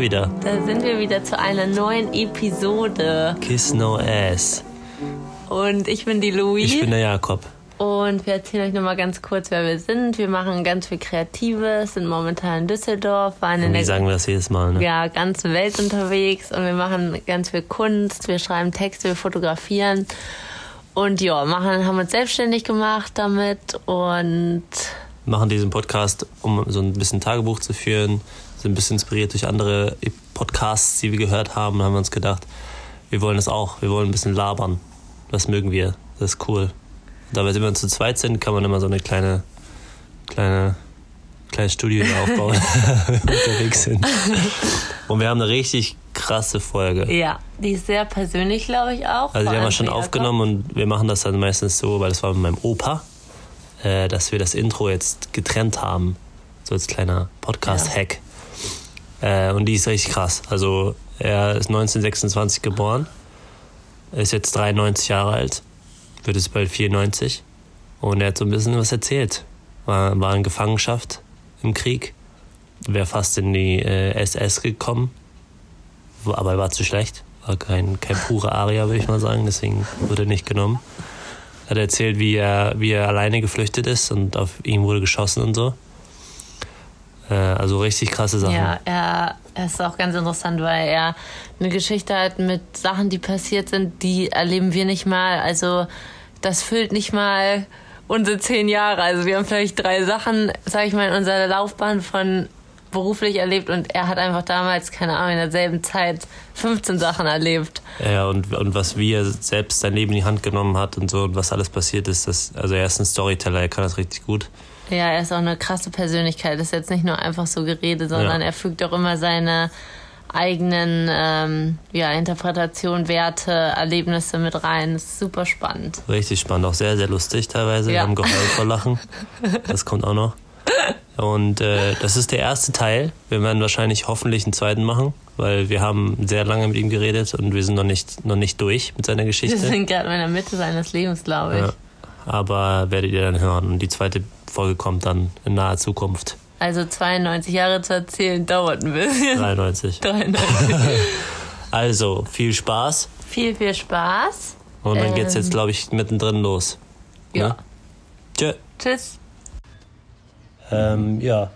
wir wieder. Da sind wir wieder zu einer neuen Episode. Kiss No Ass. Und ich bin die Louis. Ich bin der Jakob. Und wir erzählen euch nochmal ganz kurz, wer wir sind. Wir machen ganz viel Kreatives, sind momentan in Düsseldorf, waren in Wie der sagen wir das jedes Mal, ne? ja, ganzen Welt unterwegs und wir machen ganz viel Kunst, wir schreiben Texte, wir fotografieren. Und ja, machen, haben uns selbstständig gemacht damit und machen diesen Podcast, um so ein bisschen Tagebuch zu führen. Sind ein bisschen inspiriert durch andere Podcasts, die wir gehört haben. haben wir uns gedacht, wir wollen das auch. Wir wollen ein bisschen labern. Das mögen wir. Das ist cool. Wenn wir zu zweit sind, kann man immer so eine kleine, kleine, kleines Studio aufbauen, wenn wir unterwegs sind. Und wir haben eine richtig krasse Folge. ja, die ist sehr persönlich, glaube ich auch. Also die haben wir schon aufgenommen und wir machen das dann meistens so, weil das war mit meinem Opa, äh, dass wir das Intro jetzt getrennt haben. So als kleiner Podcast-Hack. Äh, und die ist richtig krass. Also er ist 1926 geboren, ist jetzt 93 Jahre alt, wird jetzt bald 94 und er hat so ein bisschen was erzählt. War, war in Gefangenschaft im Krieg, wäre fast in die äh, SS gekommen, aber er war zu schlecht. War kein, kein pure Aria, würde ich mal sagen, deswegen wurde er nicht genommen. Hat erzählt, wie er, wie er alleine geflüchtet ist und auf ihn wurde geschossen und so. Äh, also richtig krasse Sachen. Ja, er, ist auch ganz interessant, weil er eine Geschichte hat mit Sachen, die passiert sind, die erleben wir nicht mal. Also das füllt nicht mal unsere zehn Jahre. Also wir haben vielleicht drei Sachen, sag ich mal, in unserer Laufbahn von beruflich erlebt und er hat einfach damals, keine Ahnung, in derselben Zeit 15 Sachen erlebt. Ja, und, und was wie er selbst sein Leben in die Hand genommen hat und so und was alles passiert ist, das, also er ist ein Storyteller, er kann das richtig gut. Ja, er ist auch eine krasse Persönlichkeit. Das ist jetzt nicht nur einfach so Gerede, sondern Ja. er fügt auch immer seine eigenen ähm, ja, Interpretation, Werte, Erlebnisse mit rein. Das ist super spannend. Richtig spannend, auch sehr, sehr lustig teilweise. Wir Ja. haben geheult vor Lachen. Das kommt auch noch. Und äh, das ist der erste Teil. Wir werden wahrscheinlich hoffentlich einen zweiten machen, weil wir haben sehr lange mit ihm geredet und wir sind noch nicht, noch nicht durch mit seiner Wir Geschichte. sind gerade in der Mitte seines Lebens, glaube ich. Ja. Aber werdet ihr dann hören. Und die zweite Folge kommt dann in naher Zukunft. Also 92 Jahre zu erzählen dauert ein bisschen. 93. 93. Also, viel Spaß. viel, viel Spaß. Und dann geht's Ähm. jetzt, glaube ich, mittendrin los. Ja. Ne? Tschö. Tschüss. Ähm, ja.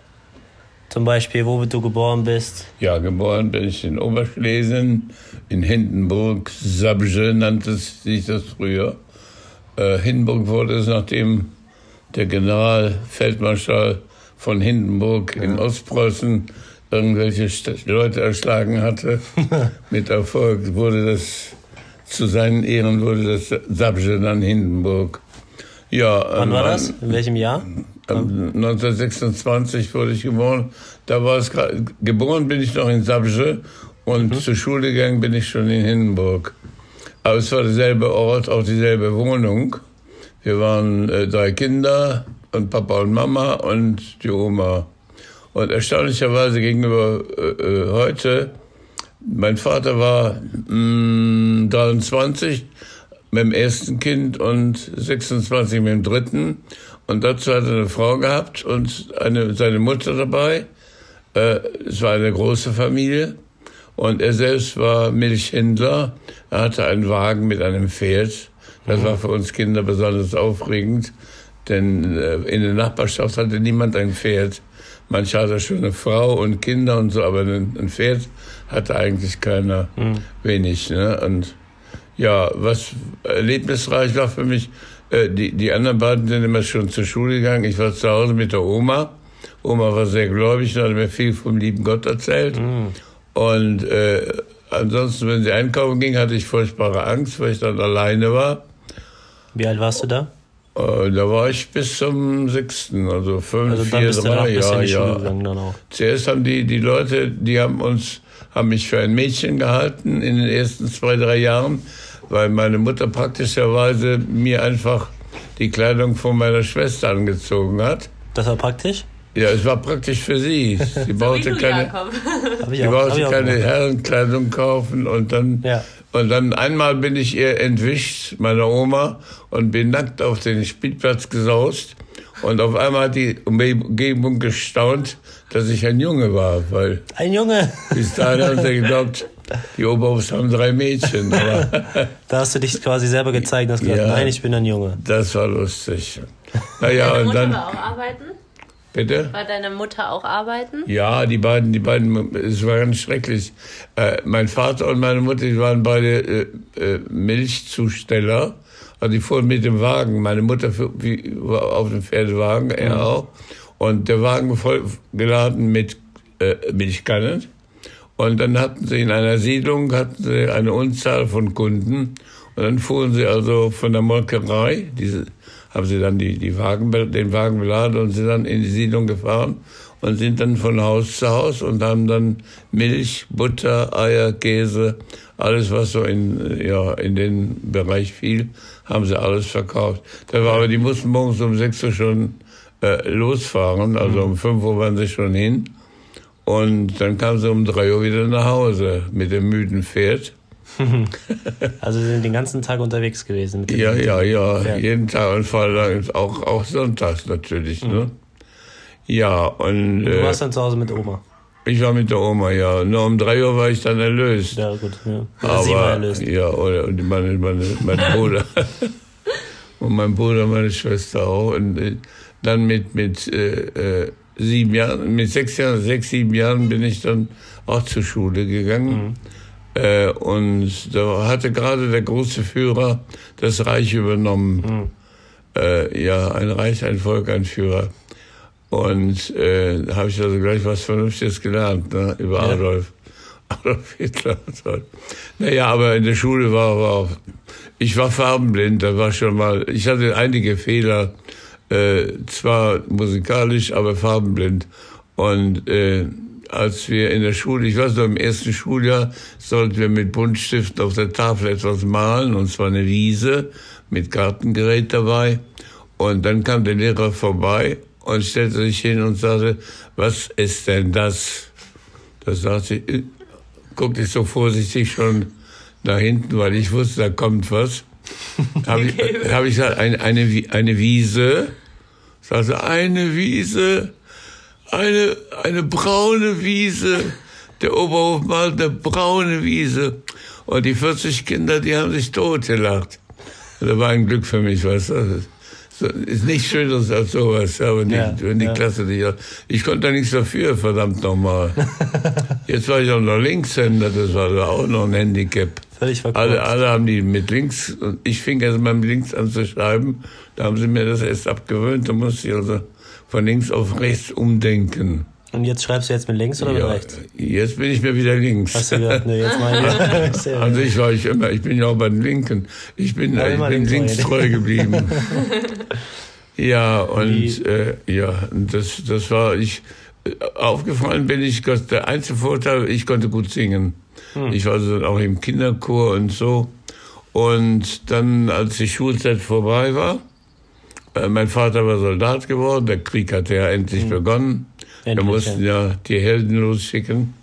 Zum Beispiel, wo du geboren bist. Ja, geboren bin ich in Oberschlesien, in Hindenburg, Sabje nannte sich das früher. Äh, Hindenburg wurde es, nachdem der Generalfeldmarschall von Hindenburg in Ostpreußen irgendwelche Leute erschlagen hatte. Mit Erfolg wurde das, zu seinen Ehren wurde das Sabje dann Hindenburg. Ja, Wann war ähm, das? In welchem Jahr? ähm, 1926 wurde ich geboren. Da war es gra- geboren bin ich noch in Sabje und zur Schule gegangen bin ich schon in Hindenburg. Aber es war derselbe Ort, auch dieselbe Wohnung. Wir waren äh, drei Kinder und Papa und Mama und die Oma. Und erstaunlicherweise gegenüber äh, äh, heute, mein Vater war mh, 23 mit dem ersten Kind und 26 mit dem dritten. Und dazu hat er eine Frau gehabt und eine, seine Mutter dabei. Äh, es war eine große Familie. Und er selbst war Milchhändler. Er hatte einen Wagen mit einem Pferd. Das war für uns Kinder besonders aufregend, denn äh, in der Nachbarschaft hatte niemand ein Pferd. Manche hatte schon eine Frau und Kinder und so, aber ein, Pferd hatte eigentlich keiner. Wenig. Ne? Und ja, was erlebnisreich war für mich, äh, die, die anderen beiden sind immer schon zur Schule gegangen. Ich war zu Hause mit der Oma. Oma war sehr gläubig und hat mir viel vom lieben Gott erzählt. Und äh, ansonsten, wenn sie einkaufen ging, hatte ich furchtbare Angst, weil ich dann alleine war. Wie alt warst du da? Äh, da war ich bis zum sechsten, also fünf, Also dann vier, bist du noch drei, ein bisschen ja, ja. gegangen dann auch. Zuerst haben die, die Leute, die haben uns, haben mich für ein Mädchen gehalten in den ersten zwei, drei Jahren, weil meine Mutter praktischerweise mir einfach die Kleidung von meiner Schwester angezogen hat. Das war praktisch? Ja, es war praktisch für sie. Sie brauchte keine, sie brauchte keine. Herrenkleidung kaufen und dann Ja. Und dann einmal bin ich ihr entwischt, meiner Oma, und bin nackt auf den Spielplatz gesaust. Und auf einmal hat die Umgebung gestaunt, dass ich ein Junge war, weil Ein Junge. bis dahin haben sie geglaubt, die Oberhofs haben drei Mädchen. Aber Da hast du dich quasi selber gezeigt und hast gesagt, Ja. nein, ich bin ein Junge. das war lustig. Naja, Deine und dann, war auch arbeiten? Bitte? War deine Mutter auch arbeiten? Ja, die beiden, die beiden, es war ganz schrecklich. Äh, mein Vater und meine Mutter, die waren beide äh, äh, Milchzusteller. Also die fuhren mit dem Wagen. Meine Mutter fuhr, wie, war auf dem Pferdewagen, er auch. Und der Wagen voll geladen mit äh, Milchkannen. Und dann hatten sie in einer Siedlung hatten sie eine Unzahl von Kunden. Und dann fuhren sie also von der Molkerei, diese, haben sie dann die, die Wagen, den Wagen beladen und sind dann in die Siedlung gefahren und sind dann von Haus zu Haus und haben dann Milch, Butter, Eier, Käse, alles was so in, ja, in den Bereich fiel, haben sie alles verkauft. Da war aber, die mussten morgens um 6 Uhr schon äh, losfahren, also um 5 Uhr waren sie schon hin. Und dann kam sie um drei Uhr wieder nach Hause mit dem müden Pferd. Also sie sind den ganzen Tag unterwegs gewesen. Ja, ja, ja, Ja. jeden Tag und vor allem auch, auch sonntags natürlich. Ne? Ja, und Du äh, warst dann zu Hause mit Oma. ich war mit der Oma, ja. Nur um drei Uhr war ich dann erlöst. Ja, gut. Ja. Oder sie war Aber, erlöst. ja, oder, und meine, meine, mein Bruder. und mein Bruder, meine Schwester auch. Und äh, dann mit, mit äh, äh, sieben Jahren, mit sechs Jahren, sechs, sieben Jahren bin ich dann auch zur Schule gegangen. Äh, und da hatte gerade der große Führer das Reich übernommen. Äh, ja, ein Reich, ein Volk, ein Führer. Und äh, da habe ich also gleich was Vernünftiges gelernt ne, über Ja. Adolf. Adolf Hitler. so. Naja, aber in der Schule war, war ich war farbenblind, da war schon mal, ich hatte einige Fehler, äh, zwar musikalisch, aber farbenblind. Und äh, als wir in der Schule, ich weiß noch, im ersten Schuljahr sollten wir mit Buntstiften auf der Tafel etwas malen, und zwar eine Wiese mit Gartengerät dabei. Und dann kam der Lehrer vorbei und stellte sich hin und sagte, was ist denn das? Da sagte ich, guckte ich so vorsichtig schon nach hinten, weil ich wusste, da kommt was. Habe ich, hab ich gesagt, eine, eine, eine Wiese. Sagte, eine Wiese, eine, eine braune Wiese. Der Oberhof malt eine braune Wiese. Und die 40 Kinder, die haben sich totgelacht. Das war ein Glück für mich, weißt du. So, ist nicht schöner als sowas, ja, wenn die, Ja, wenn die ja. Klasse nicht. Ich konnte da nichts dafür, verdammt nochmal. Jetzt war ich auch noch Linkshänder, das war da auch noch ein Handicap. Völlig. Alle, alle haben die mit links, und ich fing erst mal mit links an zu schreiben. Da haben sie mir das erst abgewöhnt, da musste ich also von links auf rechts umdenken. Und jetzt schreibst du jetzt mit links oder mit Ja, rechts? jetzt bin ich mir wieder links. Hast du gesagt, nee, jetzt mal gut. sich war ich immer, ich bin ja auch bei den Linken. Ich bin, Ja, ich bin links treu. geblieben. ja, und äh, ja, das, das war, ich, äh, aufgefallen bin ich, der einzige Vorteil, ich konnte gut singen. Hm. Ich war also dann auch im Kinderchor und so. Und dann, als die Schulzeit vorbei war, mein Vater war Soldat geworden, der Krieg hatte ja endlich begonnen. Wir Hm. Endlich, mussten ja die Helden losschicken.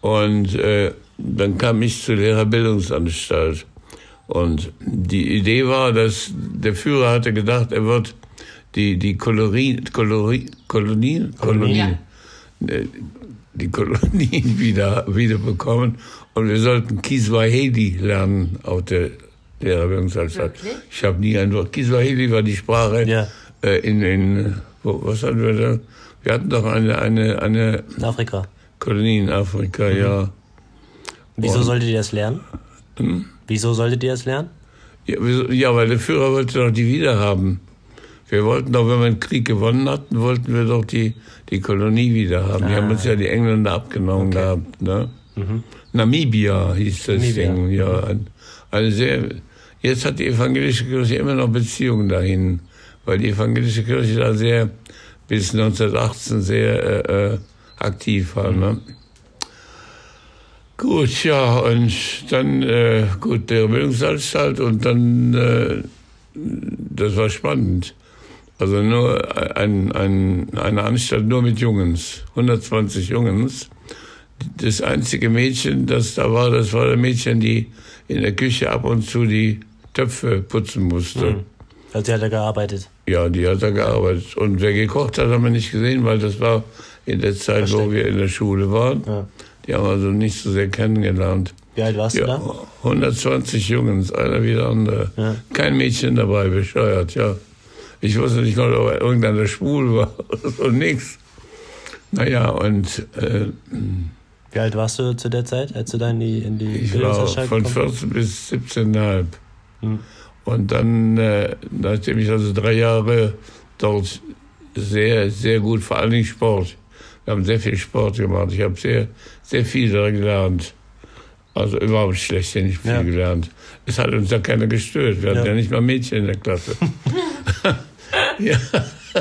Und äh, dann kam ich zur Lehrerbildungsanstalt. Und die Idee war, dass der Führer hatte gedacht, er wird die, die Kolorien, Kolori, Kolonien, Kolonien, äh, die Kolonien wieder, wieder bekommen. Und wir sollten Kiswahili lernen auf der Lehrerbildungsanstalt. Wirklich? Ich habe nie ein Wort. Kiswahili war die Sprache Ja. äh, in, in wo, was hatten wir da? Wir hatten doch eine, eine, eine In Afrika. Kolonie in Afrika, Mhm. ja. Wieso Und- solltet ihr das lernen? Hm? Wieso solltet ihr das lernen? Ja, wieso- ja, weil der Führer wollte doch die wieder haben. Wir wollten doch, wenn wir einen Krieg gewonnen hatten, wollten wir doch die, die Kolonie wieder haben. Die Ah. haben uns ja die Engländer abgenommen Okay. gehabt. Ne? Namibia hieß das Namibia. Ding. Ja, ein, eine sehr, jetzt hat die evangelische Kirche immer noch Beziehungen dahin, weil die evangelische Kirche da sehr bis 1918 sehr äh, äh, aktiv war. Ne? Gut, ja, und dann, äh, gut, der Bildungsanstalt und dann, äh, das war spannend. Also nur ein, ein, eine Anstalt nur mit Jungs, 120 Jungs. Das einzige Mädchen, das da war, das war der Mädchen, die in der Küche ab und zu die Töpfe putzen musste. Mhm. Also die hat er gearbeitet. Ja, die hat er gearbeitet. Und wer gekocht hat, haben wir nicht gesehen, weil das war in der Zeit, Versteck. wo wir in der Schule waren. Ja. Die haben also nicht so sehr kennengelernt. Wie alt warst Ja, du da? 120 Jungs, einer wie der andere. Ja. Kein Mädchen dabei, bescheuert, ja. Ich wusste nicht mal, ob irgendeiner schwul war und nix. Naja, und äh, Wie alt warst du zu der Zeit, als du da in die, in die ich war von gekommen 14 bis 17,5. Hm. Und dann, äh, nachdem ich also drei Jahre dort sehr, sehr gut, vor allen Dingen Sport. Wir haben sehr viel Sport gemacht. Ich habe sehr, sehr viel da gelernt. Also überhaupt schlecht, nicht viel Ja. gelernt. Es hat uns ja keiner gestört. Wir hatten Ja. ja nicht mal Mädchen in der Klasse. ja.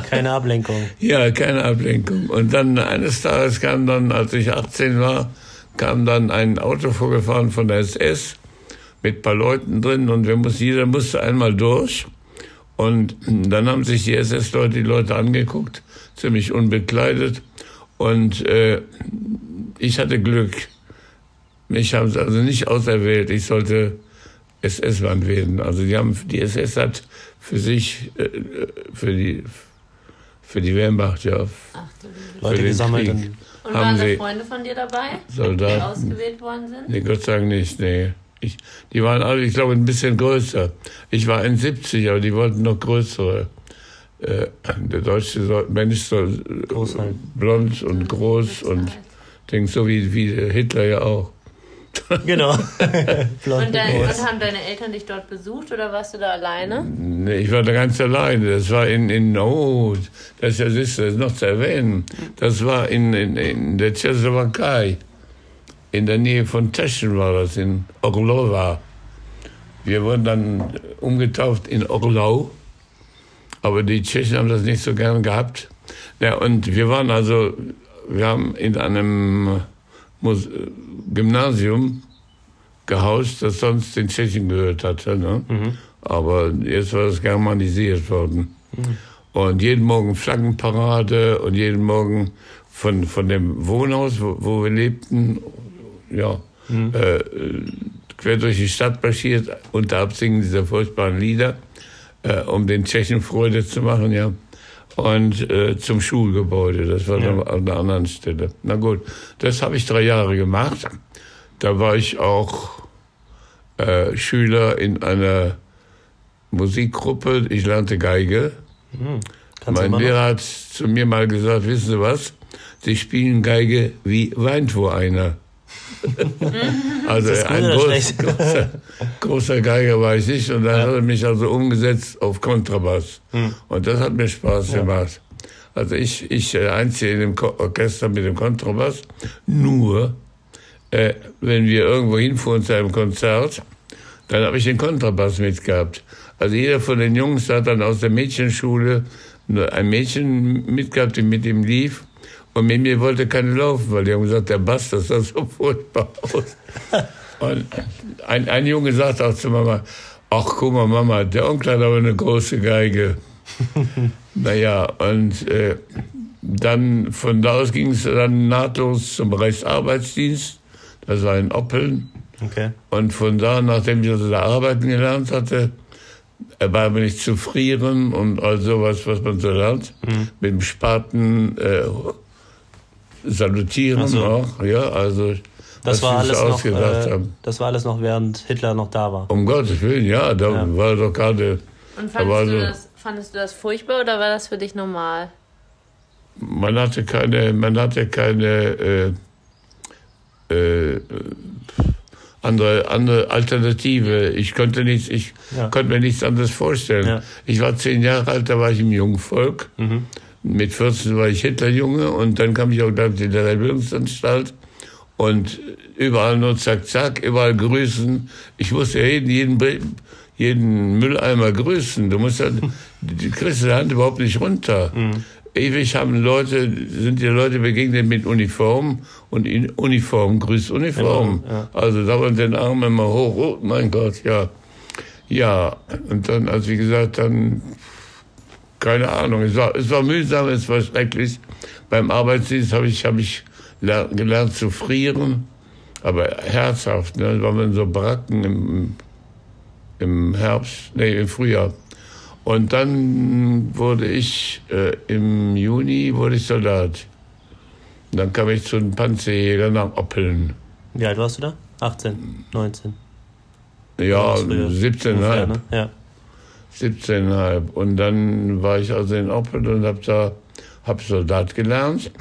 Keine Ablenkung. Ja, keine Ablenkung. Und dann eines Tages kam dann, als ich 18 war, kam dann ein Auto vorgefahren von der SS mit ein paar Leuten drin und wir mussten, jeder musste einmal durch. Und dann haben sich die SS-Leute die Leute angeguckt, ziemlich unbekleidet. Und äh, ich hatte Glück. Mich haben sie also nicht auserwählt. Ich sollte SS-Mann werden. Also die haben, die SS hat für sich, äh, für die, für die Wehrmacht, ja, Ach. Leute den gesammelt. Krieg. Und, Haben waren da Freunde von dir dabei, die Soldaten. ausgewählt worden sind? Nee, Gott sei Dank nicht, nee. Ich, die waren alle, ich glaube, ein bisschen größer. Ich war 1,70, aber die wollten noch größere. Äh, der deutsche soll, Mensch soll Groß sein. blond und groß und denkt so wie, wie Hitler ja auch. genau. Und, dein, und haben deine Eltern dich dort besucht oder warst du da alleine? Nee, ich war da ganz alleine. Das war in, in oh, das ist das ist noch zu erwähnen. Das war in, in, in der Tschechoslowakei. In der Nähe von Teschen war das, in Orlova. Wir wurden dann umgetauft in Orlau. Aber die Tschechen haben das nicht so gern gehabt. Ja, und wir waren also, wir haben in einem Gymnasium gehaust, das sonst den Tschechen gehört hatte. Ne? Aber jetzt war das germanisiert worden. Und jeden Morgen Flaggenparade und jeden Morgen von, von dem Wohnhaus, wo, wo wir lebten, ja, äh, quer durch die Stadt marschiert, unter Absingen dieser furchtbaren Lieder, äh, um den Tschechen Freude zu machen, ja. Und äh, zum Schulgebäude, das war dann an einer anderen Stelle. Na gut, das habe ich drei Jahre gemacht. Da war ich auch äh, Schüler in einer Musikgruppe. Ich lernte Geige. Hm. Du mein? Lehrer hat zu mir mal gesagt, wissen Sie was? Sie spielen Geige wie weint wo einer. also ein groß, großer, großer Geiger war ich nicht. Und dann hat er mich also umgesetzt auf Kontrabass. Hm. Und das hat mir Spaß gemacht. Also ich, ich äh, einzige in dem Orchester mit dem Kontrabass. Nur, äh, wenn wir irgendwo hinfuhren zu einem Konzert, dann habe ich den Kontrabass mitgehabt. Also jeder von den Jungs hat dann aus der Mädchenschule ein Mädchen mitgehabt, die mit ihm lief. Und mit mir wollte keine laufen, weil die haben gesagt, der Bass, das sah so furchtbar aus. Und ein, ein Junge sagt auch zu Mama, ach guck mal Mama, der Onkel hat aber eine große Geige. naja, und äh, dann von da aus ging es dann nahtlos zum Reichsarbeitsdienst. Das war in Oppeln. Okay. Und von da, nachdem ich also da arbeiten gelernt hatte, war mir nicht zu frieren und all sowas, was man so lernt. Mit dem Spaten äh, salutieren so. auch. Ja, also Das was war, alles noch, ausgedacht äh, haben. das war alles noch, während Hitler noch da war. Um Gottes Willen, ja, da Ja. war doch gerade, Und Da war fandest du, so- das, fandest du das furchtbar oder war das für dich normal? man hatte keine, man hatte keine äh, äh, andere, andere Alternative. Ich konnte nichts, ich Ja. konnte mir nichts anderes vorstellen. Ja. Ich war zehn Jahre alt, da war ich im Jungvolk. Mhm. Mit 14 war ich Hitlerjunge und dann kam ich auch gleich in der Bildungsanstalt und überall nur zack, zack, überall grüßen. Ich musste ja jeden, jeden, jeden Mülleimer grüßen. Du musst ja, du kriegst die Hand überhaupt nicht runter. Ewig haben Leute, sind dir Leute begegnet mit Uniform und in Uniform grüßt Uniform. Immer, ja. Also da war den Arm immer hoch, oh mein Gott, ja. Ja, und dann, also wie gesagt, dann keine Ahnung. Es war, es war mühsam, es war schrecklich. Beim Arbeitsdienst habe ich, habe ich ler- gelernt zu frieren. Aber herzhaft, ne? Da waren wir in so Baracken im, im Herbst, nee, im Frühjahr. Und dann wurde ich, äh, im Juni wurde ich Soldat. Und dann kam ich zu den Panzerjägern nach Oppeln. Wie alt warst du da? 18, 19? Ja, früher. 17,5. Ungefähr, ne? Ja. 17,5. Und dann war ich also in Oppeln und habe da hab Soldat gelernt.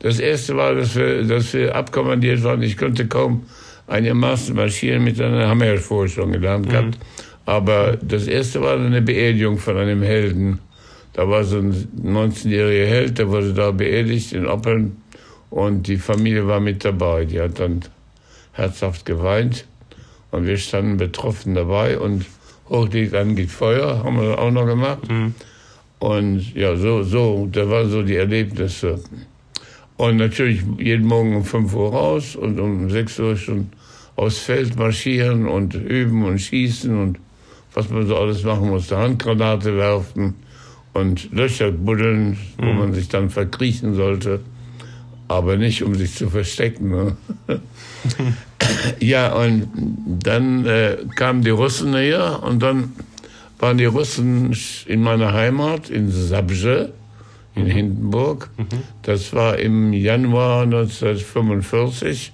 Das erste war, dass wir, dass wir abkommandiert waren. Ich konnte kaum einigermaßen marschieren mit einer Hammerforschung gelernt gehabt. Aber das erste war eine Beerdigung von einem Helden. Da war so ein 19-jähriger Held, der wurde da beerdigt in Oppeln und die Familie war mit dabei. Die hat dann herzhaft geweint und wir standen betroffen dabei und Hochlicht an geht Feuer, haben wir dann auch noch gemacht. Und ja, so, so, das waren so die Erlebnisse. Und natürlich jeden Morgen um 5 Uhr raus und um 6 Uhr schon aufs Feld marschieren und üben und schießen und was man so alles machen musste. Handgranate werfen und Löcher buddeln, wo man sich dann verkriechen sollte. Aber nicht, um sich zu verstecken. Ne? ja, und dann äh, kamen die Russen näher und dann waren die Russen in meiner Heimat, in Sabje, in Hindenburg. Das war im Januar 1945.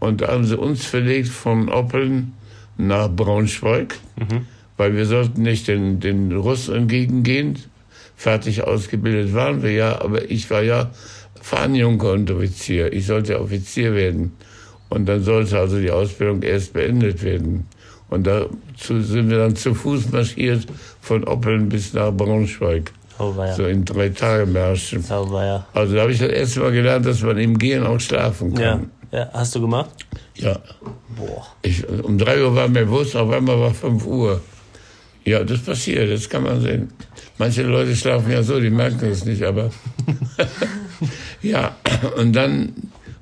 Und da haben sie uns verlegt von Oppeln nach Braunschweig, weil wir sollten nicht den, den Russen entgegengehen. Fertig ausgebildet waren wir ja, aber ich war ja Fahnenjunker und Offizier. Ich sollte Offizier werden. Und dann sollte also die Ausbildung erst beendet werden. Und dazu sind wir dann zu Fuß marschiert von Oppeln bis nach Braunschweig. Oh, ja. So in drei Tagen Märschen. Oh, ja. Also da habe ich das erste Mal gelernt, dass man im Gehen auch schlafen Ja. kann. ja. Hast du gemacht? Ja. Boah. Ich, um drei Uhr war mir bewusst, auf einmal war fünf Uhr. Ja, das passiert, das kann man sehen. Manche Leute schlafen ja so, die merken es nicht, aber. ja, und dann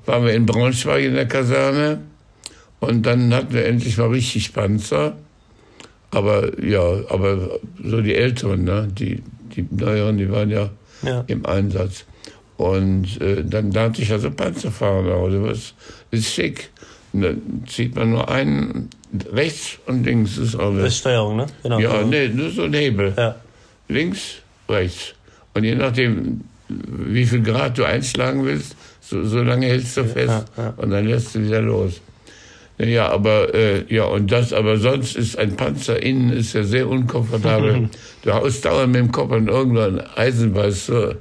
waren wir in Braunschweig in der Kaserne und dann hatten wir endlich mal richtig Panzer. Aber ja, aber so die Älteren, ne? die, die Neueren, die waren ja, Ja. im Einsatz. Und äh, dann lernte ich also Panzer fahren. Also was ist schick. Und dann zieht man nur einen rechts und links ist Das alles. ist Steuerung, ne? Genau. Ja, nee, nur so ein Hebel. Ja. Links, rechts. Und je nachdem, wie viel Grad du einschlagen willst, so, so lange hältst du fest ja, ja. und dann lässt du wieder los. Ja, aber äh, ja und das, aber sonst ist ein Panzer innen ist ja sehr unkomfortabel. du haust dauernd mit dem Kopf an irgendein Eisen, weißt du.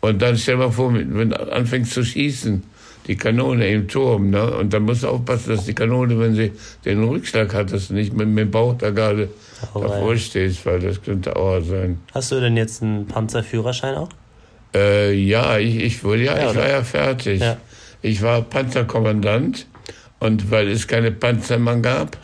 Und dann stell mal vor, wenn du anfängst zu schießen, die Kanone im Turm, ne? Und dann musst du aufpassen, dass die Kanone, wenn sie den Rückschlag hat, dass du nicht mit, mit dem Bauch da gerade Oh, davor stehst, weil das könnte Auer sein. Hast du denn jetzt einen Panzerführerschein auch? Äh, ja, ich, ich wurde ja, Ja, ich war ja fertig. Ja. Ich war Panzerkommandant und weil es keine Panzermann gab,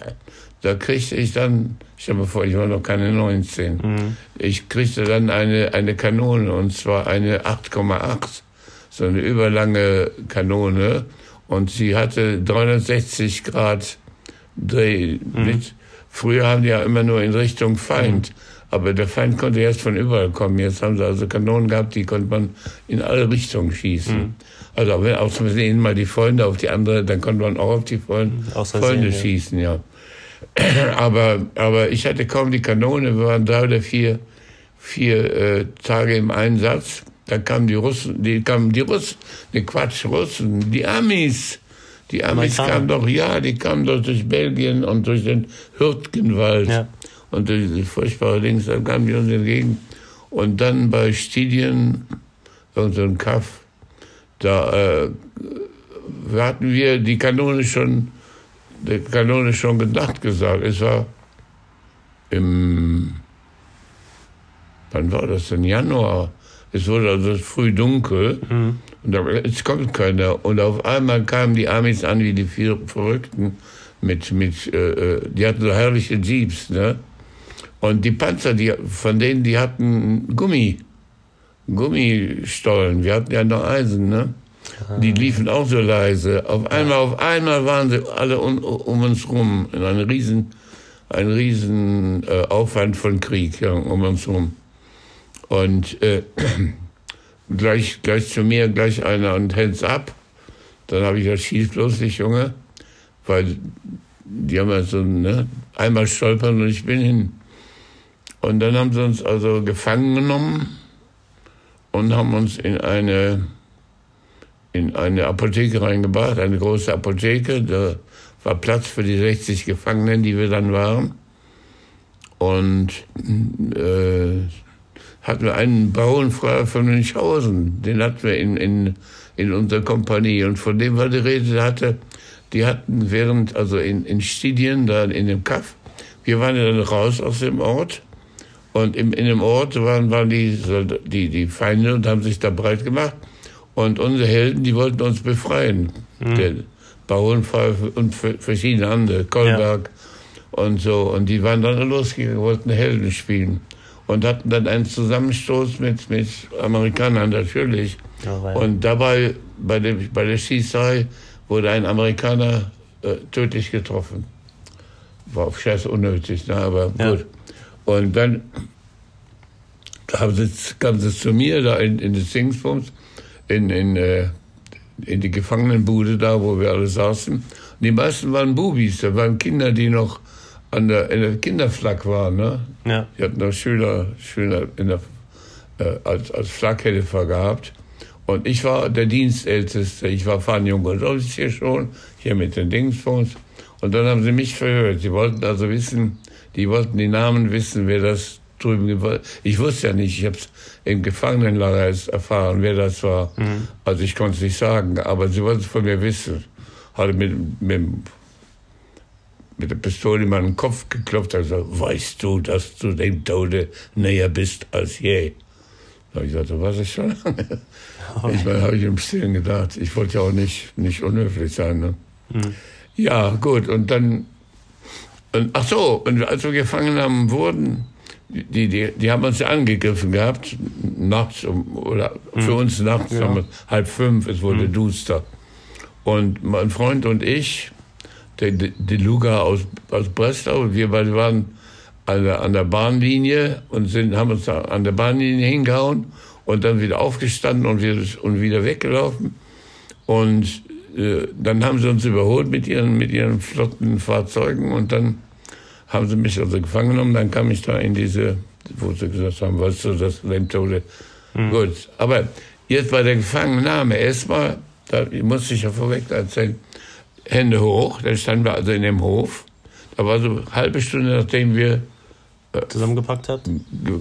da kriegte ich dann, stell mir vor, ich war noch keine 19. Mhm. Ich kriegte dann eine, eine Kanone und zwar eine 8,8, so eine überlange Kanone und sie hatte 360 Grad Dreh Mhm. mit. Früher haben die ja immer nur in Richtung Feind. Aber der Feind konnte erst von überall kommen. Jetzt haben sie also Kanonen gehabt, die konnte man in alle Richtungen schießen. Mhm. Also wenn aus Versehen mal die Freunde auf die andere, dann konnte man auch auf die Freunde, Aus Versehen, Freunde ja. schießen, ja. aber, aber ich hatte kaum die Kanone. Wir waren drei oder vier, vier äh, Tage im Einsatz. Da kamen die Russen, die kamen die Russen, ne Quatsch, Russen, die Amis. Die Amis kamen doch, ja, die kamen doch durch Belgien und durch den Hürtgenwald. Ja. Und durch die furchtbare Dings, da kamen die uns entgegen. Und dann bei Stidien, irgend so ein Kaff, da äh, hatten wir die Kanone schon, die Kanone schon gedacht gesagt. Es war im, wann war das denn? Januar. Es wurde also früh dunkel. Und da, es kommt keiner. Und auf einmal kamen die Amis an wie die vier Verrückten mit, mit äh, äh, die hatten so herrliche Jeeps, ne? Und die Panzer, die, von denen, die hatten Gummi, Gummistollen. Wir hatten ja noch Eisen, ne? Die liefen auch so leise. Auf einmal, auf einmal waren sie alle um, um uns rum in einem riesen, ein riesen äh, Aufwand von Krieg ja, um uns rum. Und äh, gleich, gleich zu mir, gleich einer und hands up. Dann habe ich gesagt, schieß bloß nicht, Junge. weil die haben ja so, ne, einmal stolpern und ich bin hin. Und dann haben sie uns also gefangen genommen und haben uns in eine, in eine Apotheke reingebracht, eine große Apotheke. Da war Platz für die 60 Gefangenen, die wir dann waren. Und äh, hatten wir einen Bauernfreier von Münchhausen, den hatten wir in, in, in unserer Kompanie. Und von dem war die Rede, hatte, die hatten während, also in, in Stidien, da in dem Kaff, wir waren ja dann raus aus dem Ort. Und im, in dem Ort waren, waren die, die, die Feinde und haben sich da breit gemacht. Und unsere Helden, die wollten uns befreien. Mhm. Der Bauernfreier und verschiedene andere, Kolberg ja. und so. Und die waren dann losgegangen, wollten Helden spielen und hatten dann einen Zusammenstoß mit, mit Amerikanern natürlich. Oh, und dabei, bei, dem, bei der Schießerei, wurde ein Amerikaner äh, tödlich getroffen. War auf Scheiß unnötig, ne, aber ja. gut. Und dann haben sie, zu mir da in, in das Dingsbums, in, in, äh, in die Gefangenenbude da, wo wir alle saßen. Und die meisten waren Bubis, da waren Kinder, die noch an der, in der Kinderflak war. Ne? Ja. Die hatten noch Schüler, Schüler in der, äh, als, als Flakhelfer gehabt. Und ich war der Dienstälteste. Ich war Fahnenjungoffizier schon, hier mit den Dingsfunks. Und dann haben sie mich verhört. Sie wollten also wissen, die wollten die Namen wissen, wer das drüben gewollt Ich wusste ja nicht, ich habe es im Gefangenenlager erfahren, wer das war. Mhm. Also ich konnte es nicht sagen, aber sie wollten es von mir wissen. Hatte mit, mit mit der Pistole in meinen Kopf geklopft und gesagt, weißt du, dass du dem Tode näher bist als je? Da habe ich gesagt, was ist schon lange. Ich meine, habe ich im Stillen gedacht. Ich wollte ja auch nicht, nicht unhöflich sein. Ne? Mhm. Ja, gut. Und dann, und, ach so, und als wir gefangen haben wurden, die, die, die haben uns ja angegriffen gehabt, nachts, um, oder mhm. für uns nachts, ja. halb fünf, es wurde mhm. duster. Und mein Freund und ich, der De Luga aus, aus Breslau. Wir beide waren an der, an der Bahnlinie und sind, haben uns an der Bahnlinie hingehauen und dann wieder aufgestanden und wieder, und wieder weggelaufen. Und dann haben sie uns überholt mit ihren, mit ihren flotten Fahrzeugen und dann haben sie mich also gefangen genommen. Dann kam ich da in diese, wo sie gesagt haben, weißt du, das Lämmtode. Mhm. Gut, aber jetzt bei der Gefangennahme erstmal, da muss ich ja vorweg erzählen, Hände hoch, dann standen wir also in dem Hof. Da war so eine halbe Stunde, nachdem wir äh, zusammengepackt hat?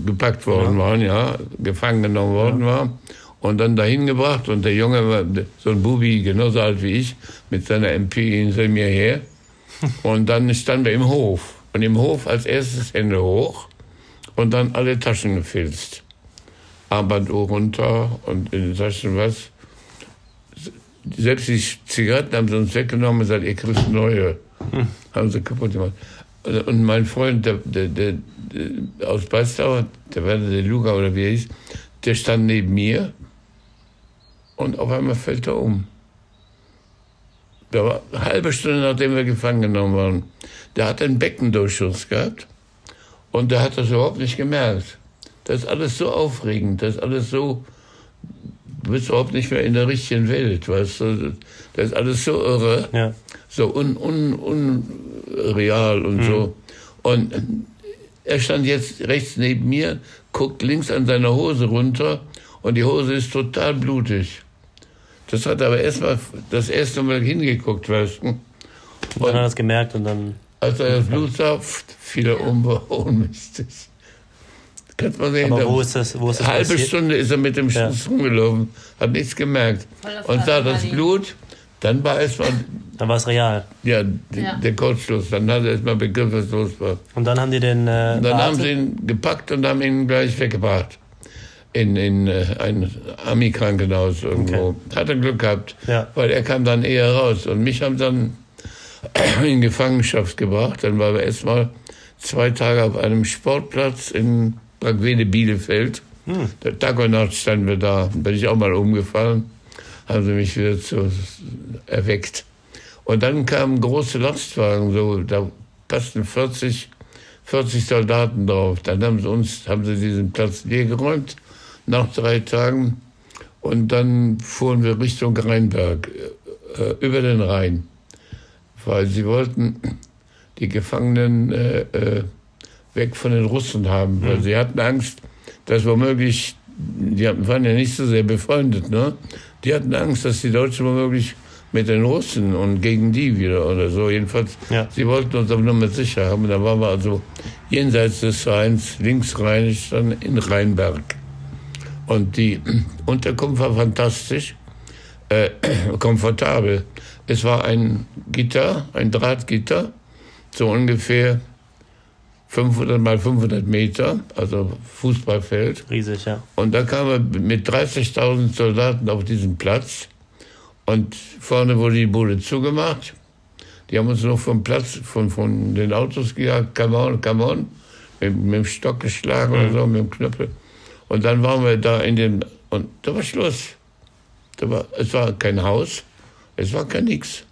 gepackt worden ja. waren, ja, gefangen genommen worden ja. waren. Und dann dahin gebracht und der Junge war so ein Bubi, genauso alt wie ich, mit seiner MP hinter mir her. und dann standen wir im Hof. Und im Hof als erstes Hände hoch und dann alle Taschen gefilzt. Armbanduhr runter und in den Taschen was selbst die Zigaretten haben sie uns weggenommen und gesagt, ihr kriegt neue. Hm. Haben sie kaputt gemacht. Und mein Freund, der, der, der, der aus Beisdauer, der Werner der Luga oder wie er hieß, der stand neben mir und auf einmal fällt er um. Da war eine halbe Stunde, nachdem wir gefangen genommen waren. Der hat einen Beckendurchschuss gehabt und der hat das überhaupt nicht gemerkt. Das ist alles so aufregend, das ist alles so du bist überhaupt nicht mehr in der richtigen Welt, weißt du? Das ist alles so irre, ja. so un, un, unreal und mhm. so. Und er stand jetzt rechts neben mir, guckt links an seiner Hose runter und die Hose ist total blutig. Das hat aber erstmal das erste Mal hingeguckt, weißt du? Und dann hat er es gemerkt und dann. Als er das Blut sah, fiel er um, ohnmächtig. Kannst mal sehen. Aber wo ist das? Wo ist das halbe passiert? Stunde ist er mit dem Schuss ja. rumgelaufen, hat nichts gemerkt. Und sah das Blut, dann war es mal. Dann war es real. Ja, die, ja. der Kurzschluss. Dann hat er erst mal begriffen, was los war. Und dann haben die den. Äh, dann haben sie ihn gepackt und haben ihn gleich weggebracht. In, in äh, ein Army-Krankenhaus irgendwo. Okay. Hat er Glück gehabt, ja. weil er kam dann eher raus. Und mich haben dann in Gefangenschaft gebracht. Dann waren wir erstmal zwei Tage auf einem Sportplatz in Bragwede Bielefeld. Hm. Der Tag und Nacht standen wir da. Bin ich auch mal umgefallen. Haben sie mich wieder zu, erweckt. Und dann kamen große Lastwagen, so, da passten 40, 40 Soldaten drauf. Dann haben sie uns, haben sie diesen Platz leer geräumt, nach drei Tagen. Und dann fuhren wir Richtung Rheinberg, äh, über den Rhein. weil sie wollten die Gefangenen äh, äh, weg von den Russen haben, weil sie hatten Angst, dass womöglich, die waren ja nicht so sehr befreundet, ne? Die hatten Angst, dass die Deutschen womöglich mit den Russen und gegen die wieder oder so. Jedenfalls, Ja. sie wollten uns aber nur mit sicher haben. Da waren wir also jenseits des Rheins, linksrheinisch, dann in Rheinberg. Und die Unterkunft war fantastisch, äh, komfortabel. Es war ein Gitter, ein Drahtgitter, so ungefähr 500 mal 500 Meter, also Fußballfeld. Riesig, ja. Und da kamen wir mit 30.000 Soldaten auf diesen Platz. Und vorne wurde die Bude zugemacht. Die haben uns noch vom Platz, von, von den Autos gejagt, come on, come on, mit, mit dem Stock geschlagen oder so, mit dem Knüppel. Und dann waren wir da in dem, und da war Schluss. Da war, es war kein Haus, es war kein nix.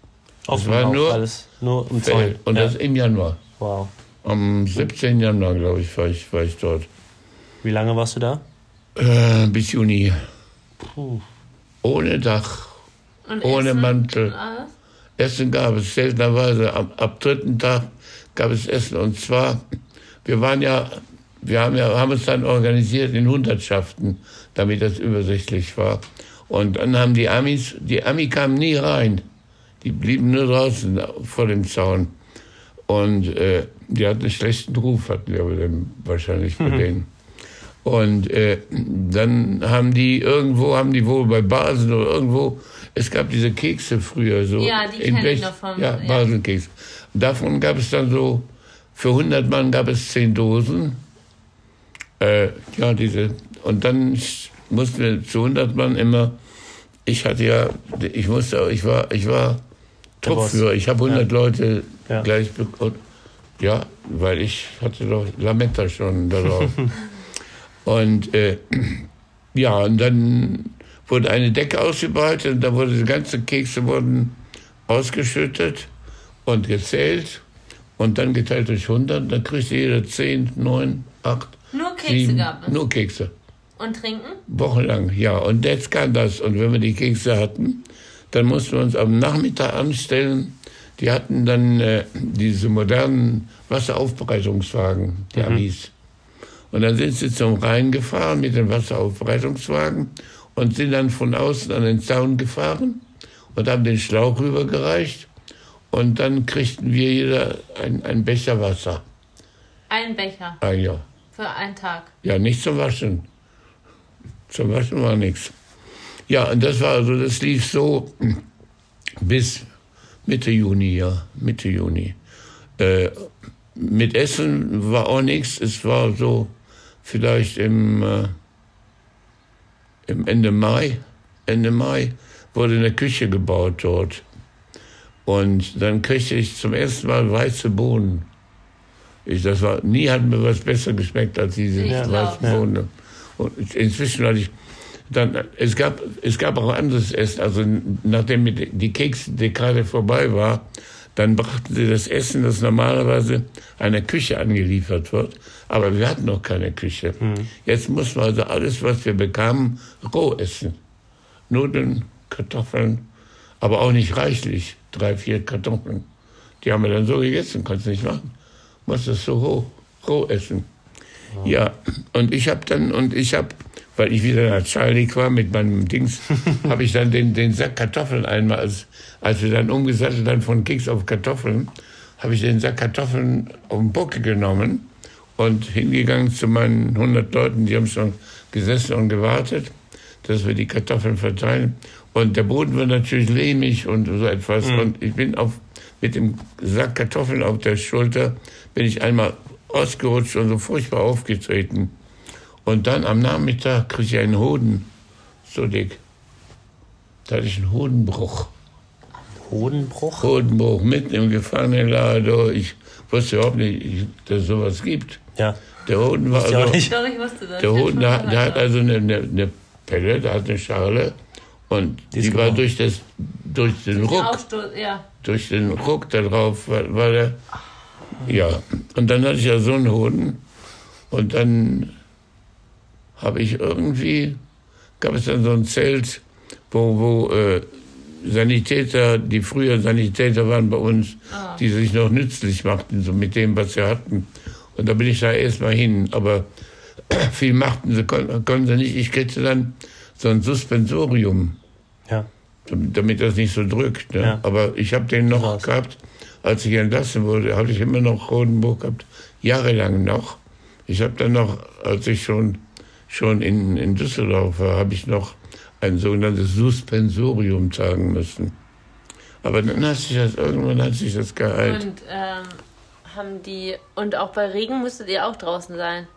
Offen war auch nur alles nur um Zoll. Und ja. das im Januar. Wow. Am 17. Januar, glaube ich, war ich, war ich dort. Wie lange warst du da? Äh, bis Juni. Puh. Ohne Dach, Und ohne Essen? Mantel. Essen gab es seltenerweise. Ab, ab dritten Tag gab es Essen. Und zwar, wir waren ja, wir haben ja, haben uns dann organisiert in Hundertschaften, damit das übersichtlich war. Und dann haben die Amis, die Ami kamen nie rein. Die blieben nur draußen vor dem Zaun. Und äh, die hatten einen schlechten Ruf, hatten wir aber dann wahrscheinlich bei denen. Und äh, dann haben die irgendwo, haben die wohl bei Basel oder irgendwo, es gab diese Kekse früher so. Ja, die in kenn ich vom- Ja, ja. Baselkeks. Davon gab es dann so, für 100 Mann gab es 10 Dosen. Äh, ja, diese. Und dann mussten wir zu 100 Mann immer, ich hatte ja, ich musste, ich war, ich war. Truppführer. Ich habe 100 Leute Ja. gleich bekommen. Ja, weil ich hatte doch Lametta schon da drauf. und äh, ja, und dann wurde eine Decke ausgebreitet und da wurde die ganzen Kekse wurden ausgeschüttet und gezählt und dann geteilt durch 100. Dann kriegte jeder 10, 9, 8, Nur Kekse 7. gab es. Nur Kekse. Und trinken? Wochenlang, ja. Und jetzt kam das. Und wenn wir die Kekse hatten, dann mussten wir uns am Nachmittag anstellen. Die hatten dann äh, diese modernen Wasseraufbereitungswagen, die Amis. Und dann sind sie zum Rhein gefahren mit den Wasseraufbereitungswagen und sind dann von außen an den Zaun gefahren und haben den Schlauch rübergereicht. Und dann kriegten wir jeder ein, ein Becher Wasser. Ein Becher Ah, ja. Für einen Tag. Ja, nicht zum Waschen. Zum Waschen war nichts. Ja, und das war also, das lief so bis Mitte Juni, ja, Mitte Juni. Äh, mit Essen war auch nichts. Es war so vielleicht im, äh, im Ende Mai, Ende Mai wurde eine Küche gebaut dort. Und dann kriegte ich zum ersten Mal weiße Bohnen. Ich, das war, nie hat mir was besser geschmeckt als diese Ich weißen. Bohnen. Und inzwischen hatte ich dann, es gab, es gab auch anderes Essen. Also nachdem die Keksdekade vorbei war, dann brachten sie das Essen, das normalerweise einer Küche angeliefert wird. Aber wir hatten noch keine Küche. Jetzt mussten wir also alles, was wir bekamen, roh essen. Nudeln, Kartoffeln, aber auch nicht reichlich. Drei, vier Kartoffeln. Die haben wir dann so gegessen, konntest nicht machen. Musst das so roh, roh essen. Ja, und ich habe dann, und ich habe, weil ich wieder nach Charlie war mit meinem Dings, habe ich dann den, den Sack Kartoffeln einmal, als, als wir dann umgesattelt dann von Keks auf Kartoffeln, habe ich den Sack Kartoffeln auf den Buckel genommen und hingegangen zu meinen 100 Leuten, die haben schon gesessen und gewartet, dass wir die Kartoffeln verteilen. Und der Boden war natürlich lehmig und so etwas. Und ich bin auf, mit dem Sack Kartoffeln auf der Schulter, bin ich einmal ausgerutscht und so furchtbar aufgetreten. Und dann am Nachmittag kriege ich einen Hoden, so dick. Da hatte ich einen Hodenbruch. Hodenbruch? Hodenbruch mitten im Gefangenenlager. Ich wusste überhaupt nicht, dass es sowas gibt. Ja. Der Hoden war also, nicht. Doch, der Hoden, der, der hat also eine, eine, eine Pelle, der hat eine Schale und Die die, war durch, das, durch den Die Ruck Aufstoß, ja. durch den Ruck da drauf war, war der. Ja, und dann hatte ich ja so einen Hoden. Und dann habe ich irgendwie, gab es dann so ein Zelt, wo, wo äh, Sanitäter, die früher Sanitäter waren bei uns, die sich noch nützlich machten, so mit dem, was sie hatten. Und da bin ich da erstmal hin. Aber viel machten sie, kon konnten sie nicht. Ich kriegte dann so ein Suspensorium, Ja. damit das nicht so drückt. Ne? Ja. Aber ich habe den noch Krass. gehabt, als ich entlassen wurde, hatte ich immer noch Rodenburg gehabt, jahrelang noch. Ich habe dann noch, als ich schon, schon in, in Düsseldorf war, habe ich noch ein sogenanntes Suspensorium tragen müssen. Aber dann hat sich das, irgendwann hat sich das geheilt. Und ähm, haben die. Und auch bei Regen müsstet ihr auch draußen sein.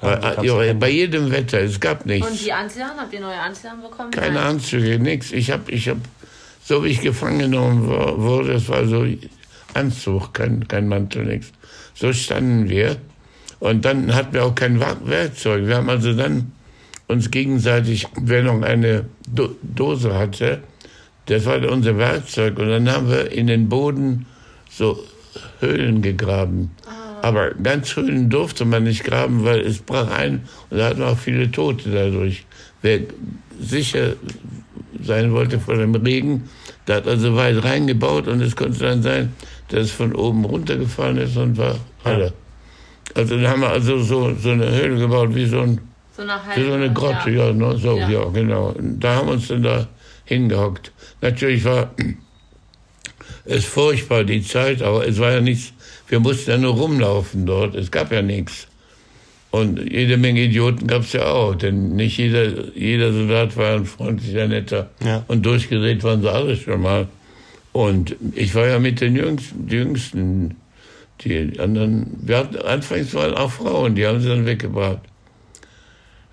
Bei, bei jedem Wetter, es gab Und nichts. die Anziehsachen, habt ihr neue Anziehsachen bekommen? Keine Nein. Anzüge, nichts. Ich habe, ich hab, so wie ich gefangen genommen wurde, es war so Anzug, kein, kein Mantel, nichts. So standen wir. Und dann hatten wir auch kein Werkzeug. Wir haben also dann uns gegenseitig, wer noch eine Do Dose hatte, das war unser Werkzeug. Und dann haben wir in den Boden so Höhlen gegraben. Aber ganz Höhlen durfte man nicht graben, weil es brach ein und da hatten auch viele Tote dadurch. Wer sicher sein wollte vor dem Regen, der hat also weit reingebaut und es konnte dann sein, dass es von oben runtergefallen ist und war alle. Also dann haben wir also so, so eine Höhle gebaut, wie so, ein, So nach wie so eine Grotte, ja, ne, so, Ja. ja. genau. Und da haben wir uns dann da hingehockt. Natürlich war es furchtbar, die Zeit, aber es war ja nichts, wir mussten ja nur rumlaufen dort, es gab ja nichts. Und jede Menge Idioten gab es ja auch, denn nicht jeder, jeder Soldat war ein freundlicher, netter. Ja. Und durchgedreht waren sie alle schon mal. Und ich war ja mit den Jüngsten, die Jüngsten. Die anderen, wir hatten, anfangs waren auch Frauen, die haben sie dann weggebracht.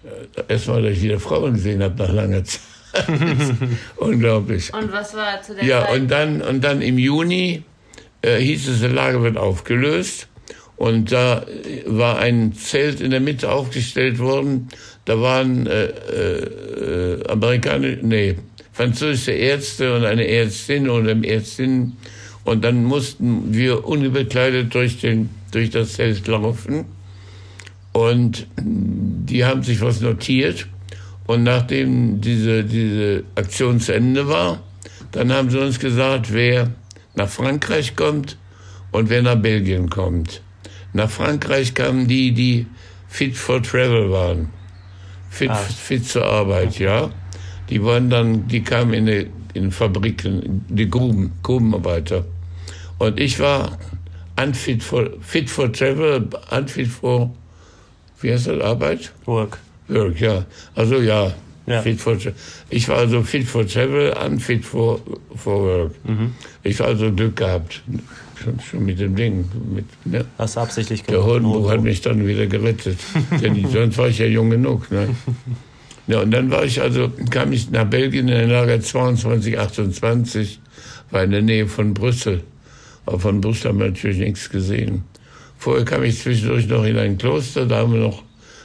Äh, Erstmal, dass ich wieder Frauen gesehen habe nach langer Zeit. Unglaublich. Und was war zu der Ja, Zeit? und dann, und dann im Juni äh, hieß es, das Lager wird aufgelöst. Und da äh, war ein Zelt in der Mitte aufgestellt worden. Da waren äh, äh, amerikanische, nee, französische Ärzte und eine Ärztin oder eine Ärztin. Und dann mussten wir unbekleidet durch, den, durch das Zelt laufen. Und die haben sich was notiert. Und nachdem diese, diese Aktion zu Ende war, dann haben sie uns gesagt, wer nach Frankreich kommt und wer nach Belgien kommt. Nach Frankreich kamen die, die fit for travel waren. Fit, Ah. fit zur Arbeit, ja. Die waren dann, die kamen in, die, in Fabriken, die Gruben, Grubenarbeiter. Und ich war unfit for, fit for travel, unfit for, wie heißt das, Arbeit? Work. Work, ja. Also ja, Ja. fit for Ich war also fit for travel, unfit for, for work. Ich war also Glück gehabt. Schon, schon mit dem Ding. Mit, ne? Hast du absichtlich Der gemacht. Hodenbuch hat mich dann wieder gerettet. Denn sonst war ich ja jung genug. Ne? Ja, und dann war ich also, kam ich nach Belgien in ein Lager 22, 28, war in der Nähe von Brüssel. Aber von Brüssel haben wir natürlich nichts gesehen. Vorher kam ich zwischendurch noch in ein Kloster, da haben wir noch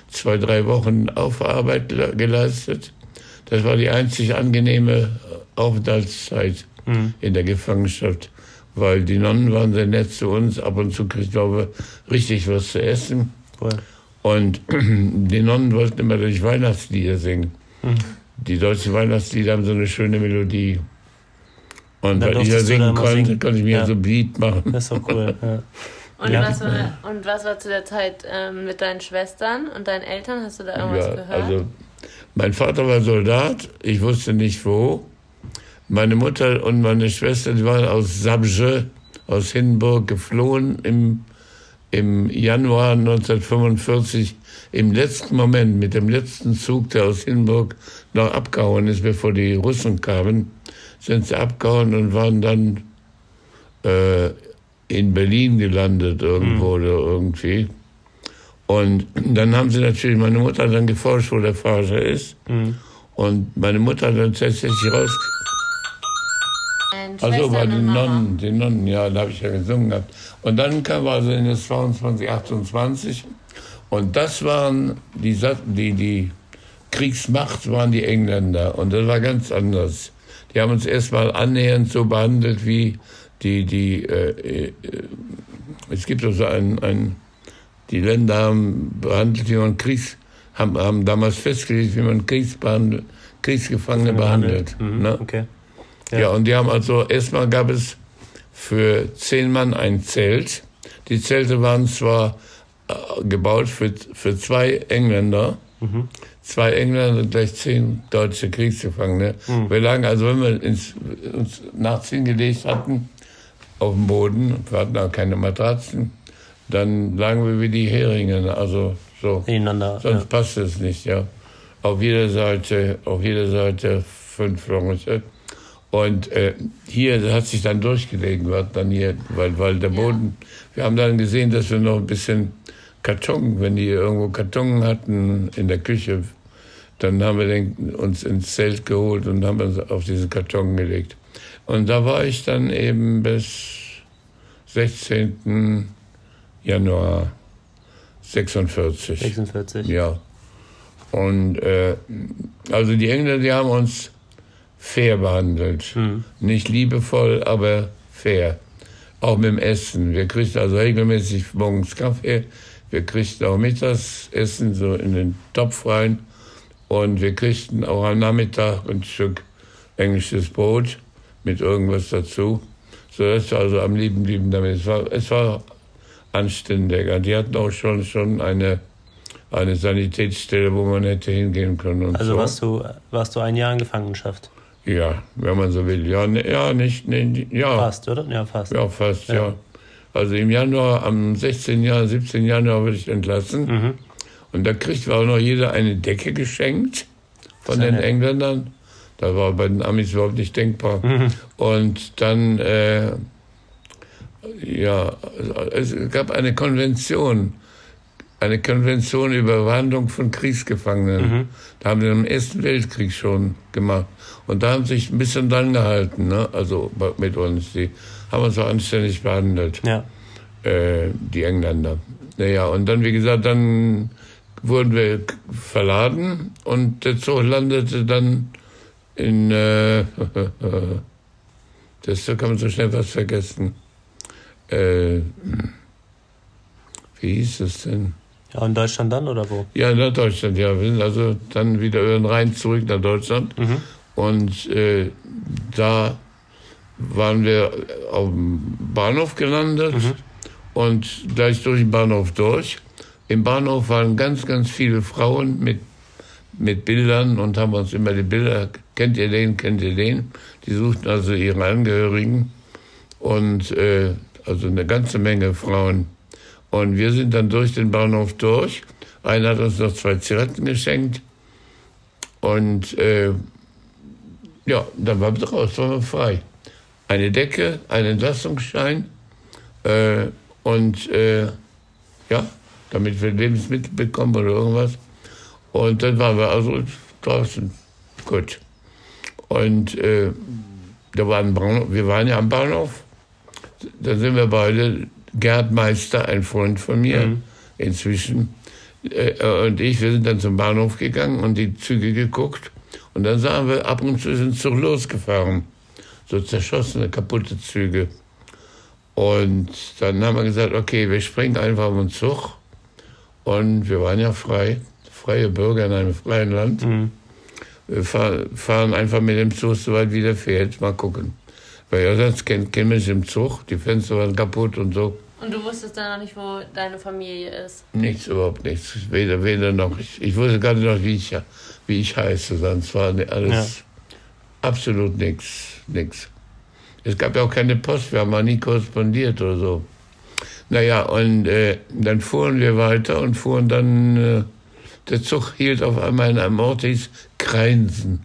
zwei, drei Wochen Aufarbeit le- geleistet. Das war die einzig angenehme Aufenthaltszeit in der Gefangenschaft, weil die Nonnen waren sehr nett zu uns. Ab und zu kriegten wir richtig was zu essen. Cool. Und die Nonnen wollten immer durch Weihnachtslieder singen. Die deutschen Weihnachtslieder haben so eine schöne Melodie. Und weil ich ja singen konnte, singen. konnte ich mir Ja. so ein Lied machen. Das ist doch cool. Ja. Und, Ja. was war, und was war zu der Zeit ähm, mit deinen Schwestern und deinen Eltern? Hast du da irgendwas Ja, gehört? also mein Vater war Soldat, ich wusste nicht wo. Meine Mutter und meine Schwester, die waren aus Sabje, aus Hindenburg geflohen im, im Januar 1945. Im letzten Moment, mit dem letzten Zug, der aus Hindenburg noch abgehauen ist, bevor die Russen kamen, sind sie abgehauen und waren dann äh, in Berlin gelandet irgendwo oder irgendwie. Und dann haben sie natürlich, meine Mutter hat dann geforscht, wo der Vater ist. Und meine Mutter hat dann tatsächlich raus. Also bei und den. Nonnen, den Nonnen, ja, da habe ich ja gesungen gehabt. Und dann kam also in das 22, 28. Und das waren die, die, die Kriegsmacht waren die Engländer. Und das war ganz anders. Die haben uns erstmal annähernd so behandelt wie die, die, äh, äh, es gibt also ein, ein, die Länder haben behandelt, wie man Kriegs, haben, haben damals festgelegt, wie man Kriegsbehandel, Kriegsgefangene behandelt. Mhm. Ne? Okay. Ja. ja, und die haben also, erstmal gab es für zehn Mann ein Zelt. Die Zelte waren zwar äh, gebaut für, für zwei Engländer, mhm. zwei Engländer und gleich zehn deutsche Kriegsgefangene. Mhm. Wir lagen also, wenn wir ins, uns nachts hingelegt hatten, auf dem Boden, wir hatten auch keine Matratzen, dann lagen wir wie die Heringe, also so. Ineinander. Sonst ja. passt es nicht, ja. Auf jeder Seite, auf jeder Seite fünf Leute. Und äh, hier hat sich dann durchgelegen, wird dann hier, weil, weil der Boden, ja. wir haben dann gesehen, dass wir noch ein bisschen Karton, wenn die irgendwo Karton hatten in der Küche, dann haben wir den, uns ins Zelt geholt und haben uns auf diesen Karton gelegt. Und da war ich dann eben bis 16. Januar 46. 46. Ja. Und äh, also die Engländer, die haben uns fair behandelt. Mhm. Nicht liebevoll, aber fair. Auch mit dem Essen. Wir kriegten also regelmäßig morgens Kaffee. Wir kriegten auch Mittagsessen so in den Topf rein. Und wir kriegten auch am Nachmittag ein Stück englisches Brot mit irgendwas dazu. So dass also am lieben blieben damit. Es war, es war anständiger. Die hatten auch schon, schon eine, eine Sanitätsstelle, wo man hätte hingehen können. also so. warst, du, warst du ein Jahr in Gefangenschaft? Ja, wenn man so will. Ja, ne, ja nicht, ne, ja. Fast, oder? Ja, fast. Ja, fast, ja. ja. Also im Januar, am 16. Januar, 17. Januar wurde ich entlassen. Mhm. Und da kriegt auch noch jeder eine Decke geschenkt von den Engländern. Das war bei den Amis überhaupt nicht denkbar. Mhm. Und dann, äh, ja, es gab eine Konvention eine Konvention über Behandlung von Kriegsgefangenen. Mhm. Da haben wir im Ersten Weltkrieg schon gemacht. Und da haben sie sich ein bisschen dran gehalten, ne? also mit uns. Die haben uns auch anständig behandelt, ja. äh, die Engländer. Naja, und dann, wie gesagt, dann wurden wir verladen und der Zug landete dann in, äh, das da kann man so schnell was vergessen. Äh, wie hieß es denn? Ja, in Deutschland dann oder wo? Ja, in Deutschland, ja. Wir sind also dann wieder über den Rhein zurück nach Deutschland. Mhm. Und äh, da waren wir auf dem Bahnhof gelandet mhm. und gleich durch den Bahnhof durch. Im Bahnhof waren ganz, ganz viele Frauen mit, mit Bildern und haben uns immer die Bilder, kennt ihr den, kennt ihr den? Die suchten also ihre Angehörigen und äh, also eine ganze Menge Frauen und wir sind dann durch den Bahnhof durch. Einer hat uns noch zwei Zigaretten geschenkt. Und äh, ja, dann waren wir raus, waren wir frei. Eine Decke, ein Entlastungsschein äh, und äh, ja, damit wir Lebensmittel bekommen oder irgendwas. Und dann waren wir also draußen. Gut. Und äh, da war ein Bahnhof, wir waren ja am Bahnhof. Da sind wir beide Gerd Meister, ein Freund von mir mhm. inzwischen, äh, und ich, wir sind dann zum Bahnhof gegangen und die Züge geguckt. Und dann sahen wir, ab und zu sind Zug losgefahren. So zerschossene, kaputte Züge. Und dann haben wir gesagt, okay, wir springen einfach auf den Zug. Und wir waren ja frei, freie Bürger in einem freien Land. Mhm. Wir fahren einfach mit dem Zug so weit wie der fährt, mal gucken. Weil ja, sonst kennen kenn mich im Zug, die Fenster waren kaputt und so. Und du wusstest dann noch nicht, wo deine Familie ist? Nichts, überhaupt nichts. Weder, weder noch. Ich, ich wusste gar nicht noch, wie ich, wie ich heiße. Sonst war alles ja. absolut nichts. Nix. Es gab ja auch keine Post, wir haben auch nie korrespondiert oder so. Naja, und äh, dann fuhren wir weiter und fuhren dann, äh, der Zug hielt auf einmal in einem Ort, hieß Kreinsen.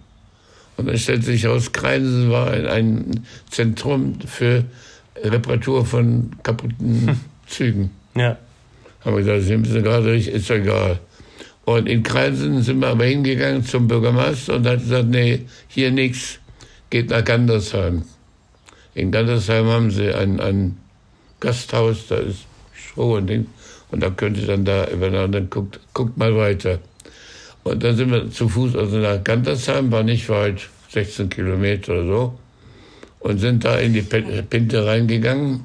Und dann stellte sich heraus, Kreinsen war ein, Zentrum für Reparatur von kaputten hm. Zügen. Ja. Haben wir gesagt, Sie gerade ist egal. Und in Kreinsen sind wir aber hingegangen zum Bürgermeister und hat gesagt, nee, hier nichts, geht nach Gandersheim. In Gandersheim haben sie ein, ein Gasthaus, da ist Stroh und Ding. Und da könnt ihr dann da übernachten, dann guckt, guckt mal weiter. Und dann sind wir zu Fuß, also nach Gandersheim, war nicht weit, 16 Kilometer oder so und sind da in die Pinte reingegangen.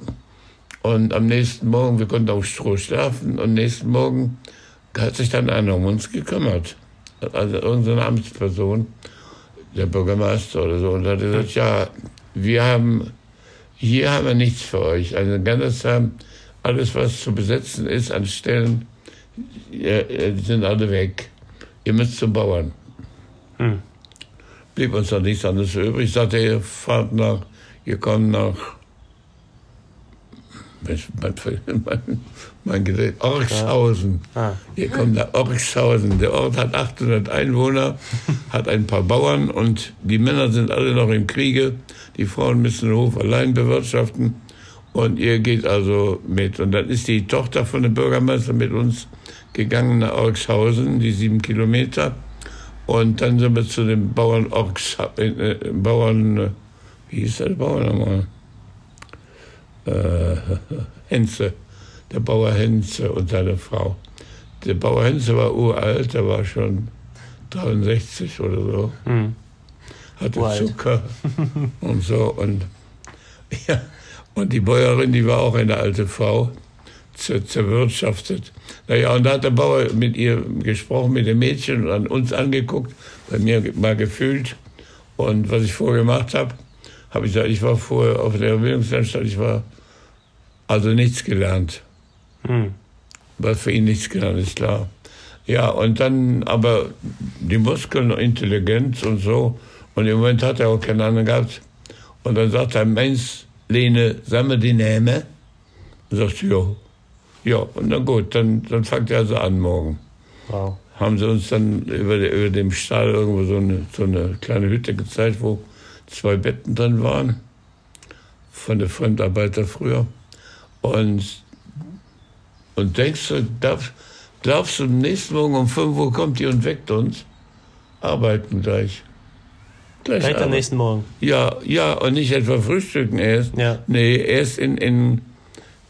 Und am nächsten Morgen, wir konnten auf Stroh schlafen, und nächsten Morgen hat sich dann einer um uns gekümmert. Also unsere Amtsperson der Bürgermeister oder so, und hat gesagt, ja, wir haben, hier haben wir nichts für euch. Also in Gandersheim, alles, was zu besetzen ist an Stellen, ja, sind alle weg. Ihr müsst zum Bauern. Hm. Blieb uns noch nichts anderes übrig. Ich sagte, ihr fahrt nach, ihr kommt nach mein, mein, mein Gerät, Orchshausen. Ah. Hier kommt nach Orchshausen. Der Ort hat 800 Einwohner, hat ein paar Bauern und die Männer sind alle noch im Kriege. Die Frauen müssen den Hof allein bewirtschaften. Und ihr geht also mit. Und dann ist die Tochter von dem Bürgermeister mit uns gegangen nach Orchshausen, die sieben Kilometer. Und dann sind wir zu dem Bauern Orks, äh, Bauern, äh, wie hieß der Bauer nochmal? Äh, Henze, der Bauer Henze und seine Frau. Der Bauer Henze war uralt, der war schon 63 oder so. Mhm. Hatte Uralt. Zucker und so. Und, ja, und die Bäuerin, die war auch eine alte Frau, zerwirtschaftet. Naja, und da hat der Bauer mit ihr gesprochen, mit dem Mädchen und an uns angeguckt, bei mir mal gefühlt. Und was ich vorher gemacht habe, habe ich gesagt, ich war vorher auf der Bildungsanstalt, ich war also nichts gelernt. Hm. Was für ihn nichts gelernt ist, klar. Ja, und dann aber die Muskeln, Intelligenz und so. Und im Moment hat er auch keine anderen gehabt. Und dann sagt er, Mensch, Lene, sammel die Nähme. Und sagt, ja. Ja, und dann gut, dann, dann fängt er also an morgen. Wow. Haben sie uns dann über, über dem Stall irgendwo so eine, so eine kleine Hütte gezeigt, wo zwei Betten drin waren. Von der Fremdarbeiter früher. Und, und denkst du, darf, glaubst du, nächsten Morgen um 5 Uhr kommt die und weckt uns? Arbeiten gleich. Gleich, gleich am nächsten Morgen. Ja, ja, und nicht etwa frühstücken erst. Ja. Nee, erst in, in,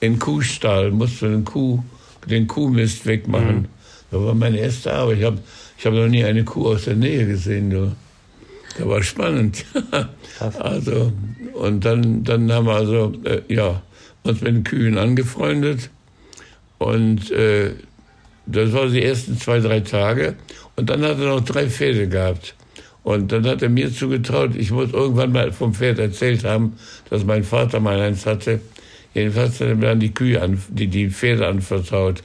in Kuhstall, musst du den, Kuh, den Kuhmist wegmachen. Mhm. Das war meine erste Arbeit. Ich habe ich hab noch nie eine Kuh aus der Nähe gesehen. Du. Das war spannend. also, und dann, dann haben wir also, äh, ja, uns mit den Kühen angefreundet. Und äh, das war die ersten zwei, drei Tage. Und dann hat er noch drei Pferde gehabt. Und dann hat er mir zugetraut, ich muss irgendwann mal vom Pferd erzählt haben, dass mein Vater mal eins hatte. Jedenfalls er dann die Kühe, an, die, die Pferde anvertraut.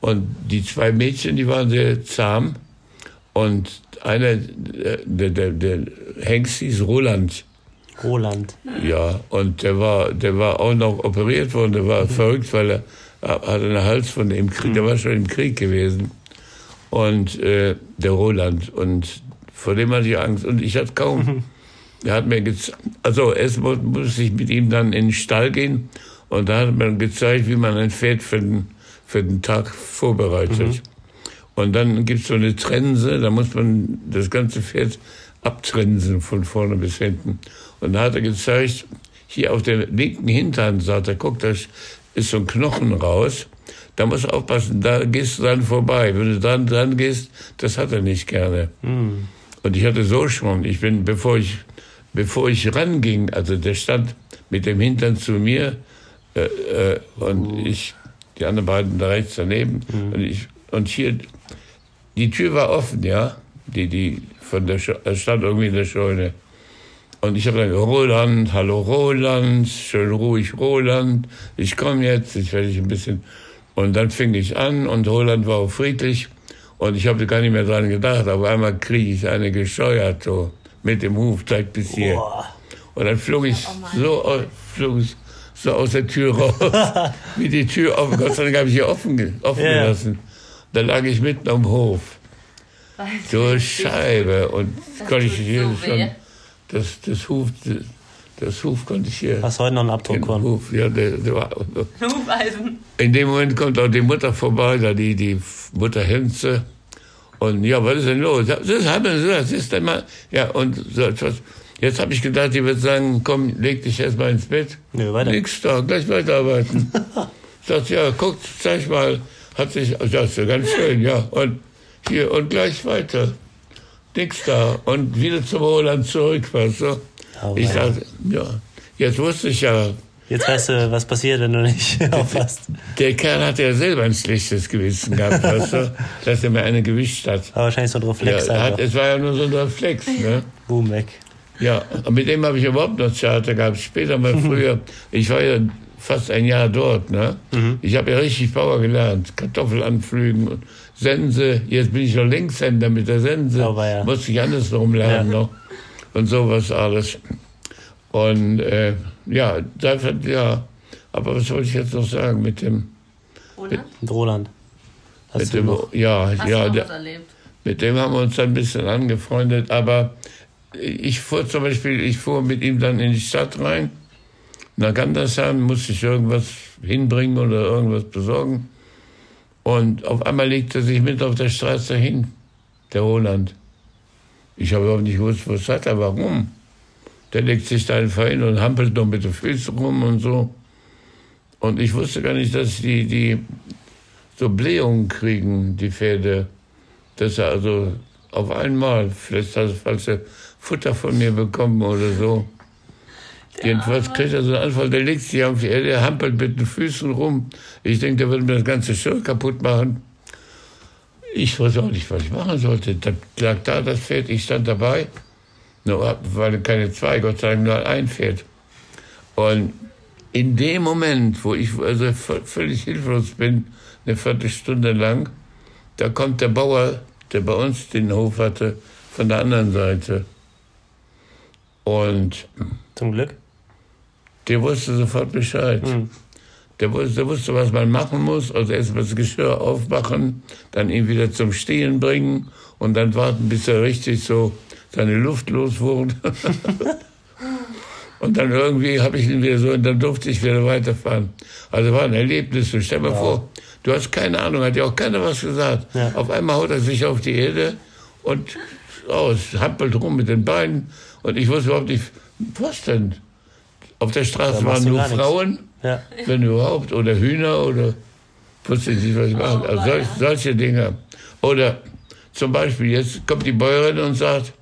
Und die zwei Mädchen, die waren sehr zahm. Und einer, der, der, der Hengst hieß Roland. Roland. Ja, und der war, der war auch noch operiert worden, der war mhm. verrückt, weil er hatte einen Hals von dem Krieg, mhm. der war schon im Krieg gewesen. Und äh, der Roland. Und vor dem hatte ich Angst. Und ich hatte kaum. Mhm. Er hat mir also erst musste ich mit ihm dann in den Stall gehen und da hat man gezeigt, wie man ein Pferd für den, für den Tag vorbereitet. Mhm. Und dann gibt es so eine Trense, da muss man das ganze Pferd abtrensen von vorne bis hinten. Und da hat er gezeigt, hier auf der linken Hinterhand, sagt er, guck, da ist so ein Knochen raus. Da musst du aufpassen, da gehst du dann vorbei. Wenn du dann dran gehst, das hat er nicht gerne. Mhm. Und ich hatte so schon, ich bin, bevor ich, bevor ich ranging, also der stand mit dem Hintern zu mir äh, äh, und mhm. ich, die anderen beiden da rechts daneben. Mhm. Und, ich, und hier, die Tür war offen, ja, die, die von der, stand irgendwie in der Scheune. Und ich habe dann Roland, hallo Roland, schön ruhig Roland, ich komme jetzt, ich werde dich ein bisschen. Und dann fing ich an und Roland war auch friedlich und ich habe gar nicht mehr dran gedacht. Auf einmal kriege ich eine gescheuert so mit dem Huf direkt bis hier. Oh. Und dann flog ich so, flog ich so aus der Tür raus, wie die Tür offen. Gott sei Dank habe ich sie offen, offen yeah. gelassen. Dann lag ich mitten am Hof. So Scheibe und konnte ich hier so schon das, das Huf, das, das Huf konnte ich hier. Hast heute noch einen Abdruck von? Huf, ja, der, der war, Hufeisen. In dem Moment kommt auch die Mutter vorbei, da die, die Mutter Henze. Und ja, was ist denn los? Das haben wir das ist denn mal, ja, und so etwas. Jetzt habe ich gedacht, die wird sagen, komm, leg dich erstmal ins Bett. Nee, weiter. Nix da, gleich weiterarbeiten. Sagt, ja, guck, zeig mal, hat sich, das ist ja ganz schön, ja, und hier, und gleich weiter nix da. Und wieder zum Roland zurück, weißt du? Oh, ich dachte, ja, jetzt wusste ich ja, Jetzt weißt du, was passiert, wenn du nicht aufpasst. Der Kerl hat ja selber ein schlechtes Gewissen gehabt, weißt du, dass er mir eine gewischt hat. Aber wahrscheinlich so ein Reflex Ja, hat, es war ja nur so ein Reflex, ne? Boom, weg. Ja, und mit dem habe ich überhaupt noch Theater gehabt. Später mal früher, ich war ja fast ein Jahr dort, ne? Ich habe ja richtig Bauer gelernt. Kartoffel anpflügen und Sense. Jetzt bin ich noch Linkshänder mit der Sense. Aber ja. Musste ich andersrum lernen Ja. noch. Und sowas alles. Und äh, ja, dafür, ja. Aber was wollte ich jetzt noch sagen mit dem, Oder? Und Roland. Hast mit du dem noch? ja, Hast ja, du noch der, erlebt? mit dem haben wir uns dann ein bisschen angefreundet, aber ich fuhr zum Beispiel, ich fuhr mit ihm dann in die Stadt rein. Nach Gandersheim musste ich irgendwas hinbringen oder irgendwas besorgen. Und auf einmal legte er sich mit auf der Straße hin, der Roland. Ich habe überhaupt nicht gewusst, was hat er, warum. Der legt sich da einfach hin und hampelt noch mit den Füßen rum und so. Und ich wusste gar nicht, dass die, die so Blähungen kriegen, die Pferde dass er also auf einmal, vielleicht hat er falsche Futter von mir bekommen oder so. Jedenfalls kriegt er so einen Anfall, der legt sich auf die Erde, der hampelt mit den Füßen rum. Ich denke, der würde mir das ganze Schirr kaputt machen. Ich wusste auch nicht, was ich machen sollte. Da lag da das Pferd, ich stand dabei. Nur waren keine zwei, Gott sei Dank nur ein Pferd. Und in dem Moment, wo ich also völlig hilflos bin, eine Viertelstunde lang, da kommt der Bauer, der bei uns den Hof hatte, von der anderen Seite. Und Zum Glück. der wusste sofort Bescheid. Der, wusste, der wusste, was man machen muss. Also erst mal das Geschirr aufmachen, dann ihn wieder zum Stehen bringen und dann warten, bis er richtig so seine Luft los wurde. und dann irgendwie habe ich ihn wieder so und dann durfte ich wieder weiterfahren. Also war ein Erlebnis. Und stell dir mal vor, du hast keine Ahnung, hat ja auch keiner was gesagt. Ja. Auf einmal haut er sich auf die Erde und aus, hampelt rum mit den Beinen. Und ich wusste überhaupt nicht, was denn? Auf der Straße waren nur. Frauen, Ja. wenn überhaupt, oder Hühner oder wusste ich nicht, was ich machen. Also solch, solche Dinge. Oder zum Beispiel, jetzt kommt die Bäuerin und sagt,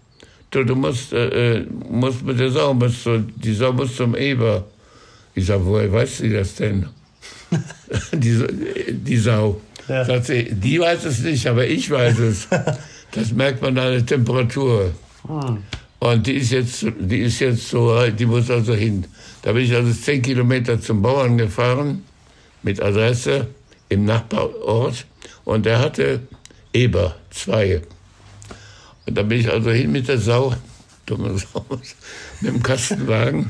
du, du musst, äh, äh, musst mit der Sau, musst du, die Sau muss zum Eber. Ich sage, woher weiß sie das denn? die, die Sau. Ja. Sagt sie, die weiß es nicht, aber ich weiß es. Das merkt man an der Temperatur. Und die ist jetzt, die ist jetzt so, die muss also hin. Da bin ich also zehn Kilometer zum Bauern gefahren, mit Adresse im Nachbarort. Und der hatte Eber, zwei. Und da bin ich also hin mit der Sau, dumme Sau, mit dem Kastenwagen.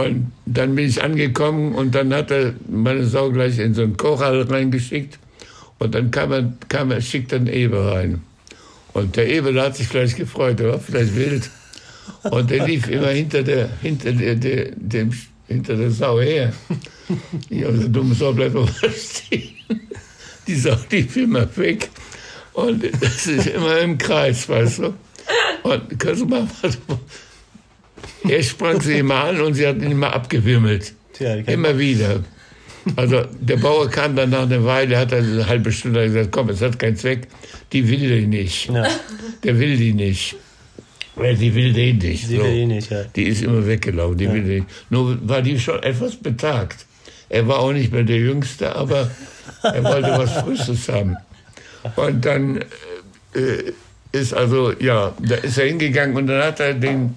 Und dann bin ich angekommen und dann hat er meine Sau gleich in so einen Kochhall reingeschickt. Und dann kam er, kam er schickt dann Eber rein. Und der Eber hat sich gleich gefreut, der war vielleicht wild. Und der lief immer hinter der, hinter der, der, dem, hinter der Sau her. Ich habe gesagt, dumme Sau, bleib mal stehen. Die Sau lief immer weg. Und das ist immer im Kreis, weißt du. Und kannst du mal. Er sprang sie immer an und sie hat ihn immer abgewimmelt. Tja, die Immer wieder. Also der Bauer kam dann nach einer Weile, hat dann eine halbe Stunde gesagt, komm, es hat keinen Zweck, die will die nicht. Ja, Der will die nicht. Weil die will den nicht. sie so. will eh nicht, ja. Die ist immer weggelaufen, die will den nicht. Nur war die schon etwas betagt. Er war auch nicht mehr der Jüngste, aber er wollte was Frisches haben. Und dann äh, ist also, ja, da ist er hingegangen und dann hat er den,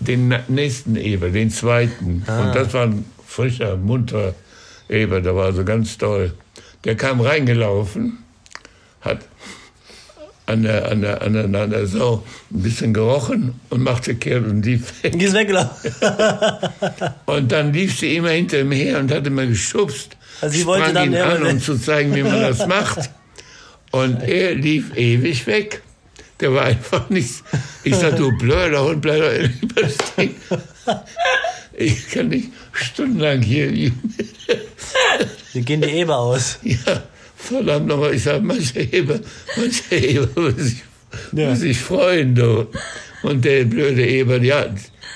den nächsten Eber, den zweiten. Und das war ein frischer, munter Eber, der war also ganz toll. Der kam reingelaufen, hat an der, an der, an der, an der Sau ein bisschen gerochen und machte kehrt und lief weg. Die ist weggelaufen. Und dann lief sie immer hinter ihm her und hat immer geschubst. Also sie wollte dann ihn an, um zu zeigen, wie man das macht. Und er lief ewig weg. Der war einfach nicht. Ich sag, du blöder Hund, bleib doch lieber stehen. Ich kann nicht stundenlang hier. Sie gehen die Eber aus. Ja, verdammt nochmal. Ich sag, manche Eber, manche Eber muss sich, Ja. sich freuen, du. Und der blöde Eber, ja,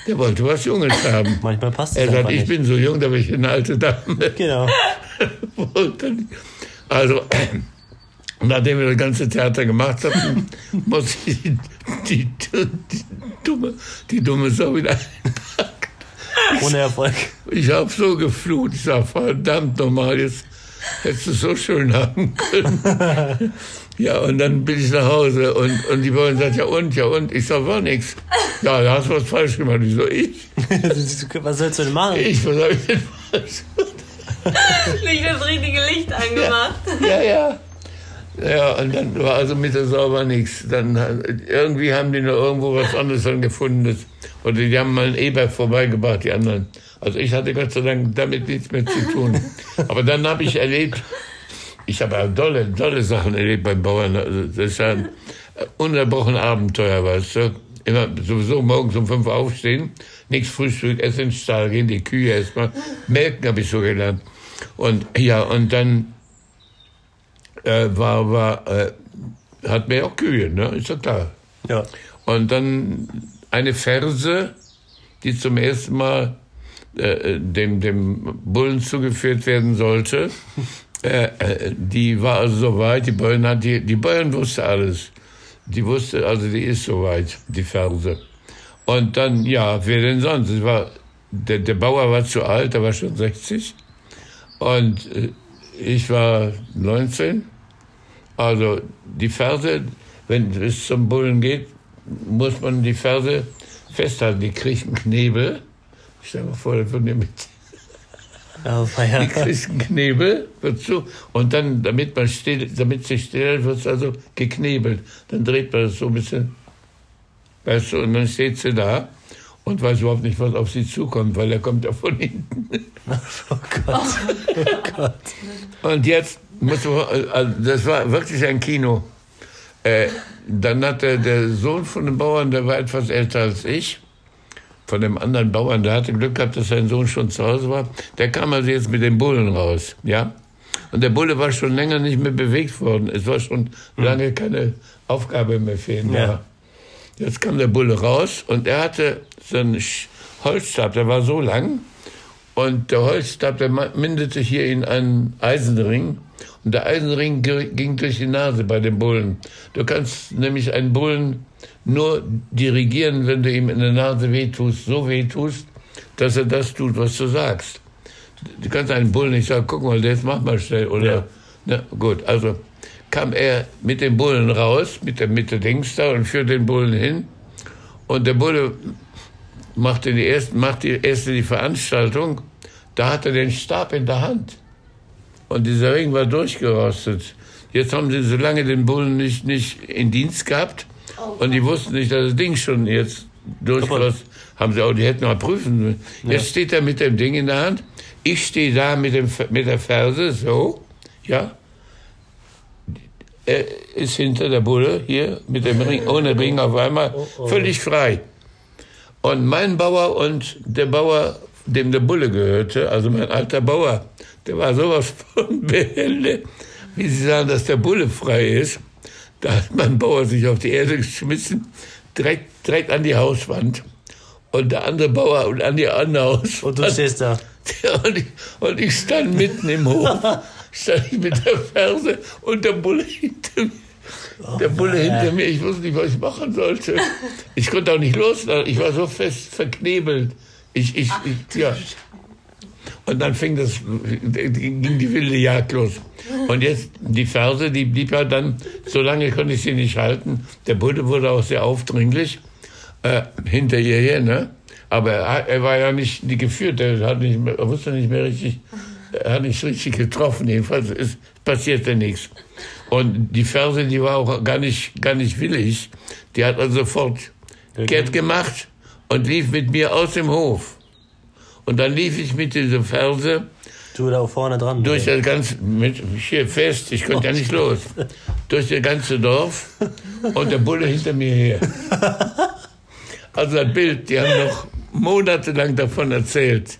der wollte was Junges haben. Manchmal passt es Er sagt, ich nicht. bin so jung, da bin ich eine alte Dame. Genau. Und nachdem wir das ganze Theater gemacht hatten, muss ich die, die, die, dumme, die dumme Sau wieder einpacken. Ohne Erfolg. Ich habe so geflucht. Ich sag, verdammt nochmal, jetzt hättest du es so schön haben können. Ja, und dann bin ich nach Hause und, und die Bäuerin sagt, ja und, ja und. Ich sag, war nix. Ja, da hast du was falsch gemacht. Ich so, ich? was sollst du denn machen? Ich, was hab ich denn falsch Nicht das richtige Licht angemacht. Ja, ja. Ja, und dann war also mit der Sauber nichts. Dann irgendwie haben die noch irgendwo was anderes dann gefunden. Oder die haben mal einen Eber vorbeigebracht, die anderen. Also ich hatte Gott sei Dank damit nichts mehr zu tun. Aber dann habe ich erlebt, ich habe ja tolle, tolle Sachen erlebt beim Bauern. Also das ist ja ein ununterbrochen Abenteuer, weißt du. Immer sowieso morgens um fünf aufstehen, nichts Frühstück, essen in Stall gehen, die Kühe erstmal. Melken habe ich so gelernt. Und ja, und dann äh, war, war, äh, hat mir auch Kühe, ne? Ist doch klar. Ja. Und dann eine Ferse, die zum ersten Mal äh, dem, dem Bullen zugeführt werden sollte. Äh, äh, die war also soweit, die Bäuerin hat, die, die Bäuerin wusste alles. Die wusste, also die ist soweit, die Ferse. Und dann, ja, wer denn sonst? Es war, der, der Bauer war zu alt, der war schon 60. Und äh, ich war 19. Also die Ferse, wenn es zum Bullen geht, muss man die Ferse festhalten. Die kriegt einen Knebel. Ich stelle mir vor, das wird mit Ja, ja. die kriegt einen Knebel, wird so, und dann, damit man still, damit sie still hält, wird es also geknebelt. Dann dreht man das so ein bisschen, weißt du, und dann steht sie da und weiß überhaupt nicht, was auf sie zukommt, weil er kommt ja von hinten. Oh Gott. Oh Gott. Und jetzt muss man, also das war wirklich ein Kino. Äh, dann hat der, der Sohn von dem Bauern, der war etwas älter als ich, von dem anderen Bauern, der hatte Glück gehabt, dass sein Sohn schon zu Hause war. Der kam also jetzt mit dem Bullen raus, ja. Und der Bulle war schon länger nicht mehr bewegt worden. Es war schon lange keine Aufgabe mehr für ihn Ja. Jetzt kam der Bulle raus und er hatte so einen Holzstab, der war so lang. Und der Holzstab, der mündete hier in einen Eisenring. Und der Eisenring ging durch die Nase bei dem Bullen. Du kannst nämlich einen Bullen nur dirigieren, wenn du ihm in der Nase wehtust, so wehtust, dass er das tut, was du sagst. Du kannst einen Bullen nicht sagen, guck mal, das mach mal schnell. Oder, Ja. na, gut, also kam er mit dem Bullen raus, mit der, mit der Dings da und führte den Bullen hin. Und der Bulle machte die erste, machte die erste die Veranstaltung, da hatte er den Stab in der Hand. Und dieser Ring war durchgerostet. Jetzt haben sie so lange den Bullen nicht, nicht in Dienst gehabt und die wussten nicht, dass das Ding schon jetzt durchgerostet haben sie auch, die hätten mal prüfen müssen. Jetzt steht er mit dem Ding in der Hand. Ich stehe da mit, dem, mit der Ferse, so, ja. Er ist hinter der Bulle hier mit dem Ring, ohne Ring auf einmal, völlig frei. Und mein Bauer und der Bauer, dem der Bulle gehörte, also mein alter Bauer, der war sowas von behende, wie Sie sagen, dass der Bulle frei ist. Da hat mein Bauer sich auf die Erde geschmissen, direkt, direkt an die Hauswand. Und der andere Bauer und an die andere Hauswand. Und du stehst da. Und ich, und ich stand mitten im Hof, stand ich mit der Ferse und der Bulle hinter mir. Der Bulle hinter mir, ich wusste nicht, was ich machen sollte. Ich konnte auch nicht los, ich war so fest verknebelt. Ich, ich, ich, ja. Und dann fing das, ging die wilde Jagd los. Und jetzt die Ferse, die blieb ja dann, so lange konnte ich sie nicht halten. Der Bulle wurde auch sehr aufdringlich äh, hinter ihr her, ne? Aber er, er war ja nicht die geführt, er, hat nicht mehr, er wusste nicht mehr richtig, er hat nicht richtig getroffen. Jedenfalls ist, passierte nichts. Und die Ferse, die war auch gar nicht, gar nicht willig. Die hat also sofort kehrt gemacht und lief mit mir aus dem Hof. Und dann lief ich mit dieser Ferse Du da vorne dran. durch das ganze, mit, hier fest, ich konnte ja nicht los, durch das ganze Dorf und der Bulle hinter mir her. Also das Bild, die haben noch monatelang davon erzählt.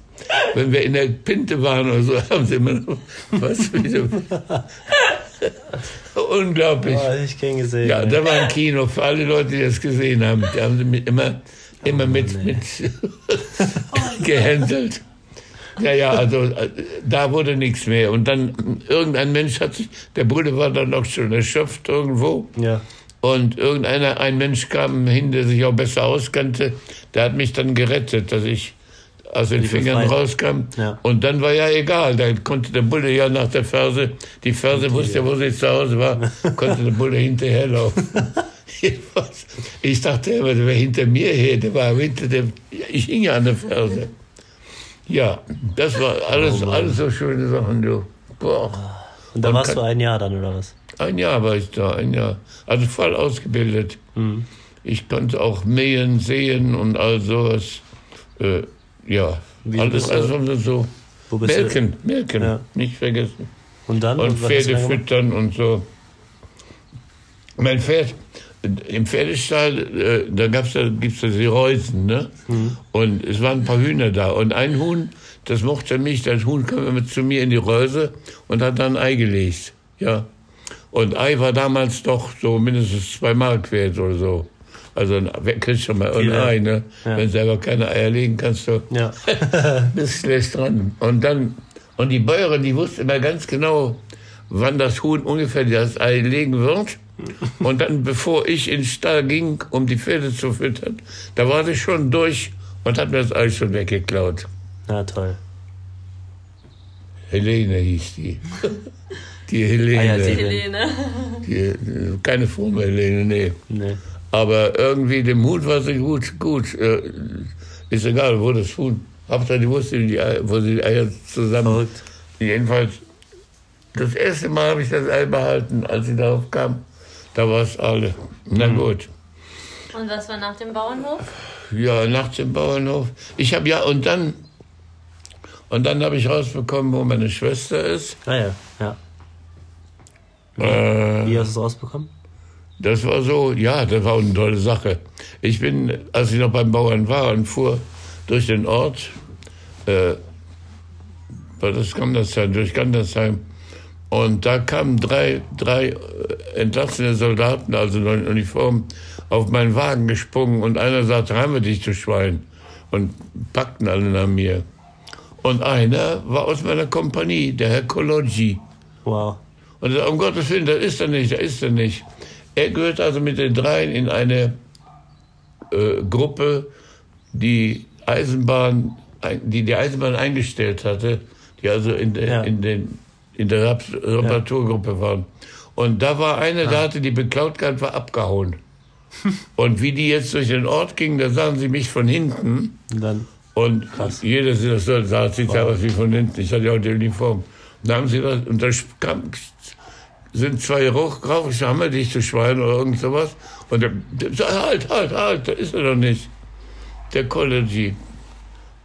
Wenn wir in der Pinte waren oder so, haben sie immer noch was wieder. Unglaublich. Oh, ich gesehen. Ja, da war ein Kino für alle Leute, die das gesehen haben. Die haben sie mit, immer, immer mit, mit gehänselt. Ja, ja, also äh, da wurde nichts mehr. Und dann irgendein Mensch hat sich, der Bruder war dann auch schon erschöpft irgendwo. ja. Und irgendeiner, ein Mensch kam hin, der sich auch besser auskannte, der hat mich dann gerettet, dass ich aus den Die Fingern rauskam. Ja. Und dann war ja egal, da konnte der Bulle ja nach der Ferse, die Ferse wusste, wo sie zu Hause war, konnte der Bulle hinterherlaufen. Ich dachte immer, der wäre hinter mir her, der war hinter dem, ich hing ja an der Ferse. Ja, das war alles, Oh alles so schöne Sachen, du. Boah. Und da warst kann- du ein Jahr dann, oder was? Ein Jahr war ich da, ein Jahr. Also voll ausgebildet. Mhm. Ich konnte auch mähen, sehen und all sowas. Äh, ja, Wie alles, du- alles so. Wo bist Melken, melken, Ja. nicht vergessen. du? Und dann? Und du Pferde füttern und so. Mein Pferd, im Pferdestall, äh, da gab's ja, gibt's ja die Reusen, ne? Mhm. Und es waren ein paar Hühner da. Und ein Huhn, das mochte mich, das Huhn kam immer zu mir in die Reuse und hat dann Ei gelegt. Ja. Und Ei war damals doch so mindestens zwei Mark wert oder so. Also wer kriegt schon mal ein. Ei, ne? Ja. Wenn selber keine Eier legen kannst du Ja. bist schlecht dran. Und dann, und die Bäuerin, die wusste immer ganz genau, wann das Huhn ungefähr das Ei legen wird. Und dann, bevor ich in den Stall ging, um die Pferde zu füttern, da war sie schon durch und hat mir das Ei schon weggeklaut. ja, toll. Helene hieß die. Die Helene. Ah ja, die- Helene. die, keine fromme Helene, nee. Nee. Aber irgendwie dem Huhn war sie gut, gut. Äh, ist egal, wo das Huhn. Hauptsache, die wusste, die Eier, wo sie die Eier zusammen. Verrückt. Jedenfalls, das erste Mal habe ich das Ei behalten, als sie darauf kam. Da war es alle. Na Mhm. gut. Und was war nach dem Bauernhof? Ja, nachts im Bauernhof. Ich habe ja, und dann, und dann habe ich rausbekommen, wo meine Schwester ist. Ah ja, ja. Äh, Wie hast du es rausbekommen? Das war so, ja, das war eine tolle Sache. Ich bin, als ich noch beim Bauern war und fuhr durch den Ort, äh, war das Gandersheim, durch Gandersheim, und da kamen drei, drei äh, entlassene Soldaten, also in Uniform, auf meinen Wagen gesprungen und einer sagte, haben wir dich, du Schwein, und packten alle nach mir. Und einer war aus meiner Kompanie, der Herr Kolodji. Wow. Und er sagt, um Gottes Willen, das ist er nicht, das ist er nicht. Er gehört also mit den dreien in eine äh, Gruppe, die Eisenbahn, die die Eisenbahn eingestellt hatte, die also in, der Ja. in, den, in der Rap- Reparaturgruppe waren. Und da war einer, der hatte die beklaut gehabt, war abgehauen. Und wie die jetzt durch den Ort gingen, da sahen sie mich von hinten. Und dann, Und Krass. jeder sieht ja aus wie von hinten. Ich hatte ja auch die Uniform. Da haben sie das, und da kam, sind zwei rauchgraufische hammerdichte Schweine oder irgend sowas. Und der, der halt, halt, halt, da ist er doch nicht. Der College.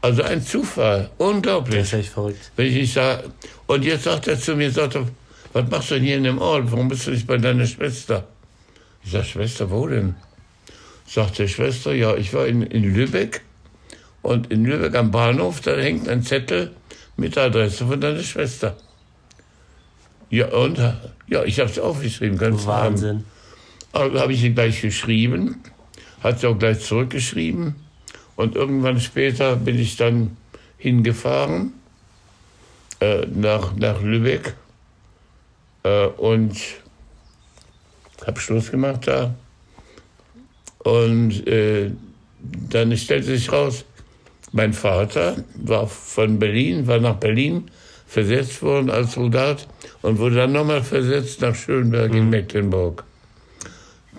Also ein Zufall. das Unglaublich. ist echt verrückt. Wenn ich nicht sage, und jetzt sagt er zu mir, sagt er, was machst du denn hier in dem Ort? Warum bist du nicht bei deiner Schwester? Ich sag, Schwester, wo denn? Sagt der Schwester, ja, ich war in, in Lübeck und in Lübeck am Bahnhof, da hängt ein Zettel mit der Adresse von deiner Schwester. Ja, und? Ja, ich habe es aufgeschrieben, ganz Wahnsinn. also habe ich sie gleich geschrieben, hat sie auch gleich zurückgeschrieben. Und irgendwann später bin ich dann hingefahren äh, nach, nach Lübeck äh, und habe Schluss gemacht da. Und äh, dann stellte sich raus, mein Vater war von Berlin, war nach Berlin versetzt worden als Soldat und wurde dann nochmal versetzt nach Schönberg in Mecklenburg.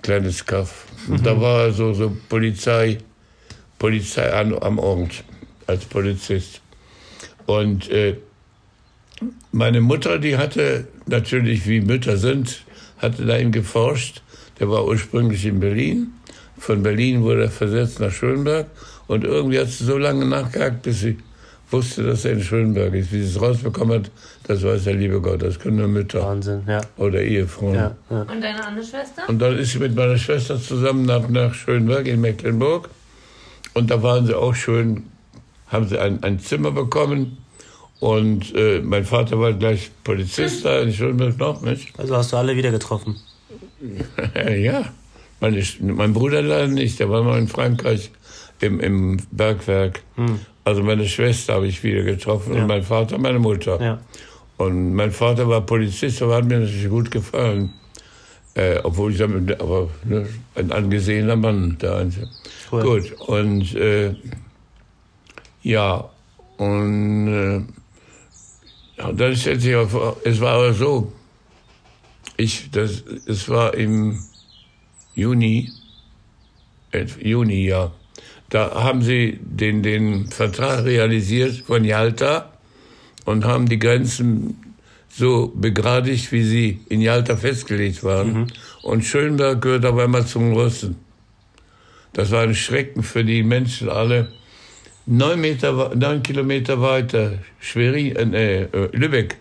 Kleines Kaff. Und da war er so, so Polizei, Polizei an, am Ort als Polizist. Und äh, meine Mutter, die hatte natürlich, wie Mütter sind, hatte da ihm geforscht. Der war ursprünglich in Berlin. Von Berlin wurde er versetzt nach Schönberg. Und irgendwie hat sie so lange nachgehakt, bis sie wusste, dass er in Schönberg ist. Wie sie es rausbekommen hat, das weiß der liebe Gott. Das können nur Mütter Wahnsinn, ja. oder Ehefrauen. Ja, ja. Und deine andere Schwester? Und dann ist sie mit meiner Schwester zusammen nach, nach Schönberg in Mecklenburg. Und da waren sie auch schön, haben sie ein, ein Zimmer bekommen. Und äh, mein Vater war gleich Polizist da in Schönberg noch, nicht? Also hast du alle wieder getroffen. ja, meine, mein Bruder leider nicht, der war noch in Frankreich im, im Bergwerk. Also meine Schwester habe ich wieder getroffen Ja. und mein Vater, meine Mutter. Ja. Und mein Vater war Polizist, aber hat mir natürlich gut gefallen. Äh, obwohl ich damit, aber ne, ein angesehener Mann, der Einzige. Cool. Gut, und äh, Ja, und äh, ja, dann stellt sich auf, es war aber so, ich, das, es war im Juni, äh, Juni, ja, da haben sie den, den Vertrag realisiert von Yalta und haben die Grenzen so begradigt, wie sie in Yalta festgelegt waren. Mhm. Und Schönberg gehört auf einmal zum Russen. Das war ein Schrecken für die Menschen alle. Neun, Meter, neun Kilometer weiter, Schwerin, äh, äh, Lübeck.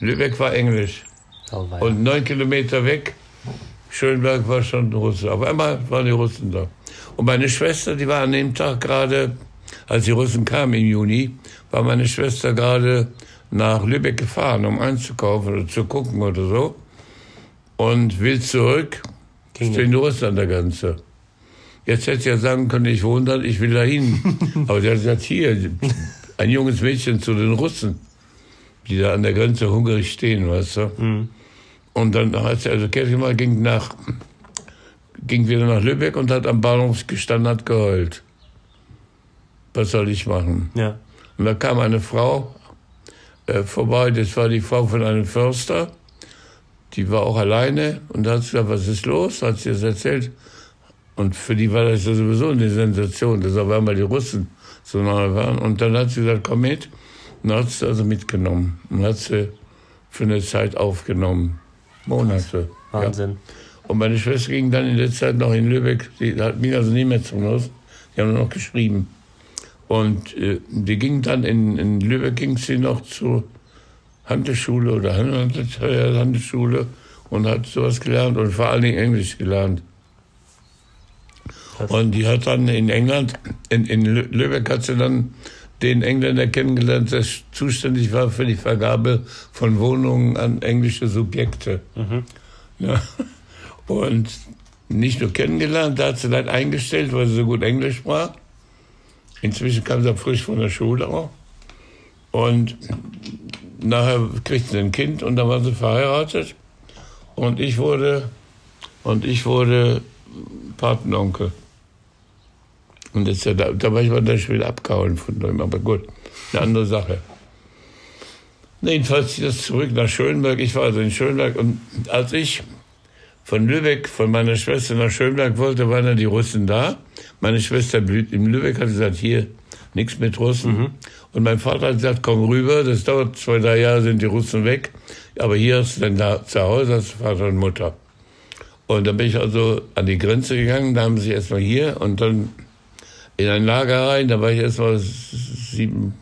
Lübeck war Englisch. Oh, und neun Kilometer weg, Schönberg war schon Russe. Auf einmal waren die Russen da. Und meine Schwester, die war an dem Tag gerade, als die Russen kamen im Juni, war meine Schwester gerade nach Lübeck gefahren, um einzukaufen oder zu gucken oder so. Und will zurück, stehen die Russen an der Grenze. Jetzt hätte sie ja sagen können, ich wohne da, ich will da hin. Aber sie hat gesagt, hier, ein junges Mädchen zu den Russen, die da an der Grenze hungrig stehen, weißt du. Mhm. Und dann hat sie, also Kerschmann ging nach, ging wieder nach Lübeck und hat am Bahnhof gestanden, hat geheult. Was soll ich machen? Ja. Und da kam eine Frau äh, vorbei, das war die Frau von einem Förster, die war auch alleine und da hat sie gesagt, was ist los? Hat sie das erzählt. Und für die war das ja sowieso eine Sensation, dass auf einmal die Russen so nahe waren. Und dann hat sie gesagt, komm mit. Und dann hat sie also mitgenommen. Und hat sie für eine Zeit aufgenommen. Monate. Wahnsinn. Ja. Und meine Schwester ging dann in der Zeit noch in Lübeck. Die hat mich also nicht mehr zum Haus. Die haben nur noch geschrieben. Und äh, die ging dann in, in Lübeck ging sie noch zur Handelsschule oder Handelsschule und hat sowas gelernt und vor allen Dingen Englisch gelernt. Und die hat dann in England, in, in Lübeck hat sie dann den Engländer kennengelernt, der zuständig war für die Vergabe von Wohnungen an englische Subjekte. Mhm. Ja. Und nicht nur kennengelernt, da hat sie dann eingestellt, weil sie so gut Englisch sprach. Inzwischen kam sie frisch von der Schule auch. Und nachher kriegte sie ein Kind und dann war sie verheiratet. Und ich wurde, und ich wurde Patenonkel. Und das, da, da war ich mal dann schon wieder abgehauen von dem, aber gut, eine andere Sache. Jedenfalls das zurück nach Schönberg. Ich war also in Schönberg und als ich von Lübeck, von meiner Schwester nach Schönberg wollte, waren dann die Russen da. Meine Schwester in Lübeck hat gesagt, hier, nichts mit Russen. Mhm. Und mein Vater hat gesagt, komm rüber, das dauert zwei, drei Jahre, sind die Russen weg. Aber hier ist dann da zu Hause, hast Vater und Mutter. Und dann bin ich also an die Grenze gegangen, da haben sie erstmal hier und dann in ein Lager rein. Da war ich erst mal sieben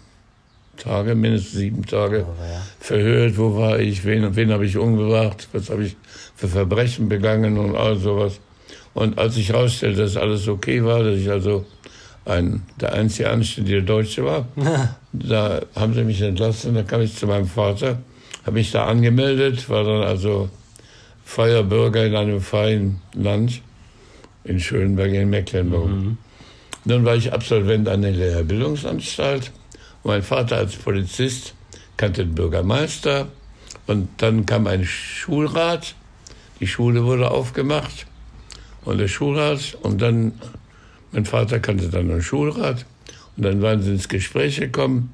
Tage, mindestens sieben Tage oh, verhört. Wo war ich? Wen, wen habe ich umgebracht? Was habe ich für Verbrechen begangen und all sowas. Und als ich herausstellte, dass alles okay war, dass ich also ein, der einzige anständige Deutsche war, da haben sie mich entlassen. Da kam ich zu meinem Vater, habe mich da angemeldet, war dann also freier Bürger in einem freien Land in Schönberg in Mecklenburg. Mhm. Dann war ich Absolvent einer Lehrerbildungsanstalt. Mein Vater als Polizist kannte den Bürgermeister. Und dann kam ein Schulrat. Die Schule wurde aufgemacht. Und der Schulrat. Und dann, mein Vater kannte dann den Schulrat. Und dann waren sie ins Gespräch gekommen.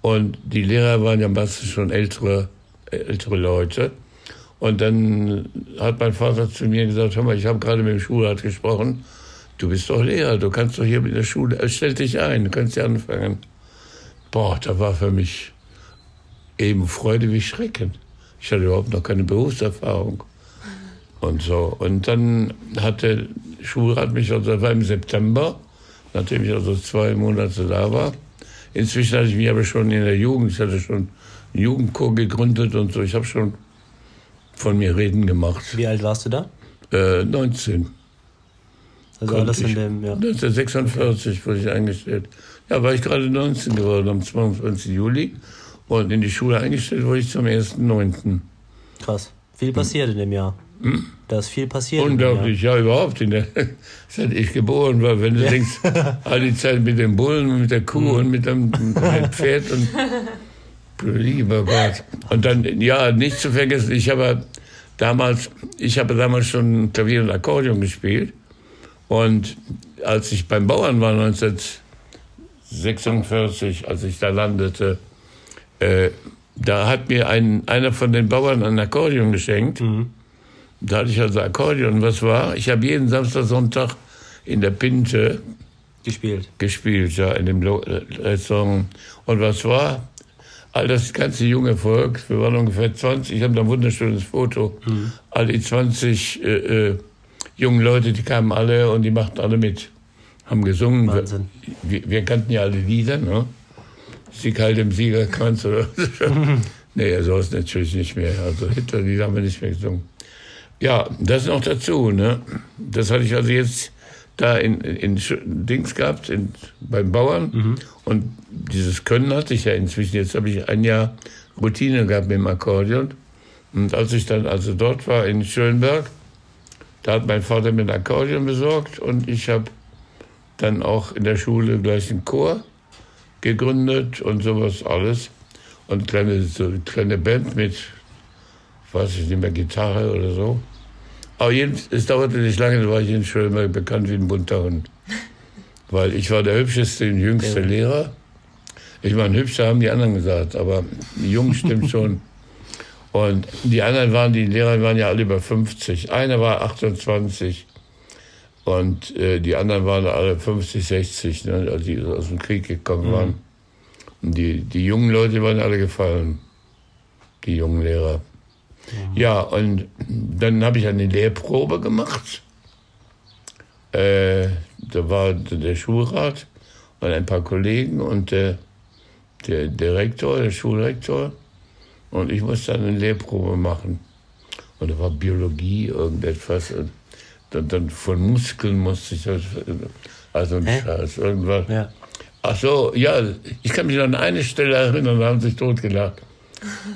Und die Lehrer waren ja meistens schon ältere, ältere Leute. Und dann hat mein Vater zu mir gesagt, hör mal, ich habe gerade mit dem Schulrat gesprochen du bist doch Lehrer, du kannst doch hier mit der Schule, äh, stell dich ein, du kannst ja anfangen. Boah, da war für mich eben Freude wie Schrecken. Ich hatte überhaupt noch keine Berufserfahrung. Und so. Und dann hat der Schulrat mich, also das war im September, nachdem ich also zwei Monate da war. Inzwischen hatte ich mich aber schon in der Jugend, ich hatte schon einen Jugendchor gegründet und so. Ich habe schon von mir reden gemacht. Wie alt warst du da? Äh, 19. Also alles in dem, ja. 1946 okay. wurde ich eingestellt. Ja, war ich gerade 19 geworden, am 22. Juli. Und in die Schule eingestellt wurde ich zum 1.9. Krass. Viel passiert in dem Jahr. Hm? Da ist viel passiert. Unglaublich, ja, überhaupt. In der, seit ich geboren war, wenn du ja. denkst, all die Zeit mit dem Bullen und mit der Kuh mhm. und mit dem, mit dem Pferd und lieber Gott. Und dann, ja, nicht zu vergessen, ich habe damals, ich habe damals schon Klavier und Akkordeon gespielt. Und als ich beim Bauern war, 1960, 46, als ich da landete, äh, da hat mir ein, einer von den Bauern ein Akkordeon geschenkt. Mhm. Da hatte ich also Akkordeon. Was war? Ich habe jeden Samstag, Sonntag in der Pinte Gespielt. gespielt, ja, in dem Lo- äh, Restaurant. Und was war? All das ganze junge Volk, wir waren ungefähr 20, ich habe da ein wunderschönes Foto. All die 20 äh, äh, jungen Leute, die kamen alle und die machten alle mit. Haben gesungen. Wahnsinn. Wir, wir kannten ja alle Lieder, ne? Sieg halt im Siegerkranz oder Nee, so ist natürlich nicht mehr. Also Hitlerlieder haben wir nicht mehr gesungen. Ja, das noch dazu, ne? Das hatte ich also jetzt da in, in, Sch- Dings gehabt, in, beim Bauern. Und dieses Können hatte ich ja inzwischen. Jetzt habe ich ein Jahr Routine gehabt mit dem Akkordeon. Und als ich dann also dort war in Schönberg, da hat mein Vater mir ein Akkordeon besorgt und ich habe dann auch in der Schule gleich einen Chor gegründet und sowas alles. Und kleine, so eine kleine Band mit, weiß ich nicht mehr, Gitarre oder so. Aber jedenfalls, es dauerte nicht lange, da war ich in Schönberg bekannt wie ein bunter Hund. Weil ich war der hübscheste und jüngste Lehrer. Ich meine, hübscher haben die anderen gesagt, aber jung stimmt schon. Und die anderen waren, die Lehrer waren ja alle über 50. Einer war 28 und äh, die anderen waren alle 50, 60, ne, als die aus dem Krieg gekommen waren. Und die, die jungen Leute waren alle gefallen, die jungen Lehrer. Ja, und dann habe ich eine Lehrprobe gemacht. Äh, da war der Schulrat und ein paar Kollegen und der, der Direktor, der Schulrektor. Und ich musste dann eine Lehrprobe machen. Und da war Biologie, irgendetwas. Und dann, dann von Muskeln musste ich das, also ein Hä? Scheiß, irgendwas. Ja. Ach so, ja, ich kann mich an eine Stelle erinnern, da haben sie sich totgelacht.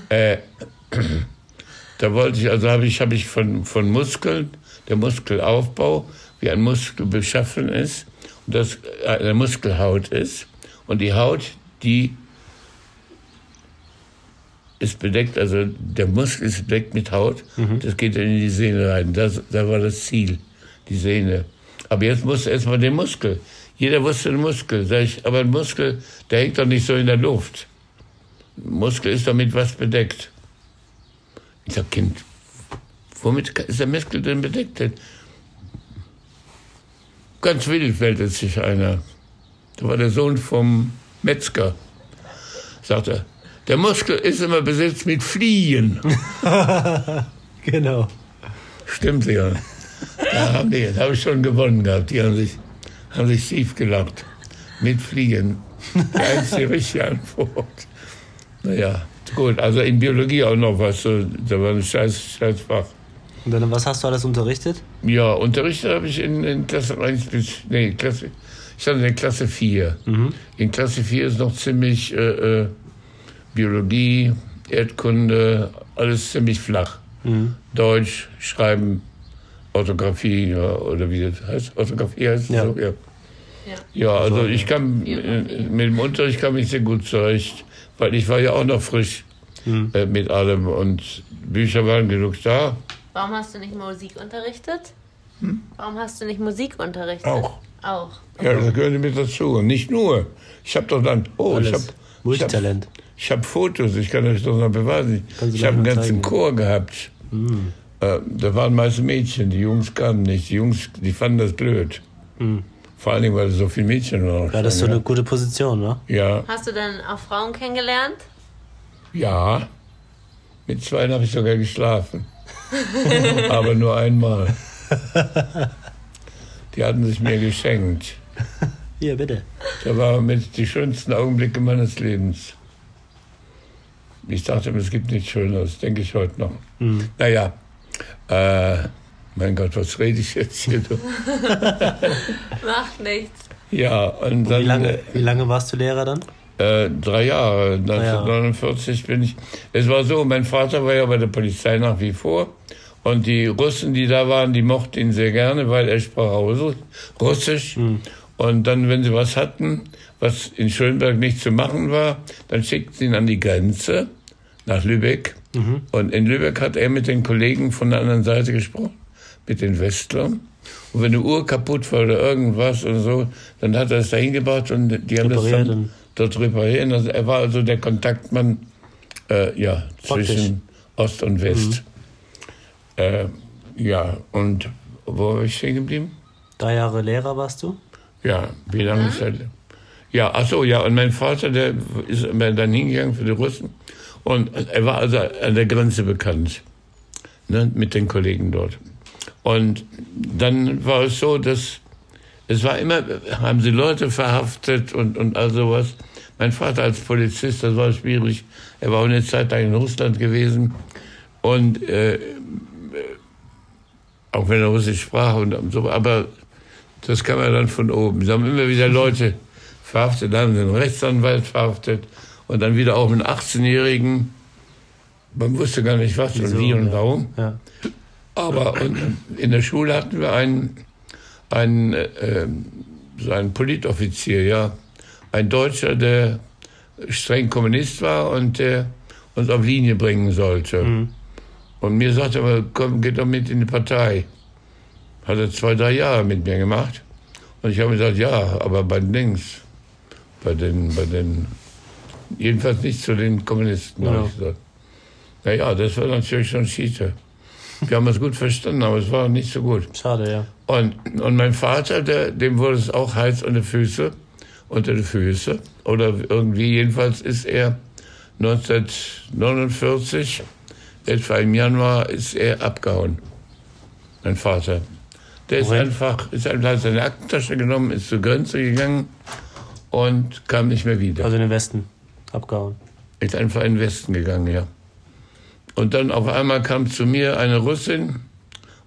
Äh, da wollte ich, also habe ich, habe ich von, von Muskeln, der Muskelaufbau, wie ein Muskel beschaffen ist, und das eine Muskelhaut ist. Und die Haut, die ist bedeckt, also der Muskel ist bedeckt mit Haut, das geht dann in die Sehne rein. Das, da war das Ziel, die Sehne. Aber jetzt musste erstmal den Muskel. Jeder wusste den Muskel. Sag ich, aber ein Muskel, der hängt doch nicht so in der Luft. Ein Muskel ist doch mit was bedeckt. Ich sag, Kind, womit ist der Muskel denn bedeckt? Denn? Ganz wild meldet sich einer. Da war der Sohn vom Metzger. Sagt er, der Muskel ist immer besetzt mit Fliehen. Genau. Stimmt ja. Da haben die, da habe ich schon gewonnen gehabt. Die haben sich, haben sich schief gelacht. Mit Fliegen. Die einzige richtige Antwort. Naja, gut. Also in Biologie auch noch was. Da war ein scheiß, scheiß Fach. Und dann, was hast du alles unterrichtet? Ja, unterrichtet habe ich in, in Klasse 1 bis, nee, Klasse, ich stand in der Klasse 4. In Klasse 4 ist noch ziemlich äh, äh, Biologie, Erdkunde, alles ziemlich flach. Deutsch, Schreiben, Orthographie, ja, oder wie das heißt, Orthographie heißt es Ja. so, ja. Ja, also ich kam, äh, mit dem Unterricht kam ich sehr gut zurecht, weil ich war ja auch noch frisch äh, mit allem und Bücher waren genug da. Warum hast du nicht Musik unterrichtet? Warum hast du nicht Musik unterrichtet? Auch. Auch. Ja, das gehört mit dazu. Und nicht nur. Ich habe doch dann, oh, ich Alles. habe ich hab, Multitalent. Ich hab Fotos, ich kann euch das noch beweisen. Ich habe einen ganzen zeigen. Chor gehabt. Äh, da waren meist Mädchen, die Jungs kamen nicht. Die Jungs, die fanden das blöd. Vor allen Dingen, weil so viele Mädchen waren. Ja, das ist so eine gute Position, ne? ja, Hast du dann auch Frauen kennengelernt? ja. Mit zwei habe ich sogar geschlafen. Aber nur einmal. Die hatten sich mir geschenkt. Hier, bitte. Da war mit die schönsten Augenblicke meines Lebens. Ich dachte mir, es gibt nichts Schöneres, denke ich heute noch. Naja, äh, mein Gott, was rede ich jetzt hier? Du? Macht nichts. Ja, und dann Wie lange, wie lange warst du Lehrer dann? äh, drei Jahre, 1949 bin ich. Es war so, mein Vater war ja bei der Polizei nach wie vor. Und die Russen, die da waren, die mochten ihn sehr gerne, weil er sprach Russisch- Russisch. Und dann, wenn sie was hatten, was in Schönberg nicht zu machen war, dann schickten sie ihn an die Grenze nach Lübeck. Und in Lübeck hat er mit den Kollegen von der anderen Seite gesprochen, mit den Westlern. Und wenn eine Uhr kaputt war oder irgendwas oder so, dann hat er es dahin gebracht und die haben das dann dort repariert. Also er war also der Kontaktmann äh, ja, Praktisch. zwischen Ost und West. Äh, ja, und wo war ich stehen geblieben? Drei Jahre Lehrer warst du? Ja, wie lange ist er? Ja, ach so, ja, und mein Vater, der ist dann hingegangen für die Russen. Und er war also an der Grenze bekannt, ne, mit den Kollegen dort. Und dann war es so, dass es war immer, haben sie Leute verhaftet und, und all sowas. Mein Vater als Polizist, das war schwierig. Er war auch eine Zeit lang in Russland gewesen. Und äh, auch wenn er Russisch sprach und so, aber das kam ja dann von oben. Sie haben immer wieder Leute verhaftet, dann haben sie einen Rechtsanwalt verhaftet und dann wieder auch einen 18-Jährigen. Man wusste gar nicht was Wieso? und wie und Ja. warum. Ja. Aber und in der Schule hatten wir einen, einen, äh, so einen Politoffizier, ja. Ein Deutscher, der streng Kommunist war und der uns auf Linie bringen sollte. Und mir sagte er, komm, geh doch mit in die Partei. Hat er zwei, drei Jahre mit mir gemacht. Und ich habe gesagt, ja, aber bei Dings, bei den, bei den, jedenfalls nicht zu den Kommunisten, habe Ja. ich gesagt. Naja, das war natürlich schon Schiete. Wir haben es gut verstanden, aber es war nicht so gut. Schade, ja. Und, und mein Vater, der, dem wurde es auch heiß unter die Füße, unter die Füße. Oder irgendwie, jedenfalls ist er 1949, etwa im Januar, ist er abgehauen. Mein Vater. Der ist Wohin? einfach, ist einfach hat seine Aktentasche genommen, ist zur Grenze gegangen und kam nicht mehr wieder. Also in den Westen abgehauen. Ist einfach in den Westen gegangen, ja. Und dann auf einmal kam zu mir eine Russin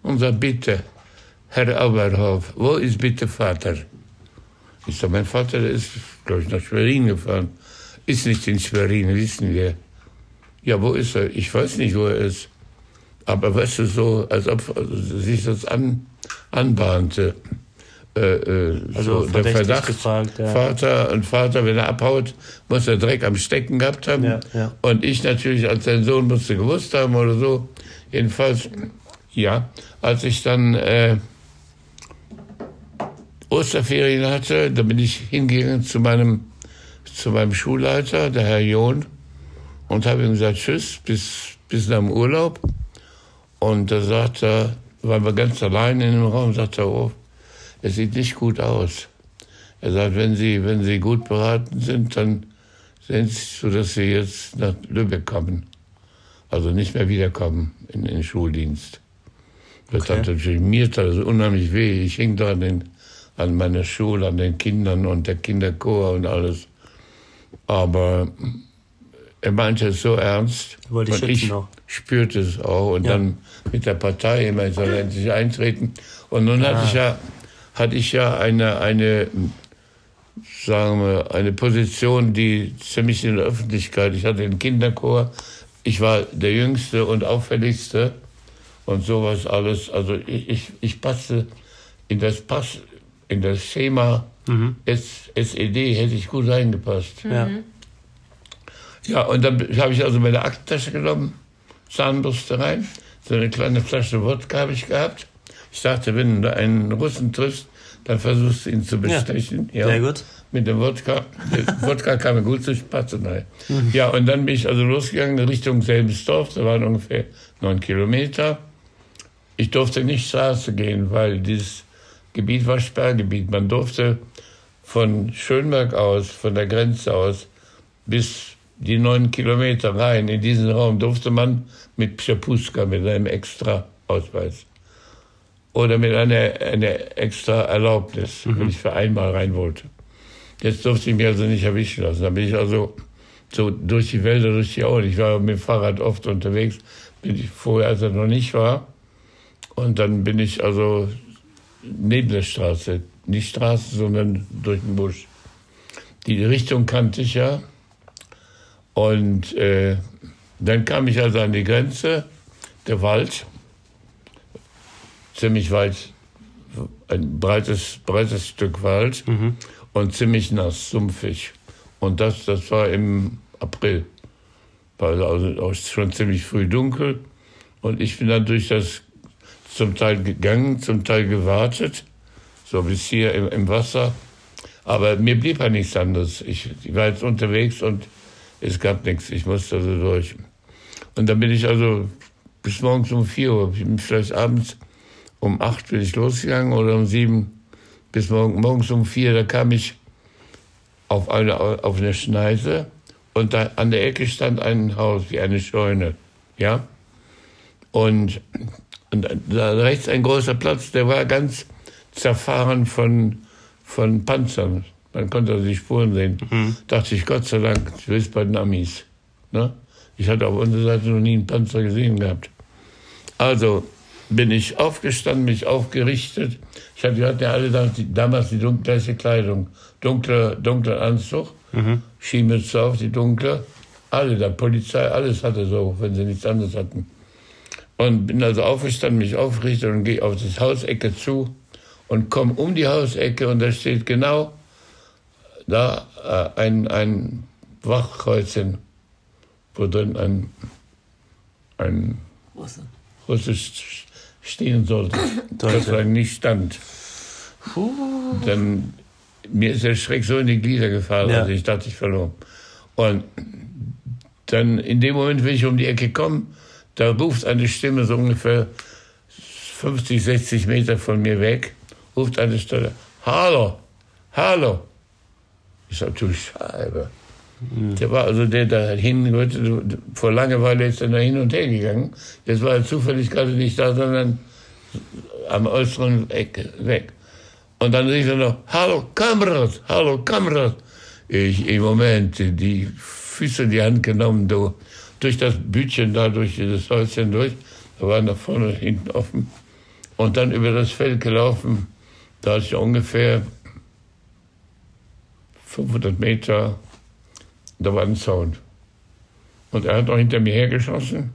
und sagte, bitte, Herr Oberhof, wo ist bitte Vater? Ich sage, mein Vater, der ist, glaube ich, nach Schwerin gefahren. Ist nicht in Schwerin, wissen wir. Ja, wo ist er? Ich weiß nicht, wo er ist. Aber weißt du, so, als ob sich das an, anbahnte. Äh, äh, Also so der Verdacht, gefragt, ja. Vater und Vater, wenn er abhaut, muss er Dreck am Stecken gehabt haben. Ja, ja. Und ich natürlich als sein Sohn musste gewusst haben oder so. Jedenfalls, ja, als ich dann äh, Osterferien hatte, da bin ich hingegangen zu meinem, zu meinem Schulleiter, der Herr John, und habe ihm gesagt, tschüss, bis, bis nach dem Urlaub. Und da sagt er, waren wir ganz allein in dem Raum, sagt er, oh, es sieht nicht gut aus. Er sagt, wenn Sie, wenn Sie gut beraten sind, dann sehen Sie zu, dass Sie jetzt nach Lübeck kommen. Also nicht mehr wiederkommen in den Schuldienst. Das Okay. hat natürlich mir tat das unheimlich weh. Ich hing da an, den, an meiner Schule, an den Kindern und der Kinderchor und alles. Aber er meinte es so ernst. Er wollte dich und ich auch. spürte es auch. Und Ja. dann mit der Partei immer soll endlich eintreten. Und nun hatte ich ja, hatte ich ja eine, eine, sagen wir, eine Position, die ziemlich in der Öffentlichkeit, ich hatte den Kinderchor, ich war der Jüngste und Auffälligste und sowas alles. Also ich, ich, ich passte in das Pass, in das Schema S, SED hätte ich gut reingepasst. Ja. Ja, und dann habe ich also meine Aktentasche genommen, Zahnbürste rein, so eine kleine Flasche Wodka habe ich gehabt. Ich dachte, wenn du einen Russen triffst, dann versuchst du ihn zu bestechen. Ja, Sehr gut. Mit dem Wodka. Der Wodka kam mir gut zu Spatzen. Nein. Ja, und dann bin ich also losgegangen Richtung Selmsdorf, da waren ungefähr neun Kilometer. Ich durfte nicht Straße gehen, weil dieses Gebiet war Sperrgebiet. Man durfte von Schönberg aus, von der Grenze aus, bis die neun Kilometer rein in diesen Raum durfte man mit Pschapuska, mit einem extra Ausweis. Oder mit einer, einer extra Erlaubnis, wenn ich für einmal rein wollte. Jetzt durfte ich mich also nicht erwischen lassen. Da bin ich also so durch die Wälder, durch die Auen. Ich war mit dem Fahrrad oft unterwegs, bin ich vorher, als er noch nicht war. Und dann bin ich also neben der Straße, nicht Straße, sondern durch den Busch. Die Richtung kannte ich ja. Und äh, dann kam ich also an die Grenze, der Wald, ziemlich weit, ein breites, breites Stück Wald und ziemlich nass, sumpfig. Und das, das war im April. War also auch schon ziemlich früh dunkel. Und ich bin dann durch das zum Teil gegangen, zum Teil gewartet, so bis hier im, im Wasser. Aber mir blieb ja nichts anderes. Ich, ich war jetzt unterwegs und es gab nichts. Ich musste also durch. Und dann bin ich also bis morgens um vier Uhr, vielleicht abends um acht bin ich losgegangen oder um sieben bis morgen, morgens um vier. Da kam ich auf eine, auf eine Schneise und da an der Ecke stand ein Haus wie eine Scheune. Ja? Und, und da rechts ein großer Platz, der war ganz zerfahren von, von Panzern. Man konnte also die Spuren sehen. Mhm. Dachte ich, Gott sei Dank, ich will es bei den Amis. Ne? Ich hatte auf unserer Seite noch nie einen Panzer gesehen gehabt. Also bin ich aufgestanden, mich aufgerichtet. Ich hatte, wir hatten ja alle damals die gleiche Kleidung. Dunkler, dunkler Anzug, mhm. Skimütze auf, die dunkle. Alle, der Polizei, alles hatte so, wenn sie nichts anderes hatten. Und bin also aufgestanden, mich aufgerichtet und gehe auf das Hausecke zu und komme um die Hausecke und da steht genau da äh, ein, ein Wachkreuzchen, wo drin ein, ein Russisch stehen sollte. Das war nicht stand. Puh. Dann mir ist der Schreck so in die Glieder gefallen, ja. also ich dachte, ich verloren. Und dann in dem Moment, wenn ich um die Ecke komme, da ruft eine Stimme so ungefähr 50, 60 Meter von mir weg, ruft eine Stimme, Hallo, hallo. Ich sag, du Scheibe. Der war also der da hin, vor Langeweile ist er da hin und her gegangen. Jetzt war er zufällig gerade nicht da, sondern am äußeren Ecke weg. Und dann rief er noch, hallo Kamerad, hallo Kamerad. Ich im Moment die Füße in die Hand genommen, du, durch das Bütchen da, durch dieses Häuschen durch. Da war nach vorne, hinten offen. Und dann über das Feld gelaufen. Da ist ja ungefähr 500 Meter. Da war ein Zaun. Und er hat noch hinter mir hergeschossen.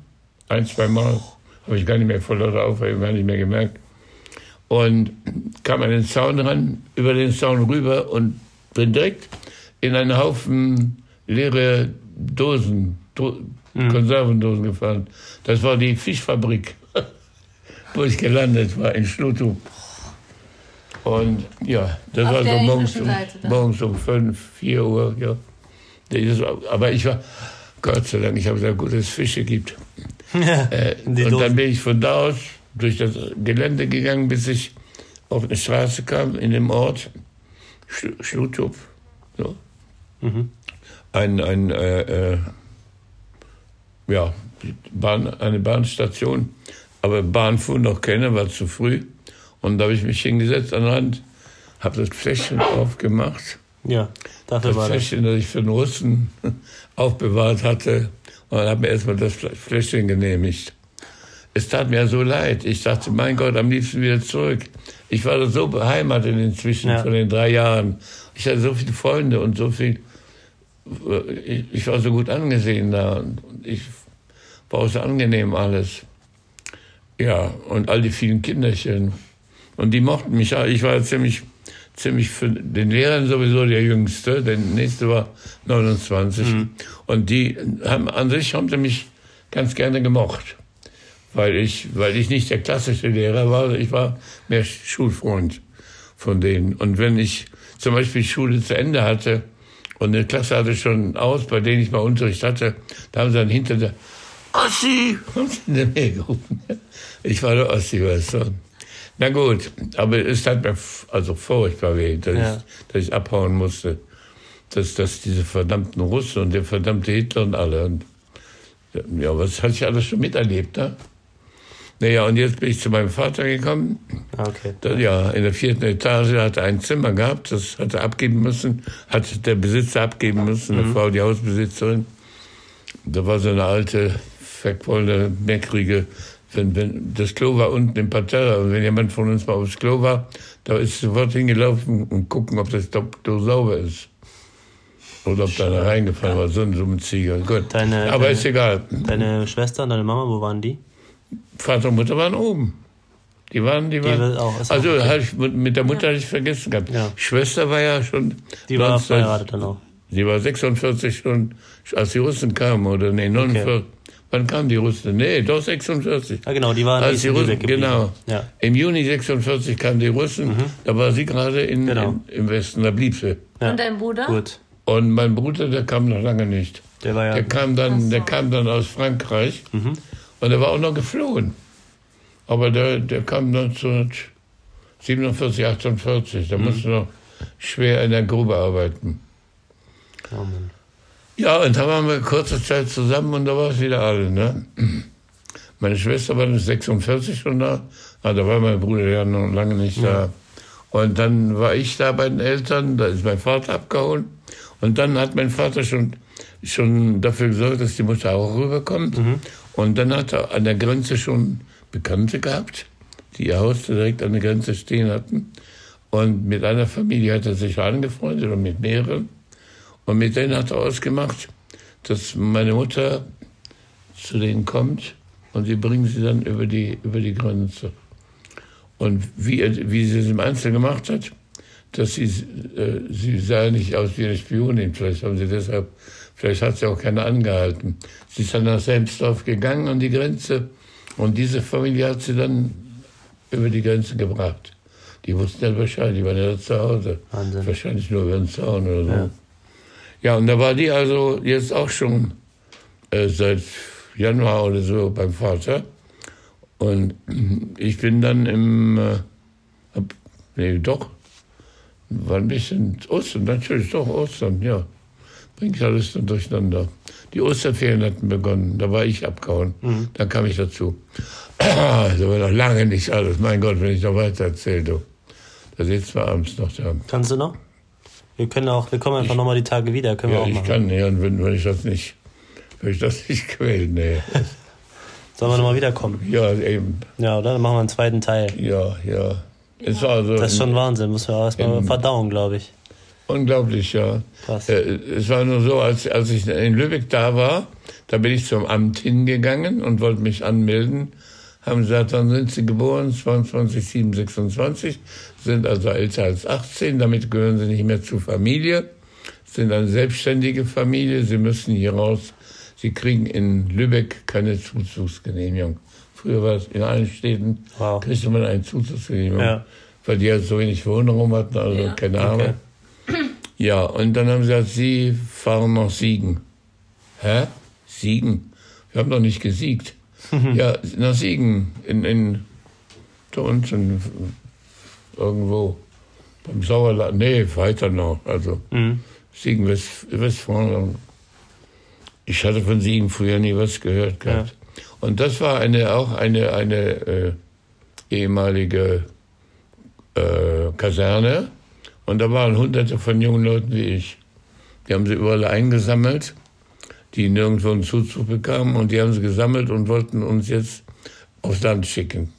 Ein, zwei Mal. Habe ich gar nicht mehr vor lauter Aufregung gar nicht mehr gemerkt und kam an den Zaun ran, über den Zaun rüber und bin direkt in einen Haufen leere Dosen, Do mhm. Konservendosen gefahren. Das war die Fischfabrik, wo ich gelandet war, in Schlutu. Und ja, das Auf war so morgens um, morgens um fünf, vier Uhr. Ja. Aber ich war, Gott sei Dank, ich habe sehr gutes Fische gibt. äh, und dann bin ich von da aus durch das Gelände gegangen, bis ich auf eine Straße kam in dem Ort, Sch Schlutup. So. Mhm. Ein, ein äh, äh, ja, Bahn, eine Bahnstation, aber Bahn fuhr noch keine, war zu früh. Und da habe ich mich hingesetzt an den Rand, habe das Fläschchen aufgemacht. Ja, dafür das war Fläschchen, das ich für den Russen aufbewahrt hatte. Und dann habe mir erstmal das Fläschchen genehmigt es tat mir so leid. Ich dachte, mein Gott, am liebsten wieder zurück. Ich war so beheimatet inzwischen ja. von den drei Jahren. Ich hatte so viele Freunde und so viel. Ich war so gut angesehen da und ich war so angenehm alles. Ja, und all die vielen Kinderchen. Und die mochten mich. Ich war ziemlich, ziemlich für den Lehrern sowieso der Jüngste. Der nächste war 29. Mhm. Und die haben an sich haben sie mich ganz gerne gemocht weil ich, weil ich nicht der klassische Lehrer war, ich war mehr Schulfreund von denen. Und wenn ich zum Beispiel Schule zu Ende hatte und eine Klasse hatte schon aus, bei denen ich mal Unterricht hatte, da haben sie dann hinter der Ossi, haben sie mir gerufen. Ich war der Ossi, weißt du. Na gut, aber es tat mir also furchtbar weh, dass, ja. ich, dass ich abhauen musste. Dass, dass diese verdammten Russen und der verdammte Hitler und alle. Und, ja, was hatte ich alles schon miterlebt, ne? Naja, und jetzt bin ich zu meinem Vater gekommen. Ah, okay. Da, ja, in der vierten Etage hat er ein Zimmer gehabt, das hat er abgeben müssen, hat der Besitzer abgeben müssen, eine mhm. Frau, die Hausbesitzerin. Da war so eine alte, verquollene, meckrige, wenn, wenn, das Klo war unten im Parterre und wenn jemand von uns mal aufs Klo war, da ist sofort hingelaufen und gucken, ob das Klo sauber ist. Oder ob da einer reingefallen war, so ein, so ein Zieger. Gut. Deine, Aber deine, ist egal. Deine Schwester und deine Mama, wo waren die? Vater und Mutter waren oben. Die waren, die waren. Die auch, also auch ich, mit der Mutter ja. hatte ich vergessen gehabt. Ja. Schwester war ja schon. Die war verheiratet dann auch. Sie war 46 schon, als die Russen kamen, oder nee, 49. Okay. Wann kamen die Russen? Nee, doch 46. Ja, genau, die waren Als die Russen, genau. Ja. Im Juni 46 kamen die Russen. Da war sie gerade in, Genau. in, im Westen, da blieb sie. Ja. Und dein Bruder? Gut. Und mein Bruder, der kam noch lange nicht. Der war ja. Der kam dann, so. der kam dann aus Frankreich und er war auch noch geflohen. Aber der, der kam 1947, 48. Der musste noch schwer in der Grube arbeiten. oh Mann. Ja, und da waren wir kurze Zeit zusammen und da war es wieder alle. Ne? Meine Schwester war dann 46 schon da, ah, da war mein Bruder ja noch lange nicht da. Und dann war ich da bei den Eltern, da ist mein Vater abgehauen. Und dann hat mein Vater schon, schon dafür gesorgt, dass die Mutter auch rüberkommt. Und dann hat er an der Grenze schon Bekannte gehabt, die ihr Haus direkt an der Grenze stehen hatten. Und mit einer Familie hat er sich angefreundet und mit mehreren. Und mit denen hat er ausgemacht, dass meine Mutter zu denen kommt und sie bringen sie dann über die, über die Grenze. Und wie, er, wie sie es im Einzelnen gemacht hat, dass sie, äh, sie sah nicht aus wie eine Spionin, vielleicht haben sie deshalb, vielleicht hat sie auch keine angehalten. Sie ist dann nach Selmsdorf gegangen an die Grenze und diese Familie hat sie dann über die Grenze gebracht. Die wussten ja Bescheid, die waren ja zu Hause. Wahnsinn. Wahrscheinlich nur über den Zaun oder so. Ja. Und da war die also jetzt auch schon äh, seit Januar oder so beim Vater. Und ich bin dann im, äh, hab, nee, doch, war ein bisschen Ostern, natürlich doch Ostern, ja. Bringt alles dann durcheinander. Die Osterferien hatten begonnen, da war ich abgehauen, dann kam ich dazu. da war noch lange nicht alles, mein Gott, wenn ich noch weiter erzähle, du. Da sitzen wir abends noch da. Kannst du noch? Wir können auch, wir kommen einfach nochmal die Tage wieder, können wir Ja, auch ich machen. kann, ja, und wenn, wenn ich das nicht, wenn ich das nicht quälen, nee. Sollen wir nochmal wiederkommen? Ja, eben, Ja, oder? Dann machen wir einen zweiten Teil. ja, ja. War also Das ist schon Wahnsinn, muss man erstmal verdauen, glaube ich. unglaublich, ja. Krass. Äh, Es war nur so, als, als ich in Lübeck da war, da bin ich zum Amt hingegangen und wollte mich anmelden. Haben gesagt, dann sind Sie geboren, 22, 7, 26, sind also älter als 18, damit gehören Sie nicht mehr zur Familie, sind eine selbstständige Familie, Sie müssen hier raus, Sie kriegen in Lübeck keine Zuzugsgenehmigung. Früher war es in allen Städten, Wow. kriegte man eine Zuzugsgenehmigung, Ja. weil die halt so wenig Wohnraum hatten, also Ja. keine Arbeit. Ja, und dann haben sie gesagt, Sie fahren nach Siegen. Hä? Siegen? Wir haben doch nicht gesiegt. ja, nach Siegen, in, in, da unten, irgendwo, beim Sauerland, nee, weiter noch, also Mhm. Siegen, West, Westfalen. Ich hatte von Siegen früher nie was gehört gehabt. Und das war eine, auch eine, eine äh, ehemalige äh, Kaserne. Und da waren hunderte von jungen Leuten wie ich. Die haben sie überall eingesammelt, die nirgendwo einen Zuzug bekamen. Und die haben sie gesammelt und wollten uns jetzt aufs Land schicken.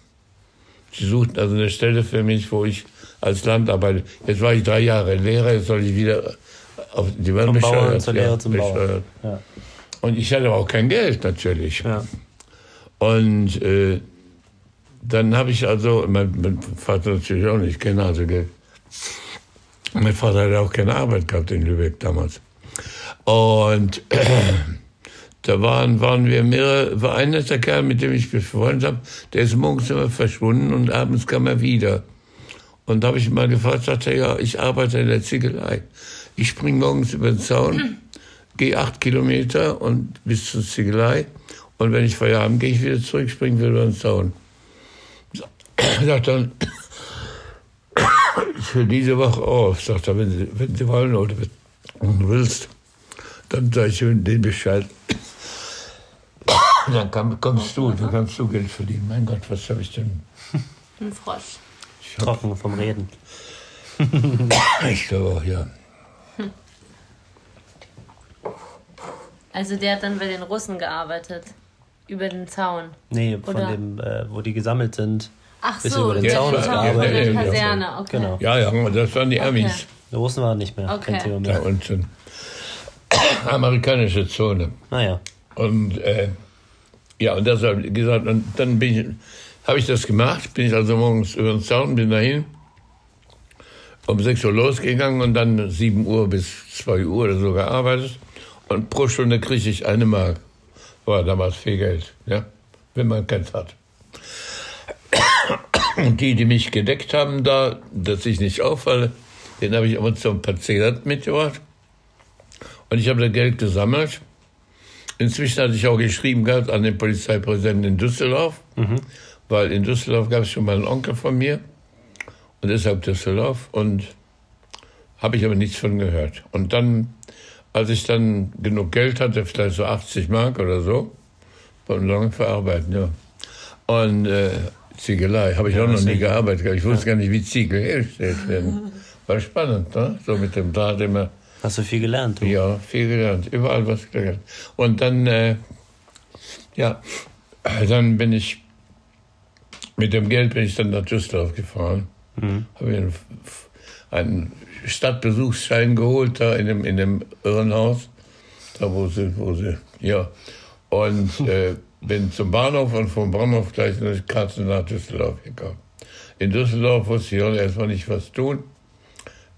Sie suchten also eine Stelle für mich, wo ich als Landarbeiter, jetzt war ich drei Jahre Lehrer, jetzt soll ich wieder auf, die Bauern bescheuert. zur Lehre zum Bauern. bescheuert. Ja. Und ich hatte aber auch kein Geld natürlich. Ja. Und äh, dann habe ich also, mein, mein Vater natürlich auch nicht, hatte Geld. Mein Vater hatte auch keine Arbeit gehabt in Lübeck damals. Und da waren, waren wir mehrere, war ein netter Kerl, mit dem ich mich befreundet habe, der ist morgens immer verschwunden und abends kam er wieder. Und da habe ich mal gefragt, sagte er, ja, ich arbeite in der Ziegelei. Ich spring morgens über den Zaun, gehe acht Kilometer und bis zur Ziegelei. Und wenn ich Feierabend gehe ich wieder zurück, springe wieder über den Zaun. Sagt dann, ich höre diese Woche auf. Sagt er, wenn Sie, wenn Sie wollen oder wenn du willst, dann sage ich Ihnen den Bescheid. Dann kann, kommst du, dann kannst du Geld verdienen. Mein Gott, was habe ich denn? Ein Frosch. Ich, hab, Trocken vom Reden. ich glaube auch, ja. Also der hat dann bei den Russen gearbeitet. Über den Zaun. Nee, von Oder- dem, äh, wo die gesammelt sind. Ach Bis so, über den der Zaun Zaun gearbeitet. über der Ja, ja, ja. Kaserne. Okay. Genau. Ja, ja, das waren die Amis Die Russen waren nicht mehr. Okay. Kein Thema da mehr. unten. Amerikanische Zone. Naja. Und äh, ja, und ich gesagt, und dann habe ich das gemacht, bin ich also morgens über den Zaun, bin dahin, um 6 Uhr losgegangen und dann 7 Uhr bis 2 Uhr oder so gearbeitet. Und pro Stunde kriege ich eine Mark. War damals viel Geld, ja, wenn man keins hat. Und die, die mich gedeckt haben da, dass ich nicht auffalle, den habe ich immer zum Patient mitgebracht. Und ich habe das Geld gesammelt. Inzwischen hatte ich auch geschrieben gehabt an den Polizeipräsidenten in Düsseldorf, mhm. weil in Düsseldorf gab es schon mal einen Onkel von mir und deshalb Düsseldorf und habe ich aber nichts von gehört. Und dann, als ich dann genug Geld hatte, vielleicht so 80 Mark oder so, von lange verarbeiten, ja. Und äh, Ziegelei habe ich ja, auch noch nie gearbeitet. Ich wusste gar nicht, wie Ziegel hergestellt werden. War spannend, ne? So mit dem Draht immer. Hast du viel gelernt? Du? Ja, viel gelernt. Überall was gelernt. Und dann, äh, ja, dann bin ich, mit dem Geld bin ich dann nach Düsseldorf gefahren. Mhm. Habe einen, einen Stadtbesuchsschein geholt, da in dem, in dem Irrenhaus. Da, wo sie, wo sie, ja. Und äh, bin zum Bahnhof und vom Bahnhof gleich eine Karte nach Düsseldorf gekommen. In Düsseldorf wusste ich auch erstmal nicht, was tun.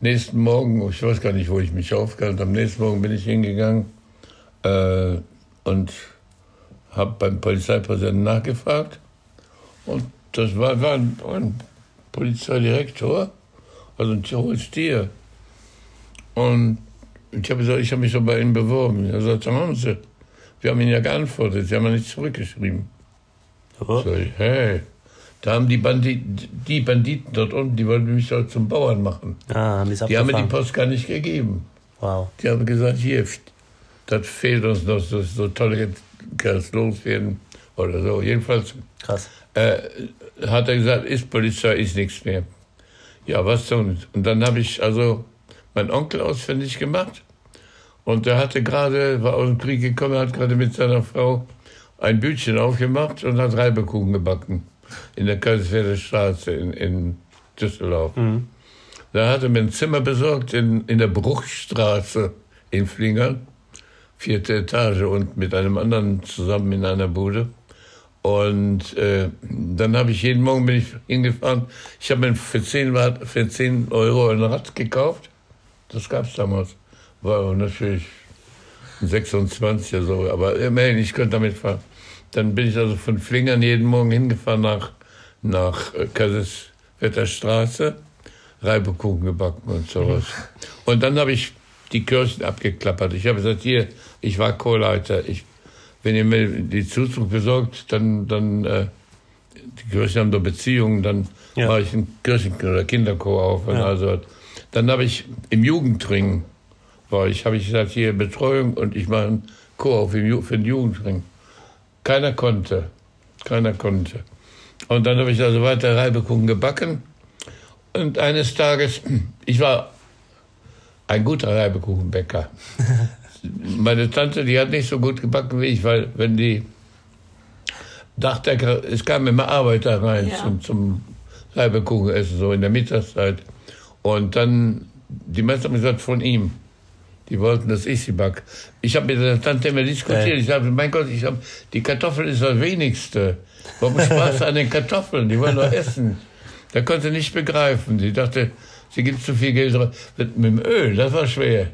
Nächsten Morgen, ich weiß gar nicht, wo ich mich aufgehalten am nächsten Morgen bin ich hingegangen äh, und habe beim Polizeipräsidenten nachgefragt. Und das war, war ein, ein Polizeidirektor, also ein hohes Tier. Und ich habe gesagt, ich habe mich doch bei Ihnen beworben. Er sagte, haben Sie. Wir haben Ihnen ja geantwortet, Sie haben ja nicht zurückgeschrieben. Oh. Sag ich, hey, da haben die, Bandit, die Banditen dort unten, die wollten mich dort zum Bauern machen. Ah, haben die haben mir die Post gar nicht gegeben. Wow. Die haben gesagt, hier, das fehlt uns noch, so, so tolle Kerls loswerden oder so. Jedenfalls Krass. Äh, hat er gesagt, ist Polizei, ist nichts mehr. Ja, was denn? Und dann habe ich also meinen Onkel ausfindig gemacht. Und der hatte gerade, war aus dem Krieg gekommen, hat gerade mit seiner Frau ein Bütchen aufgemacht und hat Reibekuchen gebacken. In der Kaiserswerder Straße in, in Düsseldorf. Mhm. Da hatte mir ein Zimmer besorgt in, in der Bruchstraße in Flingern. Vierte Etage und mit einem anderen zusammen in einer Bude. Und äh, dann habe ich jeden Morgen bin ich hingefahren. Ich habe mir für 10, für 10 Euro ein Rad gekauft. Das gab es damals war natürlich 26 oder so, aber immerhin, ich könnte damit fahren. Dann bin ich also von Flingern jeden Morgen hingefahren nach, nach äh, Kaiserswerther Reibekuchen gebacken und sowas. Und dann habe ich die Kirchen abgeklappert. Ich habe gesagt, hier, ich war Chorleiter. Ich, wenn ihr mir die Zuzug besorgt, dann, dann äh, die Kirchen haben doch Beziehungen, dann ja. mache ich einen Kirchen- oder Kinderchor auf. Und ja. also, dann habe ich im Jugendring war ich, habe ich gesagt, hier Betreuung und ich mache einen Chor für, den Jugendring. Keiner konnte. Keiner konnte. Und dann habe ich also weiter Reibekuchen gebacken. Und eines Tages, ich war ein guter Reibekuchenbäcker. Meine Tante, die hat nicht so gut gebacken wie ich, weil wenn die Dachdecker, es kamen immer Arbeiter rein ja. zum, zum Reibekuchenessen, so in der Mittagszeit. Und dann, die meisten haben gesagt, von ihm. Die wollten, dass ich sie back. Ich habe mit der Tante immer diskutiert. Ich sagte, mein Gott, ich hab, die Kartoffel ist das Wenigste. Warum Spaß an den Kartoffeln? Die wollen doch essen. Da konnte sie nicht begreifen. Sie dachte, sie gibt zu viel Geld drauf. Mit dem Öl, das war schwer.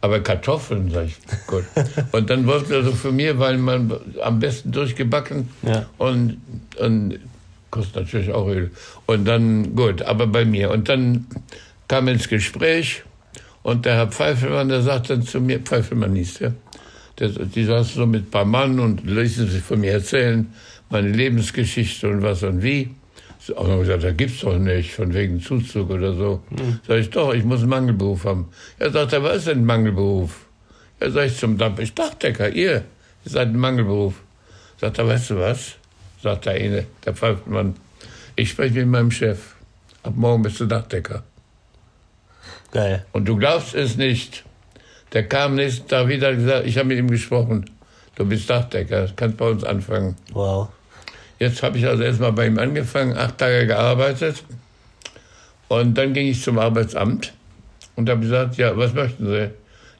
Aber Kartoffeln, sag ich, gut. Und dann wollte sie also für mir, weil man am besten durchgebacken ja. und, und kostet natürlich auch Öl. Und dann, gut, aber bei mir. Und dann kam ins Gespräch und der Herr Pfeiffelmann, der sagt dann zu mir, Pfeiffelmann hieß der, der die saßen so mit ein paar Mann und ließen sich von mir erzählen, meine Lebensgeschichte und was und wie. Und dann gesagt, da gibt's doch nicht, von wegen Zuzug oder so. Mhm. Sag ich, doch, ich muss einen Mangelberuf haben. Er sagt, was ist denn ein Mangelberuf? Ja, sag ich zum Dampf, ich Dachdecker, ihr, ihr seid ein Mangelberuf. Sagt er, weißt du was? Sagt der eine, der Pfeiffelmann, ich spreche mit meinem Chef. Ab morgen bist du Dachdecker. Geil. Und du glaubst es nicht. Der kam nächsten Tag wieder und gesagt, ich habe mit ihm gesprochen. Du bist Dachdecker, kannst bei uns anfangen. Wow. Jetzt habe ich also erstmal bei ihm angefangen, acht Tage gearbeitet. Und dann ging ich zum Arbeitsamt und habe gesagt, ja, was möchten Sie?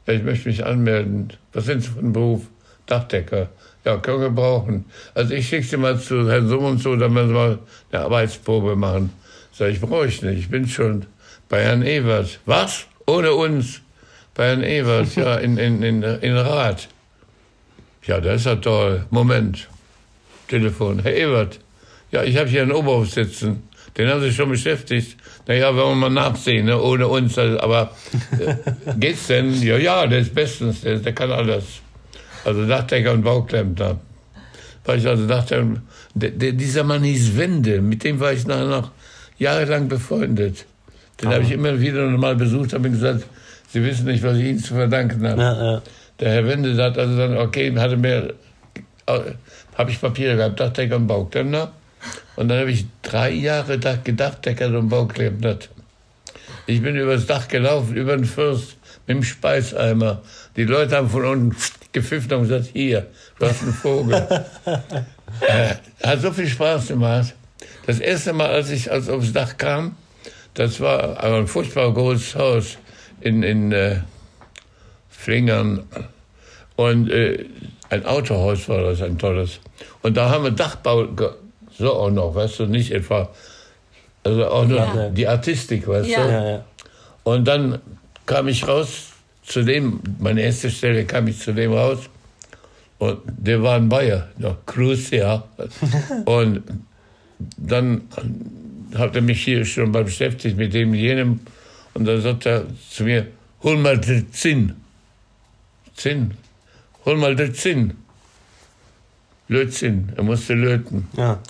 Ja, ich möchte mich anmelden. Was sind Sie für ein Beruf? Dachdecker. Ja, können wir brauchen. Also ich schicke Sie mal zu Herrn Summ und so, dann werden Sie mal eine Arbeitsprobe machen. Sag ich, brauche ich nicht, ich bin schon bei Herrn Evers. Was? Ohne uns? Bei Herrn Evers, ja, in, in, in, in Rat. Ja, das ist ja toll. Moment. Telefon. Herr Ebert. Ja, ich habe hier einen Oberhof sitzen. Den haben Sie schon beschäftigt. Naja, wollen wir mal nachsehen, ne? ohne uns. Also, aber äh, geht's denn? Ja, ja, der ist bestens. Der, der kann alles. Also Dachdecker und Bauklempner. Weil ich also dachte, der, der, dieser Mann hieß Wende. Mit dem war ich nachher noch jahrelang befreundet. Den habe ich immer wieder mal besucht, habe ihm gesagt, Sie wissen nicht, was ich Ihnen zu verdanken habe. Ja, ja. Der Herr Wende hat also dann, okay, hatte mir, habe ich Papiere gehabt, Dachdecker und Bauklempner. Und dann habe ich drei Jahre Dach, Gedachdeckert und Bauklempnert. Ich bin übers Dach gelaufen, über den Fürst, mit dem Speiseimer. Die Leute haben von unten gepfiffen und gesagt, hier, du hast einen Vogel. äh, hat so viel Spaß gemacht. Das erste Mal, als ich als aufs Dach kam, das war aber ein furchtbar großes Haus in, in äh, Flingern. Und äh, ein Autohaus war das, ein tolles. Und da haben wir Dachbau, so auch noch, weißt du, nicht etwa, also auch nur Ja. die Artistik, weißt Ja. du. Ja, ja. Und dann kam ich raus zu dem, meine erste Stelle kam ich zu dem raus. Und der war ein Bayer, ja, Cruz, ja. Und dann hat er mich hier schon mal beschäftigt mit dem jenem. Und dann sagt er zu mir, hol mal den Zinn. Zinn. Hol mal den Zinn. Lötzinn. Er musste löten. ja.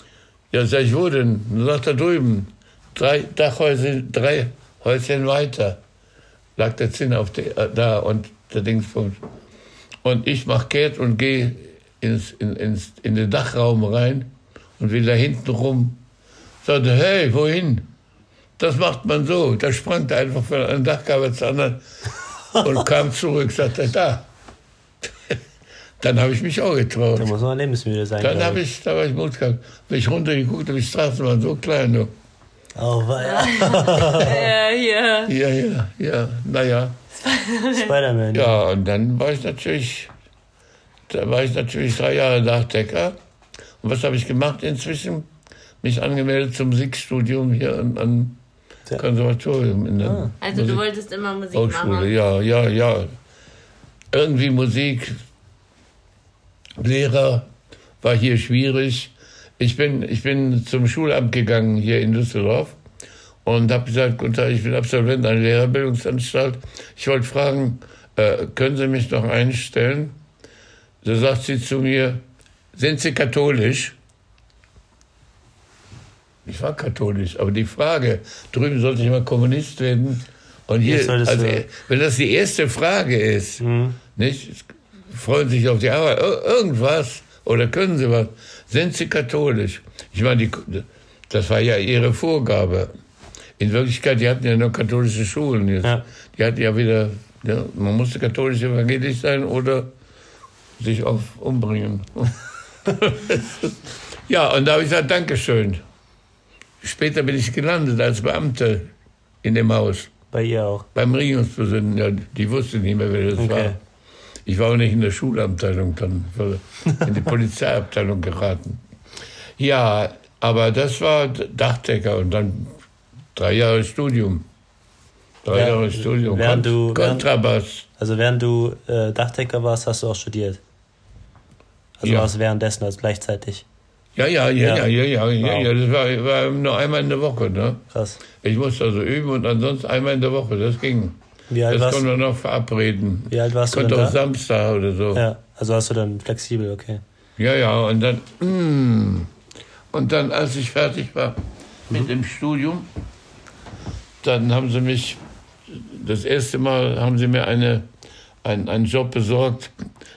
Ja, sag ich, wo denn? Dann sagt er drüben. Drei Dachhäuschen, drei Häuschen weiter. Lag der Zinn auf der, äh, da und der Dingspunkt. Und ich mach kehrt und gehe ins, in, ins, in den Dachraum rein und will da hinten rum. Sagte, hey, wohin? Das macht man so. Da sprang er einfach von einem Dachgabe zur anderen und kam zurück. Sagte, da. Dann habe ich mich auch getraut. Da muss man lebensmüde sein. Dann habe ich, da war ich Mut gehabt. Bin ich runtergeguckt und die Straßen waren so klein. Du. Oh, weia. Äh, hier. Ja, ja, ja, naja. Spider-Man. Ja, und dann war ich natürlich, da war ich natürlich drei Jahre Dachdecker. Und was habe ich gemacht inzwischen? Mich angemeldet zum Musikstudium hier an, an Ja. Konservatorium in der Ah. Also du Musik- wolltest immer Musik Hochschule. machen. Ja, ja, ja. Irgendwie Musik, Lehrer war hier schwierig. Ich bin, ich bin zum Schulamt gegangen hier in Düsseldorf und habe gesagt, guten Tag, ich bin Absolvent einer Lehrerbildungsanstalt. Ich wollte fragen, äh, können Sie mich noch einstellen? Da sagt sie zu mir, sind Sie katholisch? Ich war katholisch, aber die Frage, drüben sollte ich mal Kommunist werden. Und hier, solltest also, wenn das die erste Frage ist, Mhm. nicht? Freuen sich auf die Arbeit, Ir- irgendwas, oder können Sie was? Sind Sie katholisch? Ich meine, die, das war ja Ihre Vorgabe. In Wirklichkeit, die hatten ja nur katholische Schulen jetzt. Ja. Die hatten ja wieder, ja, man musste katholisch evangelisch sein oder sich auf umbringen. ja, und da habe ich gesagt, Dankeschön. Später bin ich gelandet als Beamter in dem Haus. Bei ihr auch. Beim Regierungspräsidenten, ja, die wusste nicht mehr, wer das Okay. war. Ich war auch nicht in der Schulabteilung dann, in die Polizeiabteilung geraten. Ja, aber das war Dachdecker und dann drei Jahre Studium. Drei Ja, Jahre Studium. während du- Kontrabass. Also während du äh, Dachdecker warst, hast du auch studiert. Also Ja. warst währenddessen, also gleichzeitig. Ja, ja, ja, ja, Ja. ja, ja, ja. Das war, war nur einmal in der Woche. Ne? Krass. Ich musste also üben und ansonsten einmal in der Woche. Das ging. Wie alt Das warst konnten du? wir noch verabreden. Wie alt warst du Konnte auch da? Samstag oder so. Ja, also warst du dann flexibel, okay. Ja, ja, und dann, mm, und dann, als ich fertig war mit dem Studium, dann haben sie mich, das erste Mal haben sie mir eine, ein, einen Job besorgt.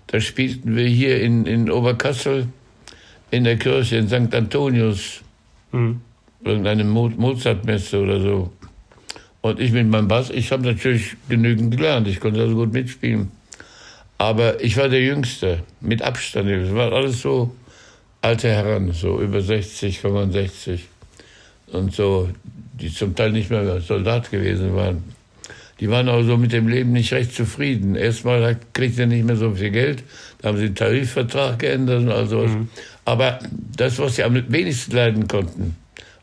Da spielten wir hier in, in Oberkassel in der Kirche in St. Antonius, Mhm. irgendeine Mo Mozartmesse oder so. Und ich mit meinem Bass, ich habe natürlich genügend gelernt, ich konnte also gut mitspielen. Aber ich war der Jüngste, mit Abstand. Es waren alles so alte Herren, so über 60, 65 und so, die zum Teil nicht mehr Soldat gewesen waren. Die waren auch so mit dem Leben nicht recht zufrieden. Erstmal hat- kriegt er nicht mehr so viel Geld, da haben sie den Tarifvertrag geändert und all sowas. Aber das, was sie am wenigsten leiden konnten,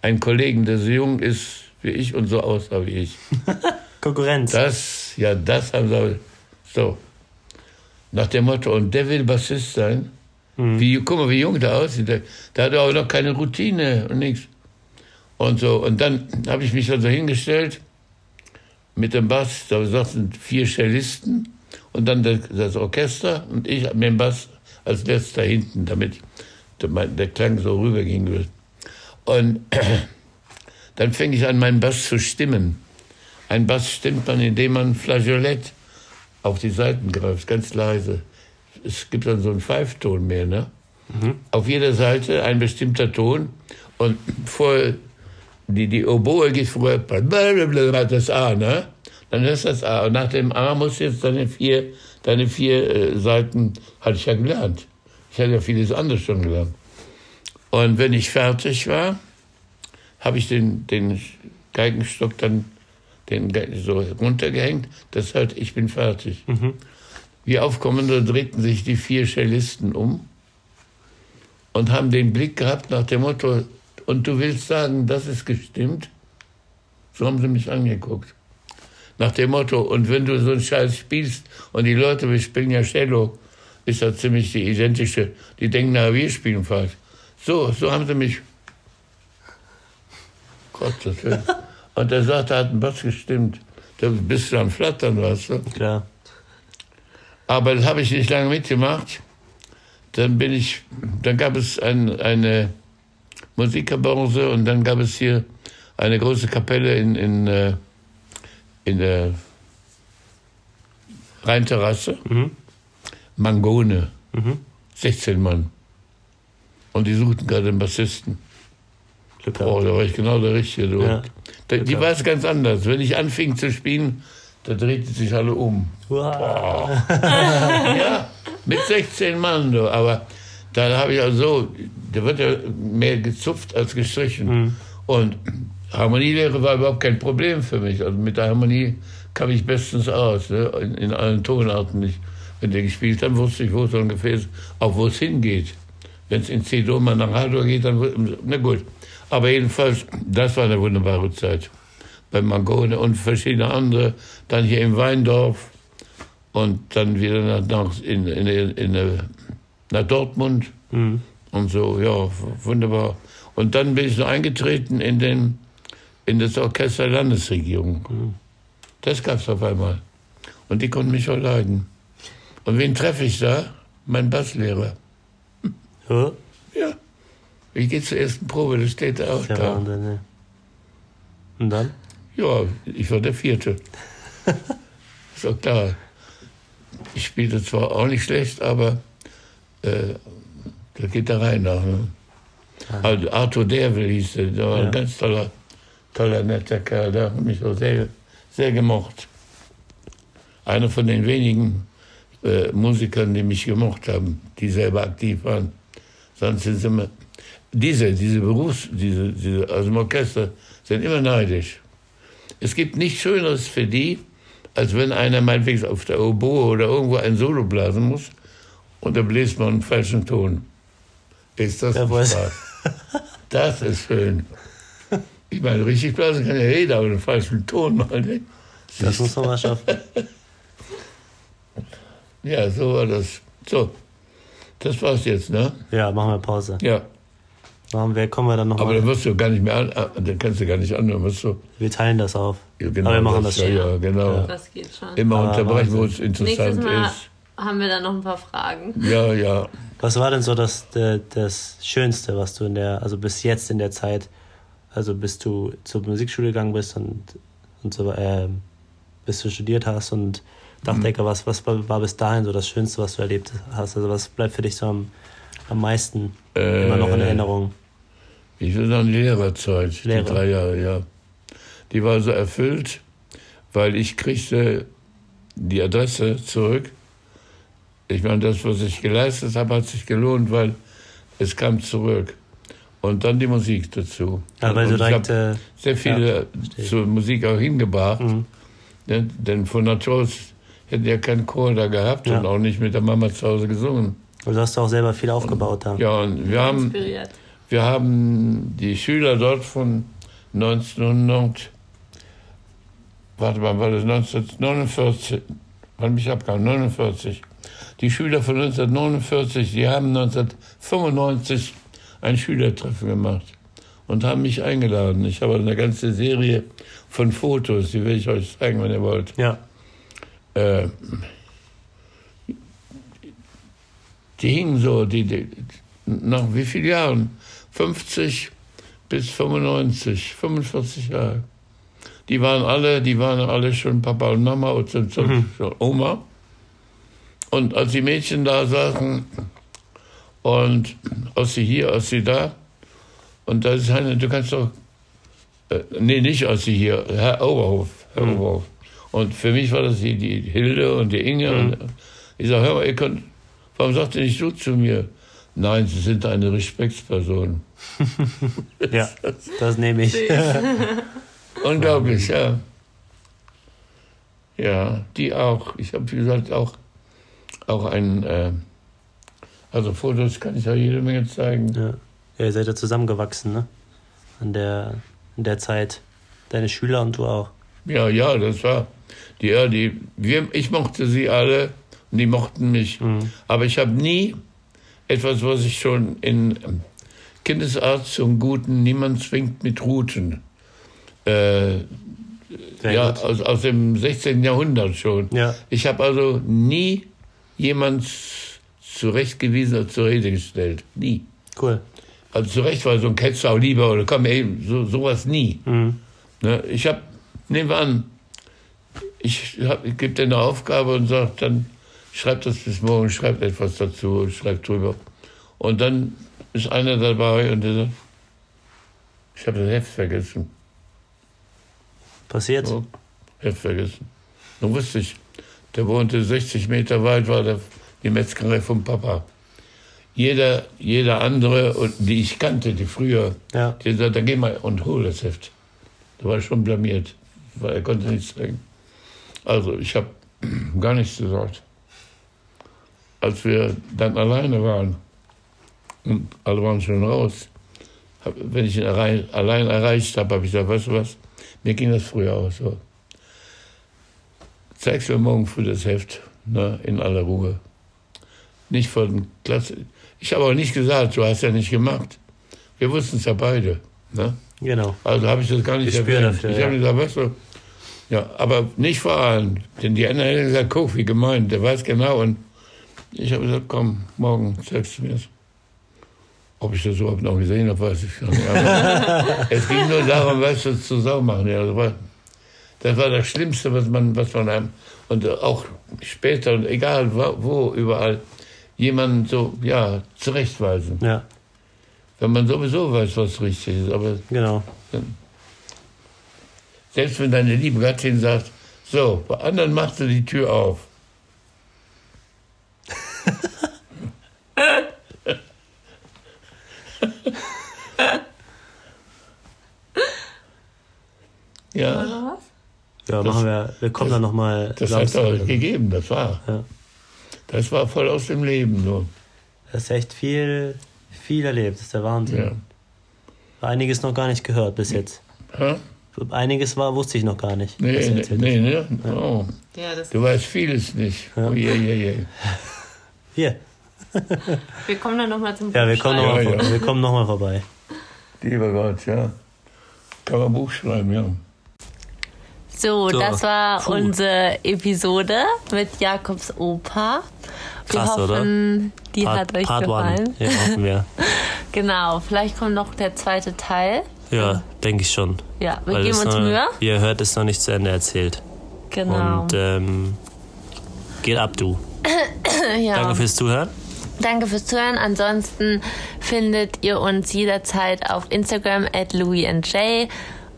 einen Kollegen, der so jung ist wie ich und so aussah wie ich, Konkurrenz. das, ja, das haben sie. So. Nach dem Motto, und der will Bassist sein. Wie, guck mal, wie jung der aussieht. Der, der hat auch noch keine Routine und nichts. Und so, und dann habe ich mich also hingestellt mit dem Bass, da saßen vier Cellisten und dann das, Orchester und ich mit dem Bass als letzter hinten, damit der, Klang so rüberging wird. Und dann fing ich an, meinen Bass zu stimmen. Ein Bass stimmt man, indem man Flageolett auf die Seiten greift, ganz leise. Es gibt dann so einen Pfeifton mehr, ne? Auf jeder Seite ein bestimmter Ton und vor die, die Oboe geht vorher das A, ne? Dann ist das A. Und nach dem A musst du jetzt deine vier, deine vier äh, Seiten, hatte ich ja gelernt. Ich hatte ja vieles anderes schon gelernt. Und wenn ich fertig war, habe ich den, den Geigenstock dann den, so runtergehängt. Das heißt, ich bin fertig. Wie aufkommende drehten sich die vier Cellisten um und haben den Blick gehabt nach dem Motto, und du willst sagen, das ist gestimmt? So haben sie mich angeguckt. Nach dem Motto, und wenn du so einen Scheiß spielst und die Leute, wir spielen ja Cello, ist das ziemlich die identische, die denken, na, wir spielen falsch. So, so haben sie mich. Gottes Willen. Und er sagte, hat ein Bass gestimmt. Da bist du am Flattern, weißt du. Klar. Aber das habe ich nicht lange mitgemacht. Dann bin ich, dann gab es ein, eine Musikerbörse und dann gab es hier eine große Kapelle in, in, äh, in der Rheinterrasse. Mangone. 16 Mann. Und die suchten gerade einen Bassisten. Oh, da war ich genau der Richtige. Du. Ja. Da, die war es ganz anders. Wenn ich anfing zu spielen, da drehten sich alle um. Wow. Ja, mit 16 Mann, du. Aber dann habe ich also, da wird ja mehr gezupft als gestrichen. Und Harmonielehre war überhaupt kein Problem für mich. Also mit der Harmonie kam ich bestens aus, ne? in, in allen Tonarten. Ich, wenn der gespielt hat, wusste ich, wo es ungefähr ist, auch wo es hingeht. Wenn es in C-Dur mal nach A-Dur geht, dann, na gut. Aber jedenfalls, das war eine wunderbare Zeit. Bei Mangone und verschiedene andere. Dann hier im Weindorf und dann wieder nach, nach, in, in, in, nach Dortmund und so, ja, wunderbar. Und dann bin ich noch eingetreten in, den, in das Orchester der Landesregierung. Das gab es auf einmal. Und die konnten mich auch leiden. Und wen treffe ich da? Mein Basslehrer. Ja, Ja. Ich gehe zur ersten Probe, das steht da auch ja da. Wahnsinn, ne? Und dann? Ja, ich war der Vierte. ist doch klar. Ich spielte zwar auch nicht schlecht, aber äh, da geht da rein nach. Ne? Also Arthur Derwell hieß er, der war Ja. ein ganz toller, toller, netter Kerl, der hat mich auch sehr, sehr gemocht. Einer von den wenigen äh, Musikern, die mich gemocht haben, die selber aktiv waren. Sonst sind sie immer, diese, diese Berufs-, diese, diese, aus dem Orchester, sind immer neidisch. Es gibt nichts Schöneres für die, als wenn einer meinetwegen auf der Oboe oder irgendwo ein Solo blasen muss und da bläst man einen falschen Ton. Ist das Ja, weiß. Spaß? Das ist schön. Ich meine, richtig blasen kann ja jeder, aber einen falschen Ton mal. Ne? Das muss man mal schaffen. Ja, so war das. So, das war's jetzt, ne? Ja, machen wir Pause. Ja. Machen wir, kommen wir dann Aber nochmal. dann wirst du gar nicht mehr an, ah, dann kannst du gar nicht anhören, wirst du. Wir teilen das auf. Ja, genau, Aber wir machen das ja, schon. ja, genau. Das geht schon. Immer Aber unterbrechen, wo es Nächstes interessant Mal ist. Haben wir dann noch ein paar Fragen. Ja, ja. Was war denn so das, das Schönste, was du in der, also bis jetzt in der Zeit, also bis du zur Musikschule gegangen bist und, und so, ähm, bis du studiert hast und Dachdecker, was, was war, war bis dahin so das Schönste, was du erlebt hast? Also was bleibt für dich so am, am meisten immer noch in Äh, Erinnerung? Ich will sagen, Lehrerzeit, Lehrer. die drei Jahre, ja. Die war so erfüllt, weil ich kriegte die Adresse zurück. Ich meine, das, was ich geleistet habe, hat sich gelohnt, weil es kam zurück. Und dann die Musik dazu. Ja, weil Und du ich direkt, habe äh, sehr viele ja, ich. zur Musik auch hingebracht. Mhm. Ne? Denn von Natur aus hätte ja keinen Chor da gehabt Ja. und auch nicht mit der Mama zu Hause gesungen. also hast du auch selber viel aufgebaut da. Ja, und wir haben Inspiriert. wir haben die Schüler dort von 1900, warte mal, war das 1949, wann mich abgehauen, 49, Die Schüler von 1949, die haben 1995 ein Schülertreffen gemacht und haben mich eingeladen. Ich habe eine ganze Serie von Fotos, die will ich euch zeigen, wenn ihr wollt. Ja. Äh, die hingen so, die, die, nach wie vielen Jahren? 50 bis 95, 45 Jahre. Die waren alle, die waren alle schon Papa und Mama und sind mhm. schon Oma. Und als die Mädchen da saßen und aus sie hier, aus sie da, und da ist eine, du kannst doch, äh, nee, nicht aus sie hier, Herr Oberhof, Herr mhm. Oberhof. Und für mich war das die, die Hilde und die Inge. Mhm. Und ich sage, hör mal, ihr könnt, warum sagt ihr nicht du zu mir? Nein, Sie sind eine Respektsperson. ja, das nehme ich. Unglaublich, ja. Ja, die auch. Ich habe, wie gesagt, auch, auch ein, äh, also Fotos kann ich ja jede Menge zeigen. Ja. ja, ihr seid ja zusammengewachsen, ne? An der, in der Zeit. Deine Schüler und du auch. Ja, ja, das war, die, ja, die, wir, ich mochte sie alle und die mochten mich. Mhm. Aber ich habe nie etwas, was ich schon in Kindesarzt zum Guten, niemand zwingt mit Routen. Äh, ja, aus, aus dem 16. Jahrhundert schon. Ja. Ich habe also nie jemand zurechtgewiesen oder zur Rede gestellt. Nie. Cool. Also zurecht war so ein Ketzer auch lieber oder komm, ey, so, sowas nie. Mhm. Ne, ich habe, nehmen wir an, ich, ich gebe dir eine Aufgabe und sage dann, schreibt das bis morgen, schreibt etwas dazu, schreibt drüber. Und dann ist einer dabei und der sagt, ich habe das Heft vergessen. Passiert? So, Heft vergessen. Dann wusste ich, der wohnte 60 Meter weit, war der, die Metzgerei vom Papa. Jeder, jeder andere, die ich kannte, die früher, ja. die sagte, dann geh mal und hol das Heft. Da war ich schon blamiert, weil er konnte nichts sagen. Also ich habe gar nichts gesagt als wir dann alleine waren, und alle waren schon raus, hab, wenn ich ihn allein, allein erreicht habe, habe ich gesagt, weißt du was, mir ging das früher auch so. Zeigst mir morgen früh das Heft, ne, in aller Ruhe. Nicht von Klasse. Ich habe auch nicht gesagt, du hast ja nicht gemacht. Wir wussten es ja beide. Ne? Genau. Also habe ich das gar nicht ich erwähnt. Dafür, ich habe gesagt, weißt du, ja, aber nicht vor allem. Denn die anderen hätten gesagt, guck, wie gemeint, der weiß genau und ich habe gesagt, komm, morgen zeigst du mir es. Ob ich das überhaupt noch gesehen habe, weiß ich nicht. Aber es ging nur darum, weißt du, zu Sau machen. Ja, das, war, das war das Schlimmste, was man, was man einem, und auch später, und egal wo, überall, jemanden so, ja, zurechtweisen. Ja. Wenn man sowieso weiß, was richtig ist. Aber genau. Selbst wenn deine liebe Gattin sagt, so, bei anderen machst du die Tür auf. ja. Ja, das, machen wir. Wir kommen das, dann nochmal. Das hat er gegeben, das war. Ja. Das war voll aus dem Leben nur. Das ist echt viel, viel erlebt, das ist der Wahnsinn. Ja. Einiges noch gar nicht gehört bis jetzt. Ja? Einiges war, wusste ich noch gar nicht. Nee, nee, nee, ne? Oh. Ja, du weißt vieles nicht. Ja. Oh, je, je, je. Hier. Wir kommen dann nochmal zum Buch Ja, wir kommen nochmal ja, ja. noch mal vorbei. Lieber Gott, ja. Kann man Buch schreiben, ja. So, so. das war Puh. unsere Episode mit Jakobs Opa. Wir Krass, hoffen, oder? die Part, hat euch Part gefallen. Ja, hoffen wir. genau, vielleicht kommt noch der zweite Teil. Ja, denke ich schon. Ja, wir Weil geben uns noch, Mühe. Wie ihr hört, ist noch nicht zu Ende erzählt. Genau. Und ähm, geht ab, du. ja. Danke fürs Zuhören. Danke fürs Zuhören. Ansonsten findet ihr uns jederzeit auf Instagram at louisandj.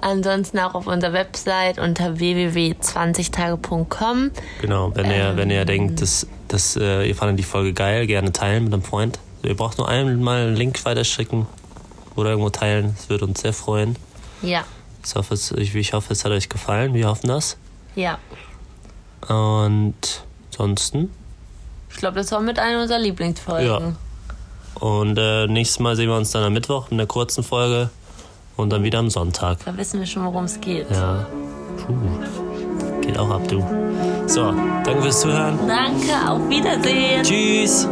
Ansonsten auch auf unserer Website unter www.20tage.com. Genau, wenn ihr, ähm, wenn ihr denkt, dass, dass äh, ihr fandet die Folge geil, gerne teilen mit einem Freund. Ihr braucht nur einmal einen Link weiterschicken oder irgendwo teilen. Das würde uns sehr freuen. Ja. Ich hoffe, es, ich, ich hoffe, es hat euch gefallen. Wir hoffen das. Ja. Und ansonsten ich glaube, das war mit einer unserer Lieblingsfolgen. Ja. Und äh, nächstes Mal sehen wir uns dann am Mittwoch in der kurzen Folge und dann wieder am Sonntag. Da wissen wir schon, worum es geht. Ja. Puh. Geht auch ab, du. So, danke fürs Zuhören. Danke, auf Wiedersehen. Tschüss.